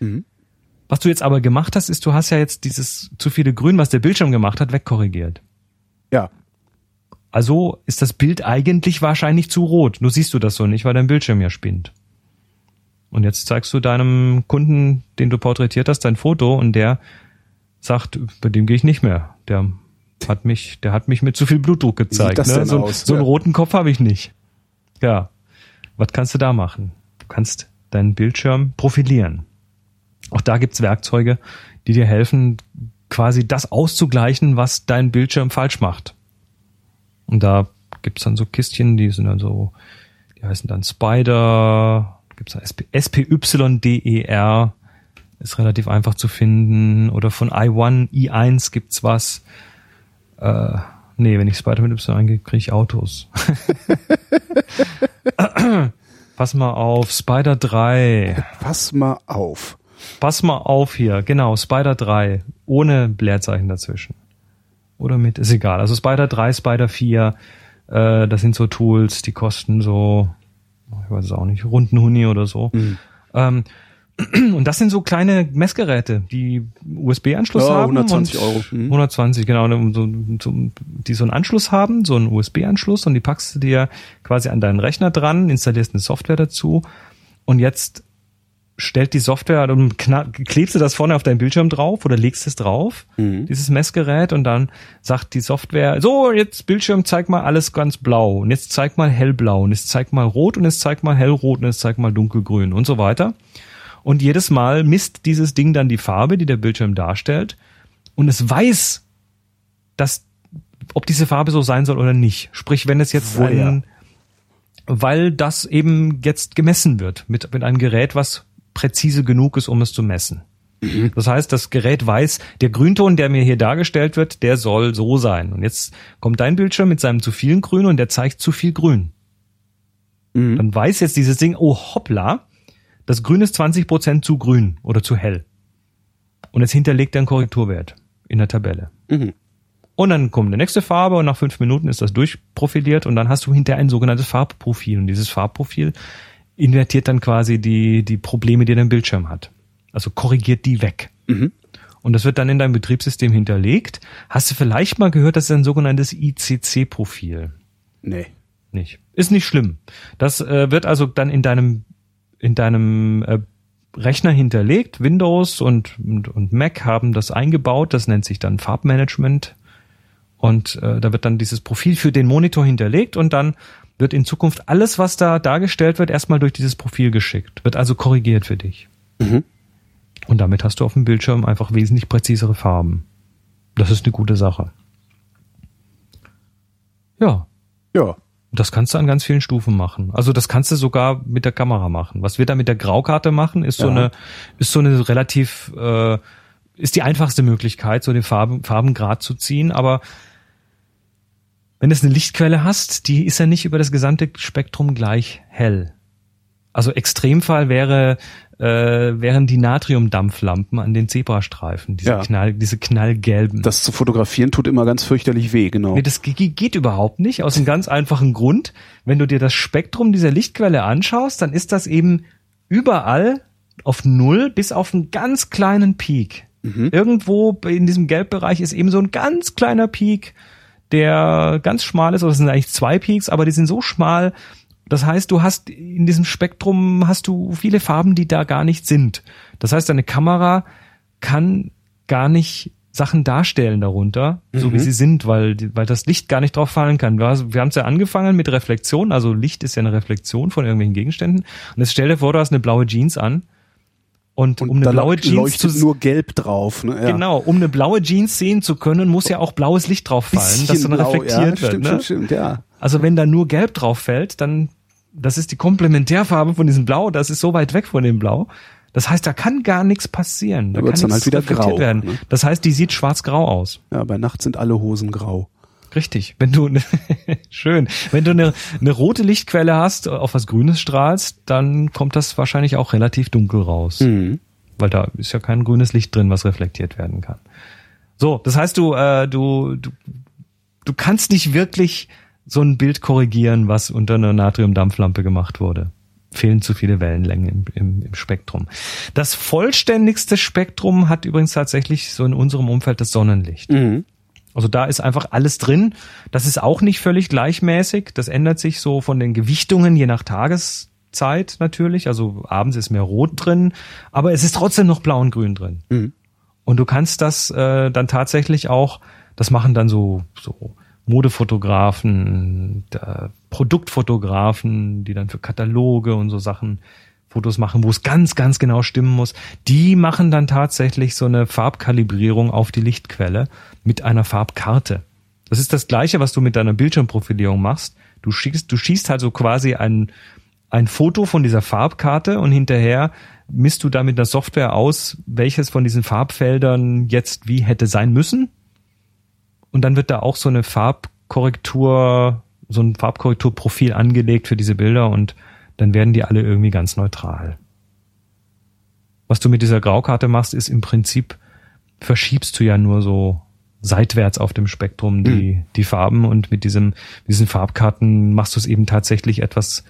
Mhm. Was du jetzt aber gemacht hast, ist, du hast ja jetzt dieses zu viele Grün, was der Bildschirm gemacht hat, wegkorrigiert. Ja. Also ist das Bild eigentlich wahrscheinlich zu rot. Nur siehst du das so nicht, weil dein Bildschirm ja spinnt. Und jetzt zeigst du deinem Kunden, den du porträtiert hast, dein Foto und der sagt, bei dem gehe ich nicht mehr. Der hat mich, der hat mich mit zu viel Blutdruck gezeigt. Ne? So, so, einen roten Kopf habe ich nicht. Ja. Was kannst du da machen? Du kannst deinen Bildschirm profilieren. Auch da gibt's Werkzeuge, die dir helfen, quasi das auszugleichen, was dein Bildschirm falsch macht. Und da gibt's dann so Kistchen, die sind dann so, die heißen dann Spider, gibt's da SP, SPYDER, ist relativ einfach zu finden. Oder von i1, i1 gibt's was. Äh, nee, wenn ich Spider mit Y eingebe, kriege ich Autos. Pass mal auf, Spider 3. Pass mal auf. Pass mal auf hier, genau, Spider 3, ohne Leerzeichen dazwischen oder mit, ist egal. Also Spider 3, Spider 4, äh, das sind so Tools, die kosten so, ich weiß es auch nicht, runden Huni oder so. Mhm. Ähm, und das sind so kleine Messgeräte, die USB-Anschluss ja, haben. 120 Euro. Mhm. 120, genau, so, so, die so einen Anschluss haben, so einen USB-Anschluss und die packst du dir quasi an deinen Rechner dran, installierst eine Software dazu und jetzt stellt die Software, dann klebst du das vorne auf deinen Bildschirm drauf oder legst es drauf, mhm. dieses Messgerät, und dann sagt die Software, so, jetzt Bildschirm, zeig mal alles ganz blau, und jetzt zeig mal hellblau, und jetzt zeig mal rot, und jetzt zeig mal hellrot, und jetzt zeig mal dunkelgrün und so weiter. Und jedes Mal misst dieses Ding dann die Farbe, die der Bildschirm darstellt, und es weiß, dass, ob diese Farbe so sein soll oder nicht. Sprich, wenn es jetzt Woher? ein, weil das eben jetzt gemessen wird mit, mit einem Gerät, was präzise genug ist, um es zu messen. Mhm. Das heißt, das Gerät weiß, der Grünton, der mir hier dargestellt wird, der soll so sein. Und jetzt kommt dein Bildschirm mit seinem zu vielen Grün und der zeigt zu viel Grün. Mhm. Dann weiß jetzt dieses Ding, oh hoppla, das Grün ist 20 Prozent zu grün oder zu hell. Und jetzt hinterlegt er einen Korrekturwert in der Tabelle. Mhm. Und dann kommt eine nächste Farbe und nach fünf Minuten ist das durchprofiliert und dann hast du hinterher ein sogenanntes Farbprofil. Und dieses Farbprofil invertiert dann quasi die, die Probleme, die dein Bildschirm hat. Also korrigiert die weg. Mhm. Und das wird dann in deinem Betriebssystem hinterlegt. Hast du vielleicht mal gehört, das ist ein sogenanntes ICC-Profil? Nee. Nicht. Ist nicht schlimm. Das äh, wird also dann in deinem, in deinem äh, Rechner hinterlegt. Windows und, und, und Mac haben das eingebaut. Das nennt sich dann Farbmanagement. Und äh, da wird dann dieses Profil für den Monitor hinterlegt und dann wird in Zukunft alles, was da dargestellt wird, erstmal durch dieses Profil geschickt. Wird also korrigiert für dich. Mhm. Und damit hast du auf dem Bildschirm einfach wesentlich präzisere Farben. Das ist eine gute Sache. Ja. Ja. Das kannst du an ganz vielen Stufen machen. Also das kannst du sogar mit der Kamera machen. Was wir da mit der Graukarte machen, ist ja. so eine, ist so eine relativ, äh, ist die einfachste Möglichkeit, so den Farben, Farbengrad zu ziehen. Aber wenn du eine Lichtquelle hast, die ist ja nicht über das gesamte Spektrum gleich hell. Also Extremfall wäre äh, wären die Natriumdampflampen an den Zebrastreifen, diese, ja. Knall, diese knallgelben. Das zu fotografieren tut immer ganz fürchterlich weh, genau. Nee, das geht überhaupt nicht, aus einem ganz einfachen Grund. Wenn du dir das Spektrum dieser Lichtquelle anschaust, dann ist das eben überall auf null bis auf einen ganz kleinen Peak. Mhm. Irgendwo in diesem Gelbbereich ist eben so ein ganz kleiner Peak, der ganz schmal ist, oder es sind eigentlich zwei Peaks, aber die sind so schmal, das heißt, du hast in diesem Spektrum hast du viele Farben, die da gar nicht sind. Das heißt, deine Kamera kann gar nicht Sachen darstellen darunter, mhm. so wie mhm. sie sind, weil, weil das Licht gar nicht drauf fallen kann. Wir, wir haben es ja angefangen mit Reflexion, also Licht ist ja eine Reflexion von irgendwelchen Gegenständen. Und jetzt stell dir vor, du hast eine blaue Jeans an. Und, und um eine blaue Jeans zu nur gelb drauf. Ne? Ja. Genau, um eine blaue Jeans sehen zu können, muss ja auch blaues Licht drauf fallen, das dann blau, reflektiert ja, wird. Stimmt, ne? stimmt, stimmt, ja. Also wenn da nur gelb drauf fällt, dann das ist die Komplementärfarbe von diesem Blau, das ist so weit weg von dem Blau. Das heißt, da kann gar nichts passieren. Da, da kann dann halt wieder grau werden. Ne? Das heißt, die sieht schwarz-grau aus. Ja, bei Nacht sind alle Hosen grau. Richtig. Wenn du ne, schön, wenn du eine, eine rote Lichtquelle hast, auf was Grünes strahlst, dann kommt das wahrscheinlich auch relativ dunkel raus, mhm. weil da ist ja kein grünes Licht drin, was reflektiert werden kann. So, das heißt, du äh, du du du kannst nicht wirklich so ein Bild korrigieren, was unter einer Natriumdampflampe gemacht wurde fehlen zu viele Wellenlängen im, im, im Spektrum. Das vollständigste Spektrum hat übrigens tatsächlich so in unserem Umfeld das Sonnenlicht. Mhm. Also da ist einfach alles drin. Das ist auch nicht völlig gleichmäßig. Das ändert sich so von den Gewichtungen je nach Tageszeit natürlich. Also abends ist mehr Rot drin, aber es ist trotzdem noch Blau und Grün drin. Mhm. Und du kannst das äh, dann tatsächlich auch, das machen dann so so Modefotografen, Produktfotografen, die dann für Kataloge und so Sachen Fotos machen, wo es ganz, ganz genau stimmen muss, die machen dann tatsächlich so eine Farbkalibrierung auf die Lichtquelle mit einer Farbkarte. Das ist das Gleiche, was du mit deiner Bildschirmprofilierung machst. Du schießt, du schießt also quasi ein, ein Foto von dieser Farbkarte und hinterher misst du da mit der Software aus, welches von diesen Farbfeldern jetzt wie hätte sein müssen und dann wird da auch so eine Farbkorrektur, so ein Farbkorrekturprofil angelegt für diese Bilder und dann werden die alle irgendwie ganz neutral. Was du mit dieser Graukarte machst, ist im Prinzip verschiebst du ja nur so seitwärts auf dem Spektrum die, mhm. die Farben und mit diesem, diesen Farbkarten machst du es eben tatsächlich etwas,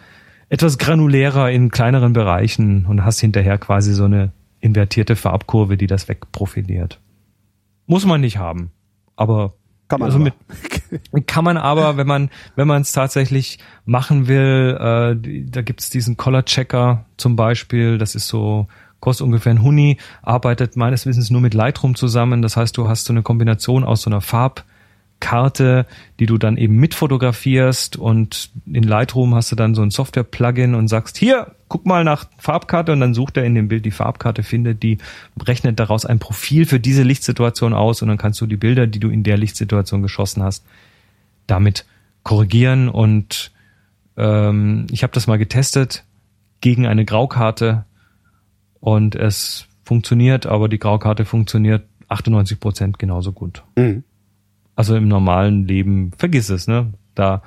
etwas granulärer in kleineren Bereichen und hast hinterher quasi so eine invertierte Farbkurve, die das wegprofiliert. Muss man nicht haben. Aber kann man, also mit, kann man aber, wenn man wenn man es tatsächlich machen will, äh, da gibt's diesen Color Checker zum Beispiel. Das ist so kostet ungefähr ein Huni, arbeitet meines Wissens nur mit Lightroom zusammen. Das heißt, du hast so eine Kombination aus so einer Farb Karte, die du dann eben mitfotografierst und in Lightroom hast du dann so ein Software-Plugin und sagst, hier, guck mal nach Farbkarte und dann sucht er in dem Bild die Farbkarte, findet die, rechnet daraus ein Profil für diese Lichtsituation aus und dann kannst du die Bilder, die du in der Lichtsituation geschossen hast, damit korrigieren und ähm, ich habe das mal getestet gegen eine Graukarte und es funktioniert, aber die Graukarte funktioniert 98 Prozent genauso gut. Mhm. Also im normalen Leben, vergiss es, ne? Da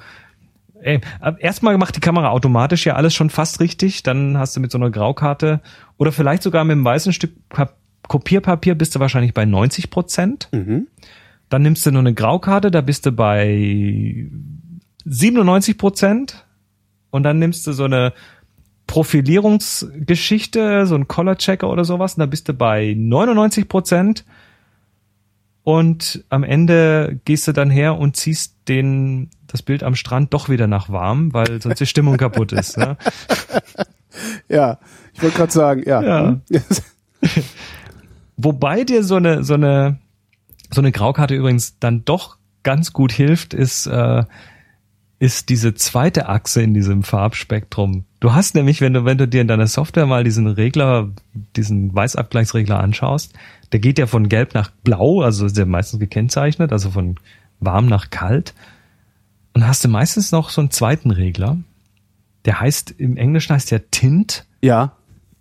ey, erstmal macht die Kamera automatisch ja alles schon fast richtig, dann hast du mit so einer Graukarte oder vielleicht sogar mit einem weißen Stück Kopierpapier bist du wahrscheinlich bei 90 Prozent. Mhm. Dann nimmst du nur eine Graukarte, da bist du bei 97 Prozent. Und dann nimmst du so eine Profilierungsgeschichte, so ein Color Checker oder sowas, und da bist du bei 99 Prozent und am Ende gehst du dann her und ziehst den, das Bild am Strand doch wieder nach warm, weil sonst die Stimmung kaputt ist. Ne? Ja, ich wollte gerade sagen, ja. ja. Hm? Wobei dir so eine, so eine, so eine Graukarte übrigens dann doch ganz gut hilft, ist, äh, ist diese zweite Achse in diesem Farbspektrum. Du hast nämlich, wenn du, wenn du dir in deiner Software mal diesen Regler, diesen Weißabgleichsregler anschaust, der geht ja von gelb nach blau, also ist der meistens gekennzeichnet, also von warm nach kalt. Und hast du meistens noch so einen zweiten Regler. Der heißt, im Englischen heißt der Tint. Ja.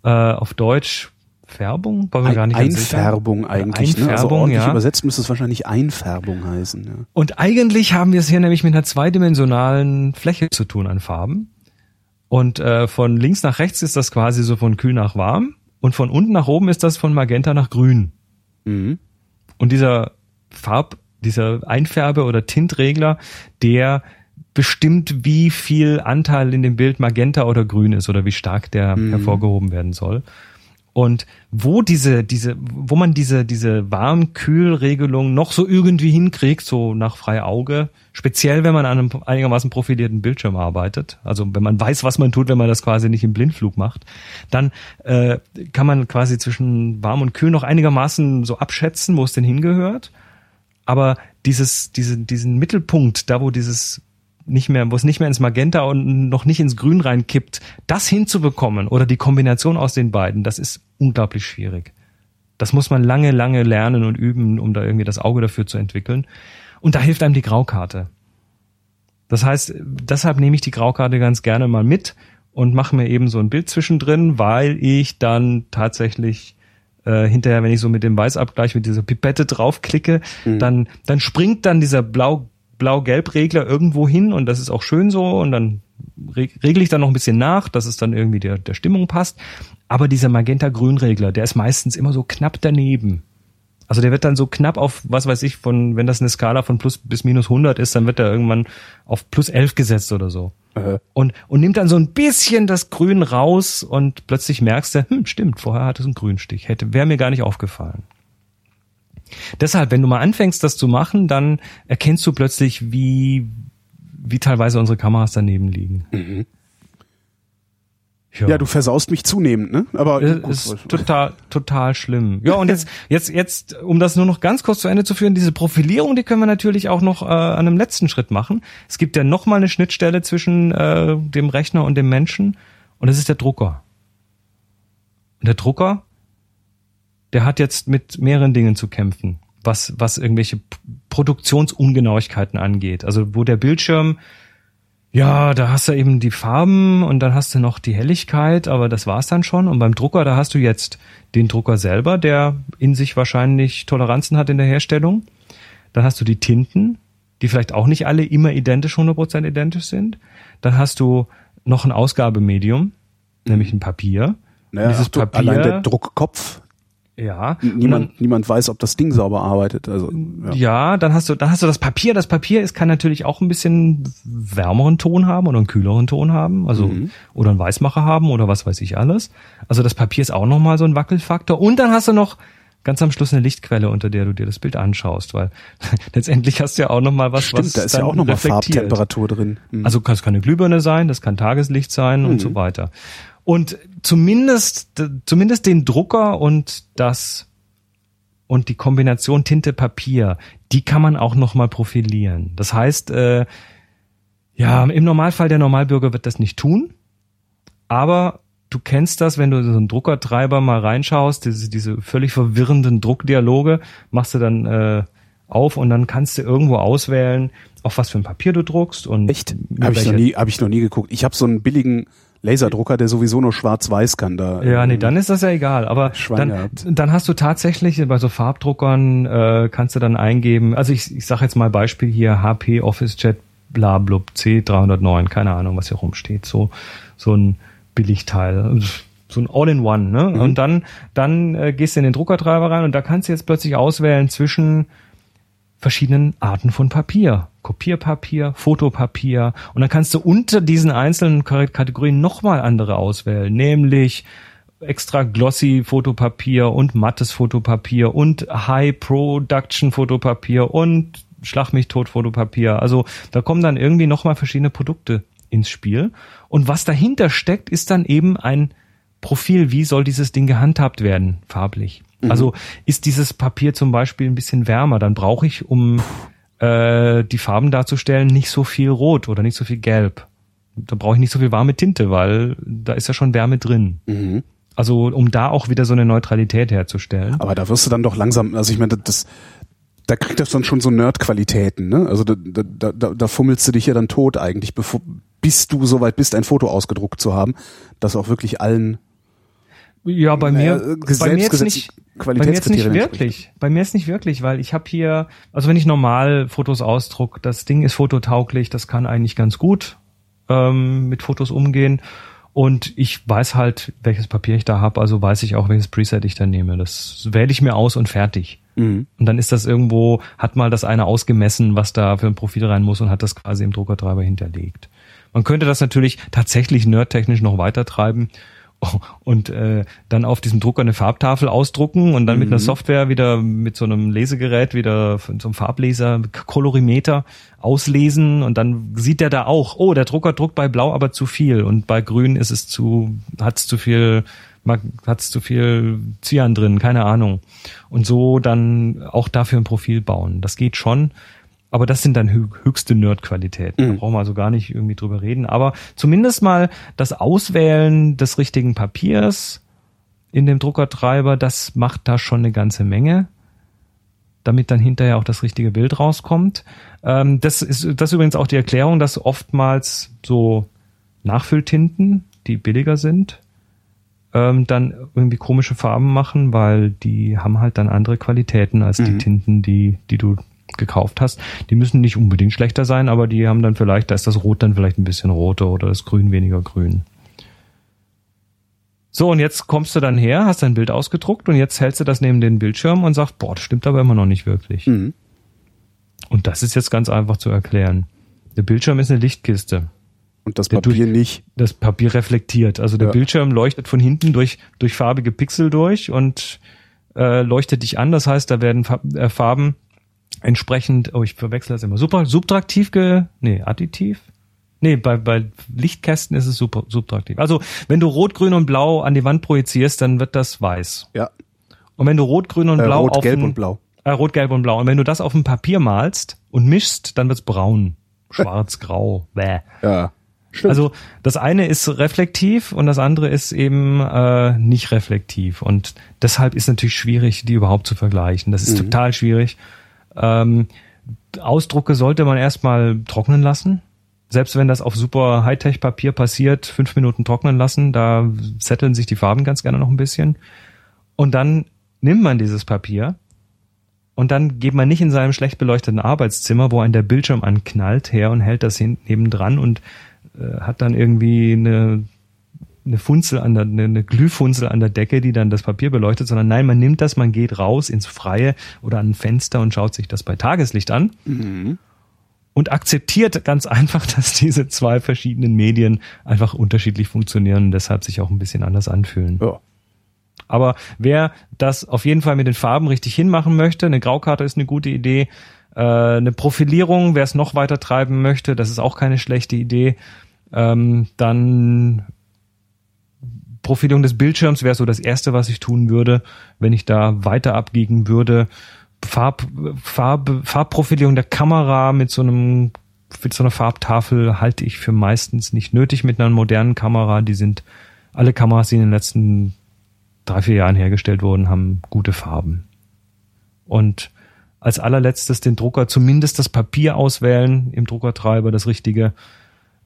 Äh, auf Deutsch Färbung? War mir gar nicht Einfärbung eigentlich. Einfärbung, ne? also ordentlich ja. übersetzt müsste es wahrscheinlich Einfärbung heißen. Ja. Und eigentlich haben wir es hier nämlich mit einer zweidimensionalen Fläche zu tun an Farben. Und äh, von links nach rechts ist das quasi so von kühl nach warm. Und von unten nach oben ist das von Magenta nach grün. Mhm. Und dieser Farb, dieser Einfärbe- oder Tintregler, der bestimmt, wie viel Anteil in dem Bild Magenta oder Grün ist oder wie stark der mhm. hervorgehoben werden soll. Und wo diese, diese, wo man diese, diese Warm-Kühl-Regelung noch so irgendwie hinkriegt, so nach frei Auge, speziell wenn man an einem einigermaßen profilierten Bildschirm arbeitet, also wenn man weiß, was man tut, wenn man das quasi nicht im Blindflug macht, dann äh, kann man quasi zwischen warm und kühl noch einigermaßen so abschätzen, wo es denn hingehört. Aber dieses, diese, diesen Mittelpunkt, da wo dieses nicht mehr, wo es nicht mehr ins Magenta und noch nicht ins Grün reinkippt, das hinzubekommen oder die Kombination aus den beiden, das ist unglaublich schwierig. Das muss man lange, lange lernen und üben, um da irgendwie das Auge dafür zu entwickeln. Und da hilft einem die Graukarte. Das heißt, deshalb nehme ich die Graukarte ganz gerne mal mit und mache mir eben so ein Bild zwischendrin, weil ich dann tatsächlich äh, hinterher, wenn ich so mit dem Weißabgleich mit dieser Pipette draufklicke, mhm. dann dann springt dann dieser blau Blau-Gelb-Regler irgendwo hin und das ist auch schön so und dann regle ich dann noch ein bisschen nach, dass es dann irgendwie der, der Stimmung passt. Aber dieser Magenta-Grün-Regler, der ist meistens immer so knapp daneben. Also der wird dann so knapp auf, was weiß ich, von, wenn das eine Skala von plus bis minus 100 ist, dann wird er irgendwann auf plus 11 gesetzt oder so. Uh Und, und nimmt dann so ein bisschen das Grün raus und plötzlich merkst du, hm, stimmt, vorher hat es einen Grünstich. Hätte, wäre mir gar nicht aufgefallen. Deshalb, wenn du mal anfängst, das zu machen, dann erkennst du plötzlich, wie, wie teilweise unsere Kameras daneben liegen. Mhm. Ja. ja. du versaust mich zunehmend, ne? Aber es ist total, total schlimm. Ja, und jetzt, jetzt, jetzt, um das nur noch ganz kurz zu Ende zu führen, diese Profilierung, die können wir natürlich auch noch äh, an einem letzten Schritt machen. Es gibt ja noch mal eine Schnittstelle zwischen äh, dem Rechner und dem Menschen, und das ist der Drucker. Und der Drucker, der hat jetzt mit mehreren Dingen zu kämpfen, was, was irgendwelche Produktionsungenauigkeiten angeht. Also wo der Bildschirm ja, da hast du eben die Farben und dann hast du noch die Helligkeit, aber das war's dann schon. Und beim Drucker, da hast du jetzt den Drucker selber, der in sich wahrscheinlich Toleranzen hat in der Herstellung. Dann hast du die Tinten, die vielleicht auch nicht alle immer identisch, 100% identisch sind. Dann hast du noch ein Ausgabemedium, nämlich ein Papier. Naja, dieses Papier, allein der Druckkopf, ja. Niemand, dann, niemand weiß, ob das Ding sauber arbeitet. Also, ja. ja, dann hast du, dann hast du das Papier. Das Papier ist, kann natürlich auch ein bisschen wärmeren Ton haben oder einen kühleren Ton haben, also, mhm. oder einen Weißmacher haben oder was weiß ich alles. Also das Papier ist auch nochmal so ein Wackelfaktor. Und dann hast du noch ganz am Schluss eine Lichtquelle, unter der du dir das Bild anschaust, weil letztendlich hast du ja auch nochmal was, Stimmt, was da ist ja auch nochmal Farbtemperatur drin. Mhm. Also kann es keine Glühbirne sein, das kann Tageslicht sein mhm. und so weiter. Und zumindest, zumindest den Drucker und das und die Kombination Tinte Papier, die kann man auch noch mal profilieren. Das heißt, äh, ja, im Normalfall der Normalbürger wird das nicht tun, aber du kennst das, wenn du so einen Druckertreiber mal reinschaust, diese, diese völlig verwirrenden Druckdialoge, machst du dann äh, auf und dann kannst du irgendwo auswählen, auf was für ein Papier du druckst und echt habe ich noch nie habe ich noch nie geguckt. Ich habe so einen billigen Laserdrucker, der sowieso nur schwarz-weiß kann da. Ja, nee, dann ist das ja egal. Aber dann, dann hast du tatsächlich bei so Farbdruckern äh, kannst du dann eingeben. Also ich, ich sage jetzt mal Beispiel hier HP OfficeJet blablub C309, keine Ahnung, was hier rumsteht. So so ein Billigteil, so ein All-in-One. Ne? Mhm. Und dann dann äh, gehst du in den Druckertreiber rein und da kannst du jetzt plötzlich auswählen zwischen verschiedenen Arten von Papier. Kopierpapier, Fotopapier und dann kannst du unter diesen einzelnen Kategorien nochmal andere auswählen, nämlich extra glossy Fotopapier und mattes Fotopapier und High Production Fotopapier und Schlag mich tot Fotopapier. Also da kommen dann irgendwie nochmal verschiedene Produkte ins Spiel. Und was dahinter steckt, ist dann eben ein Profil. Wie soll dieses Ding gehandhabt werden, farblich? Mhm. Also ist dieses Papier zum Beispiel ein bisschen wärmer, dann brauche ich, um äh, die Farben darzustellen, nicht so viel Rot oder nicht so viel Gelb. Da brauche ich nicht so viel warme Tinte, weil da ist ja schon Wärme drin. Mhm. Also um da auch wieder so eine Neutralität herzustellen. Aber da wirst du dann doch langsam, also ich meine, das, da kriegt das dann schon so Nerd-Qualitäten, ne? Also da, da, da, da fummelst du dich ja dann tot eigentlich, bevor, bis du soweit bist, ein Foto ausgedruckt zu haben, das auch wirklich allen ja, bei mir, äh, bei mir jetzt nicht, bei mir jetzt nicht wirklich. Bei mir ist nicht wirklich, weil ich habe hier, also wenn ich normal Fotos ausdruck, das Ding ist fototauglich, das kann eigentlich ganz gut ähm, mit Fotos umgehen. Und ich weiß halt, welches Papier ich da habe, also weiß ich auch, welches Preset ich da nehme. Das wähle ich mir aus und fertig. Mhm. Und dann ist das irgendwo, hat mal das eine ausgemessen, was da für ein Profil rein muss und hat das quasi im Druckertreiber hinterlegt. Man könnte das natürlich tatsächlich nerdtechnisch noch weiter treiben und äh, dann auf diesem Drucker eine Farbtafel ausdrucken und dann mhm. mit einer mhm. Software wieder mit so einem Lesegerät wieder so einem Farbleser Kolorimeter auslesen und dann sieht er da auch, oh, der Drucker druckt bei Blau aber zu viel und bei Grün ist es zu, hat es zu viel, hat es zu viel Cyan drin, keine Ahnung. Und so dann auch dafür ein Profil bauen. Das geht schon. Aber das sind dann höchste Nerd-Qualitäten. Mhm. Da brauchen wir also gar nicht irgendwie drüber reden. Aber zumindest mal das Auswählen des richtigen Papiers in dem Druckertreiber, das macht da schon eine ganze Menge damit dann hinterher auch das richtige Bild rauskommt. Ähm, das ist das ist übrigens auch die Erklärung, dass oftmals so Nachfülltinten, die billiger sind, ähm, dann irgendwie komische Farben machen, weil die haben halt dann andere Qualitäten als mhm. die Tinten, die die du gekauft hast. Die müssen nicht unbedingt schlechter sein, aber die haben dann vielleicht, da ist das Rot dann vielleicht ein bisschen roter oder das Grün weniger grün. So, und jetzt kommst du dann her, hast dein Bild ausgedruckt und jetzt hältst du das neben den Bildschirm und sagst, boah, das stimmt aber immer noch nicht wirklich. Mhm. Und das ist jetzt ganz einfach zu erklären. Der Bildschirm ist eine Lichtkiste. Und das Papier durch, nicht. Das Papier reflektiert. Also der ja. Bildschirm leuchtet von hinten durch, durch farbige Pixel durch und äh, leuchtet dich an. Das heißt, da werden äh, Farben entsprechend, oh, ich verwechsel das immer, super, subtraktiv ge, nee, additiv? Nee, bei, bei Lichtkästen ist es super, subtraktiv. Also, wenn du Rot, Grün und Blau an die Wand projizierst, dann wird das weiß. Ja. Und wenn du Rot, Grün und äh, Blau Rot, auf Gelb ein, und Blau. Äh, Rot, Gelb und Blau. Und wenn du das auf ein Papier malst und mischst, dann wird's braun. Schwarz, grau. Bäh. Ja. Stimmt. Also das eine ist reflektiv und das andere ist eben äh, nicht reflektiv. Und deshalb ist natürlich schwierig, die überhaupt zu vergleichen. Das ist mhm. total schwierig. Ähm, Ausdrucke sollte man erstmal trocknen lassen selbst wenn das auf super Hightech-Papier passiert, fünf Minuten trocknen lassen, da zetteln sich die Farben ganz gerne noch ein bisschen. Und dann nimmt man dieses Papier und dann geht man nicht in seinem schlecht beleuchteten Arbeitszimmer, wo ein der Bildschirm anknallt, her und hält das nebendran und äh, hat dann irgendwie eine, eine Funzel an der, eine, Glühfunzel an der Decke, die dann das Papier beleuchtet, sondern nein, man nimmt das, man geht raus ins Freie oder an ein Fenster und schaut sich das bei Tageslicht an. Mhm und akzeptiert ganz einfach, dass diese zwei verschiedenen Medien einfach unterschiedlich funktionieren und deshalb sich auch ein bisschen anders anfühlen. Ja. Aber wer das auf jeden Fall mit den Farben richtig hinmachen möchte, eine Graukarte ist eine gute Idee. Äh, eine Profilierung, wer es noch weiter treiben möchte, das ist auch keine schlechte Idee. Ähm, dann Profilierung des Bildschirms wäre so das erste, was ich tun würde, wenn ich da weiter abbiegen würde. Farb, Farb, Farbprofilierung der Kamera mit so einem mit so einer Farbtafel halte ich für meistens nicht nötig mit einer modernen Kamera. Die sind alle Kameras, die in den letzten drei, vier Jahren hergestellt wurden, haben gute Farben. Und als allerletztes den Drucker zumindest das Papier auswählen im Druckertreiber, das richtige.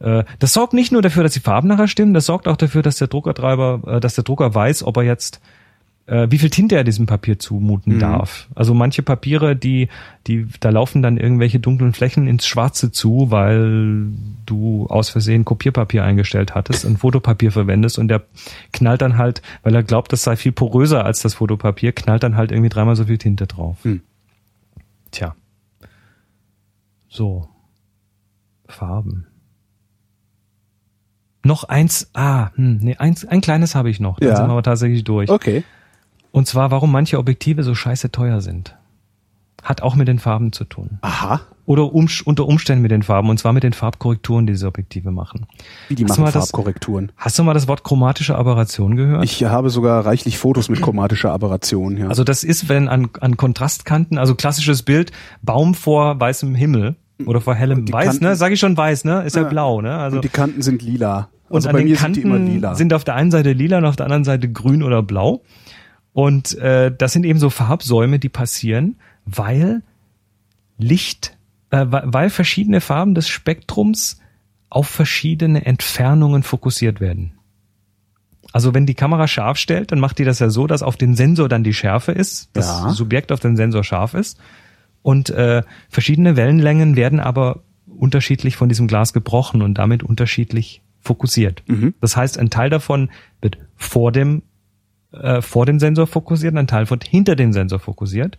Äh, das sorgt nicht nur dafür, dass die Farben nachher stimmen, das sorgt auch dafür, dass der Druckertreiber, äh, dass der Drucker weiß, ob er jetzt äh, wie viel Tinte er diesem Papier zumuten mhm. darf. Also manche Papiere, die, die, da laufen dann irgendwelche dunklen Flächen ins Schwarze zu, weil du aus Versehen Kopierpapier eingestellt hattest und Fotopapier verwendest und der knallt dann halt, weil er glaubt, das sei viel poröser als das Fotopapier, knallt dann halt irgendwie dreimal so viel Tinte drauf. Mhm. Tja. So. Farben. Noch eins, ah, hm, nee, eins, ein kleines habe ich noch. Dann ja. sind wir aber tatsächlich durch. Okay. Und zwar, warum manche Objektive so scheiße teuer sind. Hat auch mit den Farben zu tun. Aha. Oder um, unter Umständen mit den Farben, und zwar mit den Farbkorrekturen, die diese Objektive machen. Wie die hast machen Farbkorrekturen? Das, hast du mal das Wort chromatische Aberration gehört? Ich habe sogar reichlich Fotos mit chromatischer Aberration, ja. Also das ist, wenn an, an Kontrastkanten, also klassisches Bild, Baum vor weißem Himmel oder vor hellem Weiß, Kanten, ne? Sag ich schon weiß, ne? Ist ja, ja blau, ne? Also und die Kanten sind lila. Und also an den Kanten sind, sind auf der einen Seite lila und auf der anderen Seite grün oder blau. Und äh, das sind eben so Farbsäume, die passieren, weil Licht, äh, weil verschiedene Farben des Spektrums auf verschiedene Entfernungen fokussiert werden. Also wenn die Kamera scharf stellt, dann macht die das ja so, dass auf den Sensor dann die Schärfe ist, das ja. Subjekt auf den Sensor scharf ist. Und äh, verschiedene Wellenlängen werden aber unterschiedlich von diesem Glas gebrochen und damit unterschiedlich fokussiert. Mhm. Das heißt, ein Teil davon wird vor dem äh, vor dem Sensor fokussiert, ein Teil wird hinter dem Sensor fokussiert.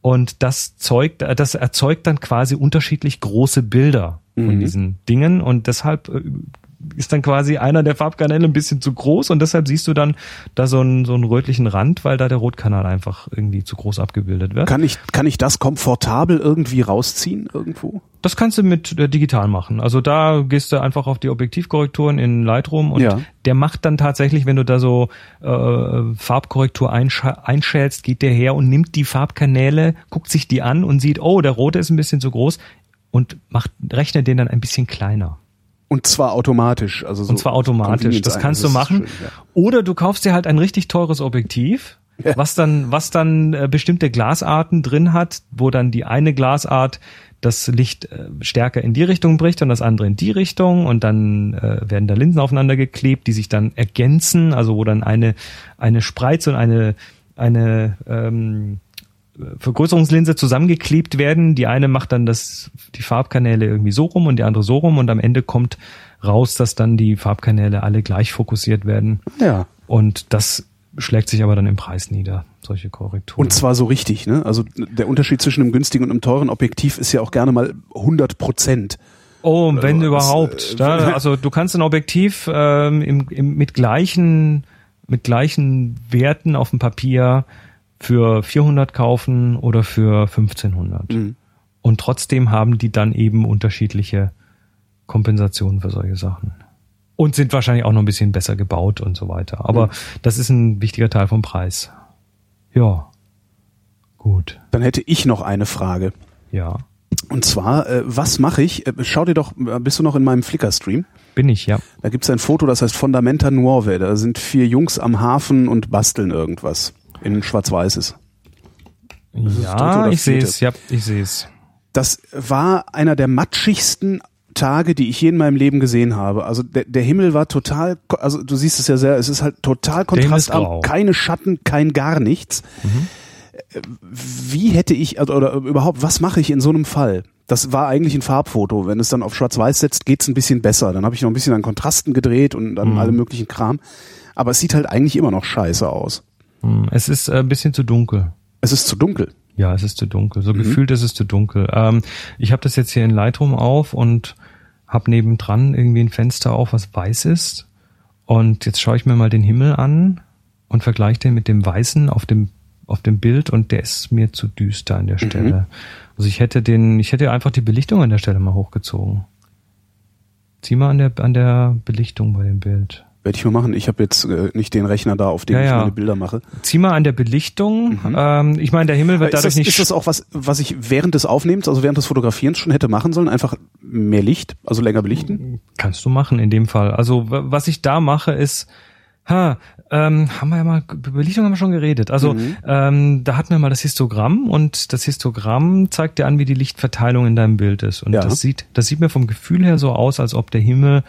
Und das zeugt, äh, das erzeugt dann quasi unterschiedlich große Bilder von mhm. diesen Dingen und deshalb äh, ist dann quasi einer der Farbkanäle ein bisschen zu groß und deshalb siehst du dann da so einen, so einen rötlichen Rand, weil da der Rotkanal einfach irgendwie zu groß abgebildet wird. Kann ich, kann ich das komfortabel irgendwie rausziehen irgendwo? Das kannst du mit äh, digital machen. Also da gehst du einfach auf die Objektivkorrekturen in Lightroom und ja. der macht dann tatsächlich, wenn du da so äh, Farbkorrektur einsch einschälst, geht der her und nimmt die Farbkanäle, guckt sich die an und sieht, oh, der rote ist ein bisschen zu groß und macht, rechnet den dann ein bisschen kleiner. Und zwar automatisch. Also so und zwar automatisch. Das kannst du machen. Schön, ja. Oder du kaufst dir halt ein richtig teures Objektiv, ja. was dann, was dann äh, bestimmte Glasarten drin hat, wo dann die eine Glasart das Licht äh, stärker in die Richtung bricht und das andere in die Richtung und dann äh, werden da Linsen aufeinander geklebt, die sich dann ergänzen, also wo dann eine eine Spreiz und eine eine ähm, Vergrößerungslinse zusammengeklebt werden. Die eine macht dann das die Farbkanäle irgendwie so rum und die andere so rum und am Ende kommt raus, dass dann die Farbkanäle alle gleich fokussiert werden. Ja. Und das schlägt sich aber dann im Preis nieder, solche Korrekturen. Und zwar so richtig, ne? Also der Unterschied zwischen einem günstigen und einem teuren Objektiv ist ja auch gerne mal 100 Prozent. Oh, wenn also, überhaupt. Äh, also du kannst ein Objektiv ähm, im, im, mit gleichen mit gleichen Werten auf dem Papier für 400 kaufen oder für 1500. Mhm. Und trotzdem haben die dann eben unterschiedliche Kompensationen für solche Sachen und sind wahrscheinlich auch noch ein bisschen besser gebaut und so weiter. Aber mhm. das ist ein wichtiger Teil vom Preis. Ja. Gut. Dann hätte ich noch eine Frage. Ja. Und zwar, äh, was mache ich? Äh, schau dir doch, äh, bist du noch in meinem Flickr-Stream? Bin ich, ja. Da gibt's ein Foto, das heißt Fundamenta Nuove. Da sind vier Jungs am Hafen und basteln irgendwas. In Schwarz-Weißes. Ja, ich sehe es, ja, ich sehe es. Das war einer der matschigsten Tage, die ich je in meinem Leben gesehen habe. Also der, der Himmel war total, also du siehst es ja sehr, es ist halt total kontrastarm, keine Schatten, kein gar nichts. Mhm. Wie hätte ich, also, oder überhaupt, was mache ich in so einem Fall? Das war eigentlich ein Farbfoto. Wenn es dann auf Schwarz-Weiß setzt, geht's ein bisschen besser. Dann habe ich noch ein bisschen an Kontrasten gedreht und dann mhm. alle möglichen Kram. Aber es sieht halt eigentlich immer noch scheiße aus. Mhm. Es ist äh, ein bisschen zu dunkel. Es ist zu dunkel. Ja, es ist zu dunkel. So mhm. gefühlt ist es zu dunkel. Ähm, ich habe das jetzt hier in Lightroom auf und habe nebendran irgendwie ein Fenster auf, was weiß ist. Und jetzt schaue ich mir mal den Himmel an und vergleiche den mit dem Weißen auf dem auf dem Bild und der ist mir zu düster an der mhm. Stelle. Mhm. Also ich hätte den, ich hätte einfach die Belichtung an der Stelle mal hochgezogen. Zieh mal an der an der Belichtung bei dem Bild. Werde ich mal machen. Ich habe jetzt äh, nicht den Rechner da, auf dem ja, ich meine Bilder mache. Zieh mal an der Belichtung. Mhm. Ähm, ich meine, der Himmel wird dadurch das, nicht. Ist das auch was, was ich während des Aufnehmens, also während des Fotografierens schon hätte machen sollen? Einfach mehr Licht, also länger belichten? Kannst du machen in dem Fall. Also was ich da mache ist, ha, ähm, haben wir ja mal, Belichtung haben wir schon geredet. Also mhm. ähm, da hatten wir mal das Histogramm und das Histogramm zeigt dir an, wie die Lichtverteilung in deinem Bild ist. Und ja. das sieht, das sieht mir vom Gefühl her so aus, als ob der Himmel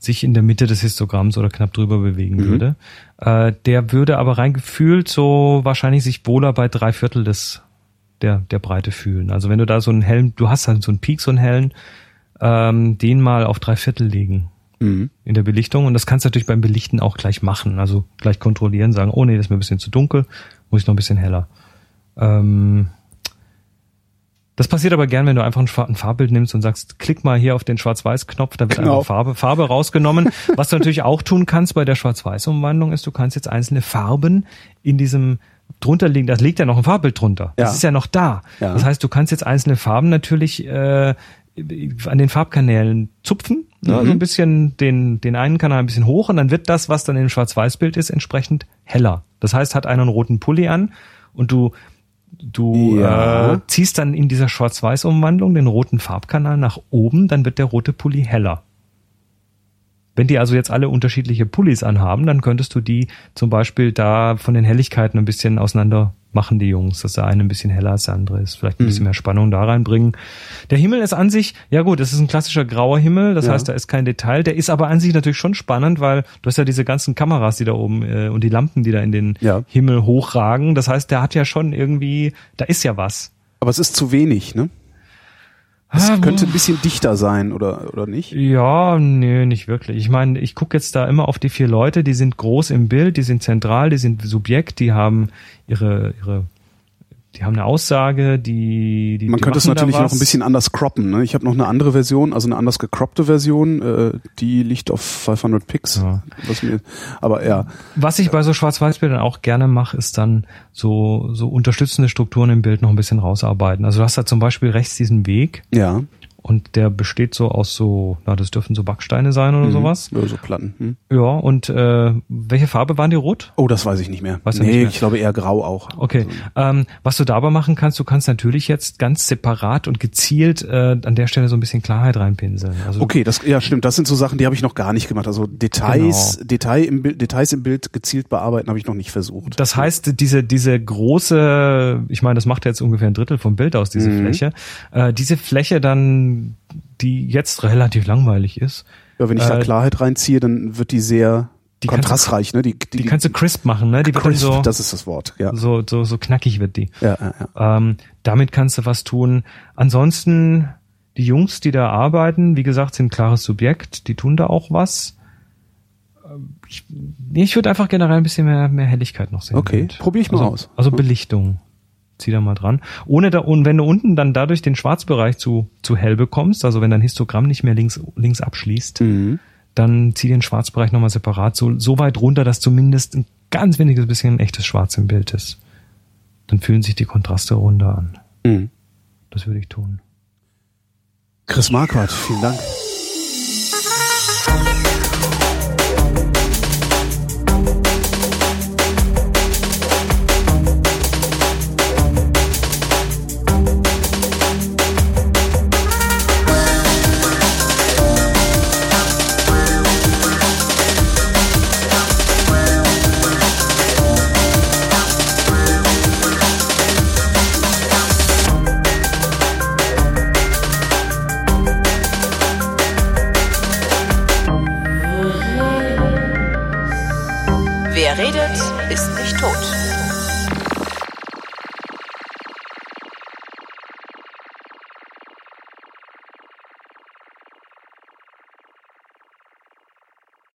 sich in der Mitte des Histogramms oder knapp drüber bewegen mhm. würde. Äh, der würde aber rein gefühlt so wahrscheinlich sich wohler bei drei Viertel des der der Breite fühlen. Also wenn du da so einen hellen, du hast halt so einen Peak, so einen hellen, ähm, den mal auf drei Viertel legen mhm. in der Belichtung und das kannst du natürlich beim Belichten auch gleich machen. Also gleich kontrollieren, sagen, oh nee, das ist mir ein bisschen zu dunkel, muss ich noch ein bisschen heller. Ähm, das passiert aber gern, wenn du einfach ein Farbbild nimmst und sagst, klick mal hier auf den Schwarz-Weiß-Knopf, da wird genau. einfach Farbe, Farbe rausgenommen. Was du natürlich auch tun kannst bei der Schwarz-Weiß-Umwandlung ist, du kannst jetzt einzelne Farben in diesem drunter liegen, das liegt ja noch ein Farbbild drunter. Ja. Das ist ja noch da. Ja. Das heißt, du kannst jetzt einzelne Farben natürlich äh, an den Farbkanälen zupfen, ne? mhm. so ein bisschen den, den einen Kanal ein bisschen hoch und dann wird das, was dann im Schwarz-Weiß-Bild ist, entsprechend heller. Das heißt, hat einer einen roten Pulli an und du Du ja. äh, ziehst dann in dieser Schwarz-Weiß-Umwandlung den roten Farbkanal nach oben, dann wird der rote Pulli heller. Wenn die also jetzt alle unterschiedliche Pullis anhaben, dann könntest du die zum Beispiel da von den Helligkeiten ein bisschen auseinander machen die Jungs, dass der eine ein bisschen heller als der andere ist, vielleicht ein mhm. bisschen mehr Spannung da reinbringen. Der Himmel ist an sich, ja gut, das ist ein klassischer grauer Himmel, das ja. heißt, da ist kein Detail. Der ist aber an sich natürlich schon spannend, weil du hast ja diese ganzen Kameras, die da oben äh, und die Lampen, die da in den ja. Himmel hochragen. Das heißt, der hat ja schon irgendwie, da ist ja was. Aber es ist zu wenig, ne? Es ah, könnte ein bisschen dichter sein, oder, oder nicht? Ja, nee, nicht wirklich. Ich meine, ich gucke jetzt da immer auf die vier Leute, die sind groß im Bild, die sind zentral, die sind Subjekt, die haben ihre, ihre die haben eine Aussage, die, die man die könnte es natürlich noch ein bisschen anders croppen. Ne? Ich habe noch eine andere Version, also eine anders gecroppte Version, äh, die liegt auf 500 Pix. Ja. Was mir, aber ja. Was ich bei so Schwarz-Weiß-Bildern auch gerne mache, ist dann so so unterstützende Strukturen im Bild noch ein bisschen rausarbeiten. Also du hast da zum Beispiel rechts diesen Weg. Ja. Und der besteht so aus so, na, das dürften so Backsteine sein oder mhm. sowas. Ja, so Platten. Hm. Ja, und äh, welche Farbe waren die rot? Oh, das weiß ich nicht mehr. Weißt nee, nicht mehr? ich glaube eher grau auch. Okay. Also. Ähm, was du dabei machen kannst, du kannst natürlich jetzt ganz separat und gezielt äh, an der Stelle so ein bisschen Klarheit reinpinseln. Also okay, das ja stimmt. Das sind so Sachen, die habe ich noch gar nicht gemacht. Also Details, genau. Detail im Bild, Details im Bild gezielt bearbeiten habe ich noch nicht versucht. Das heißt, diese diese große, ich meine, das macht jetzt ungefähr ein Drittel vom Bild aus, diese mhm. Fläche. Äh, diese Fläche dann die jetzt relativ langweilig ist. Ja, wenn ich da äh, Klarheit reinziehe, dann wird die sehr die kontrastreich, du, ne? Die, die, die, kannst du crisp machen, ne? Die crisp, wird so, das ist das Wort, ja. So, so, so knackig wird die. Ja, ja, ja. Ähm, damit kannst du was tun. Ansonsten, die Jungs, die da arbeiten, wie gesagt, sind ein klares Subjekt, die tun da auch was. Ähm, ich, ich würde einfach generell ein bisschen mehr, mehr Helligkeit noch sehen. Okay, probiere ich mal also, aus. Also Belichtung zieh da mal dran. Ohne da, und wenn du unten dann dadurch den Schwarzbereich zu, zu hell bekommst, also wenn dein Histogramm nicht mehr links, links abschließt, mhm. dann zieh den Schwarzbereich nochmal separat so, so weit runter, dass zumindest ein ganz weniges bisschen ein echtes Schwarz im Bild ist. Dann fühlen sich die Kontraste runter an. Mhm. Das würde ich tun. Chris Marquardt, vielen Dank.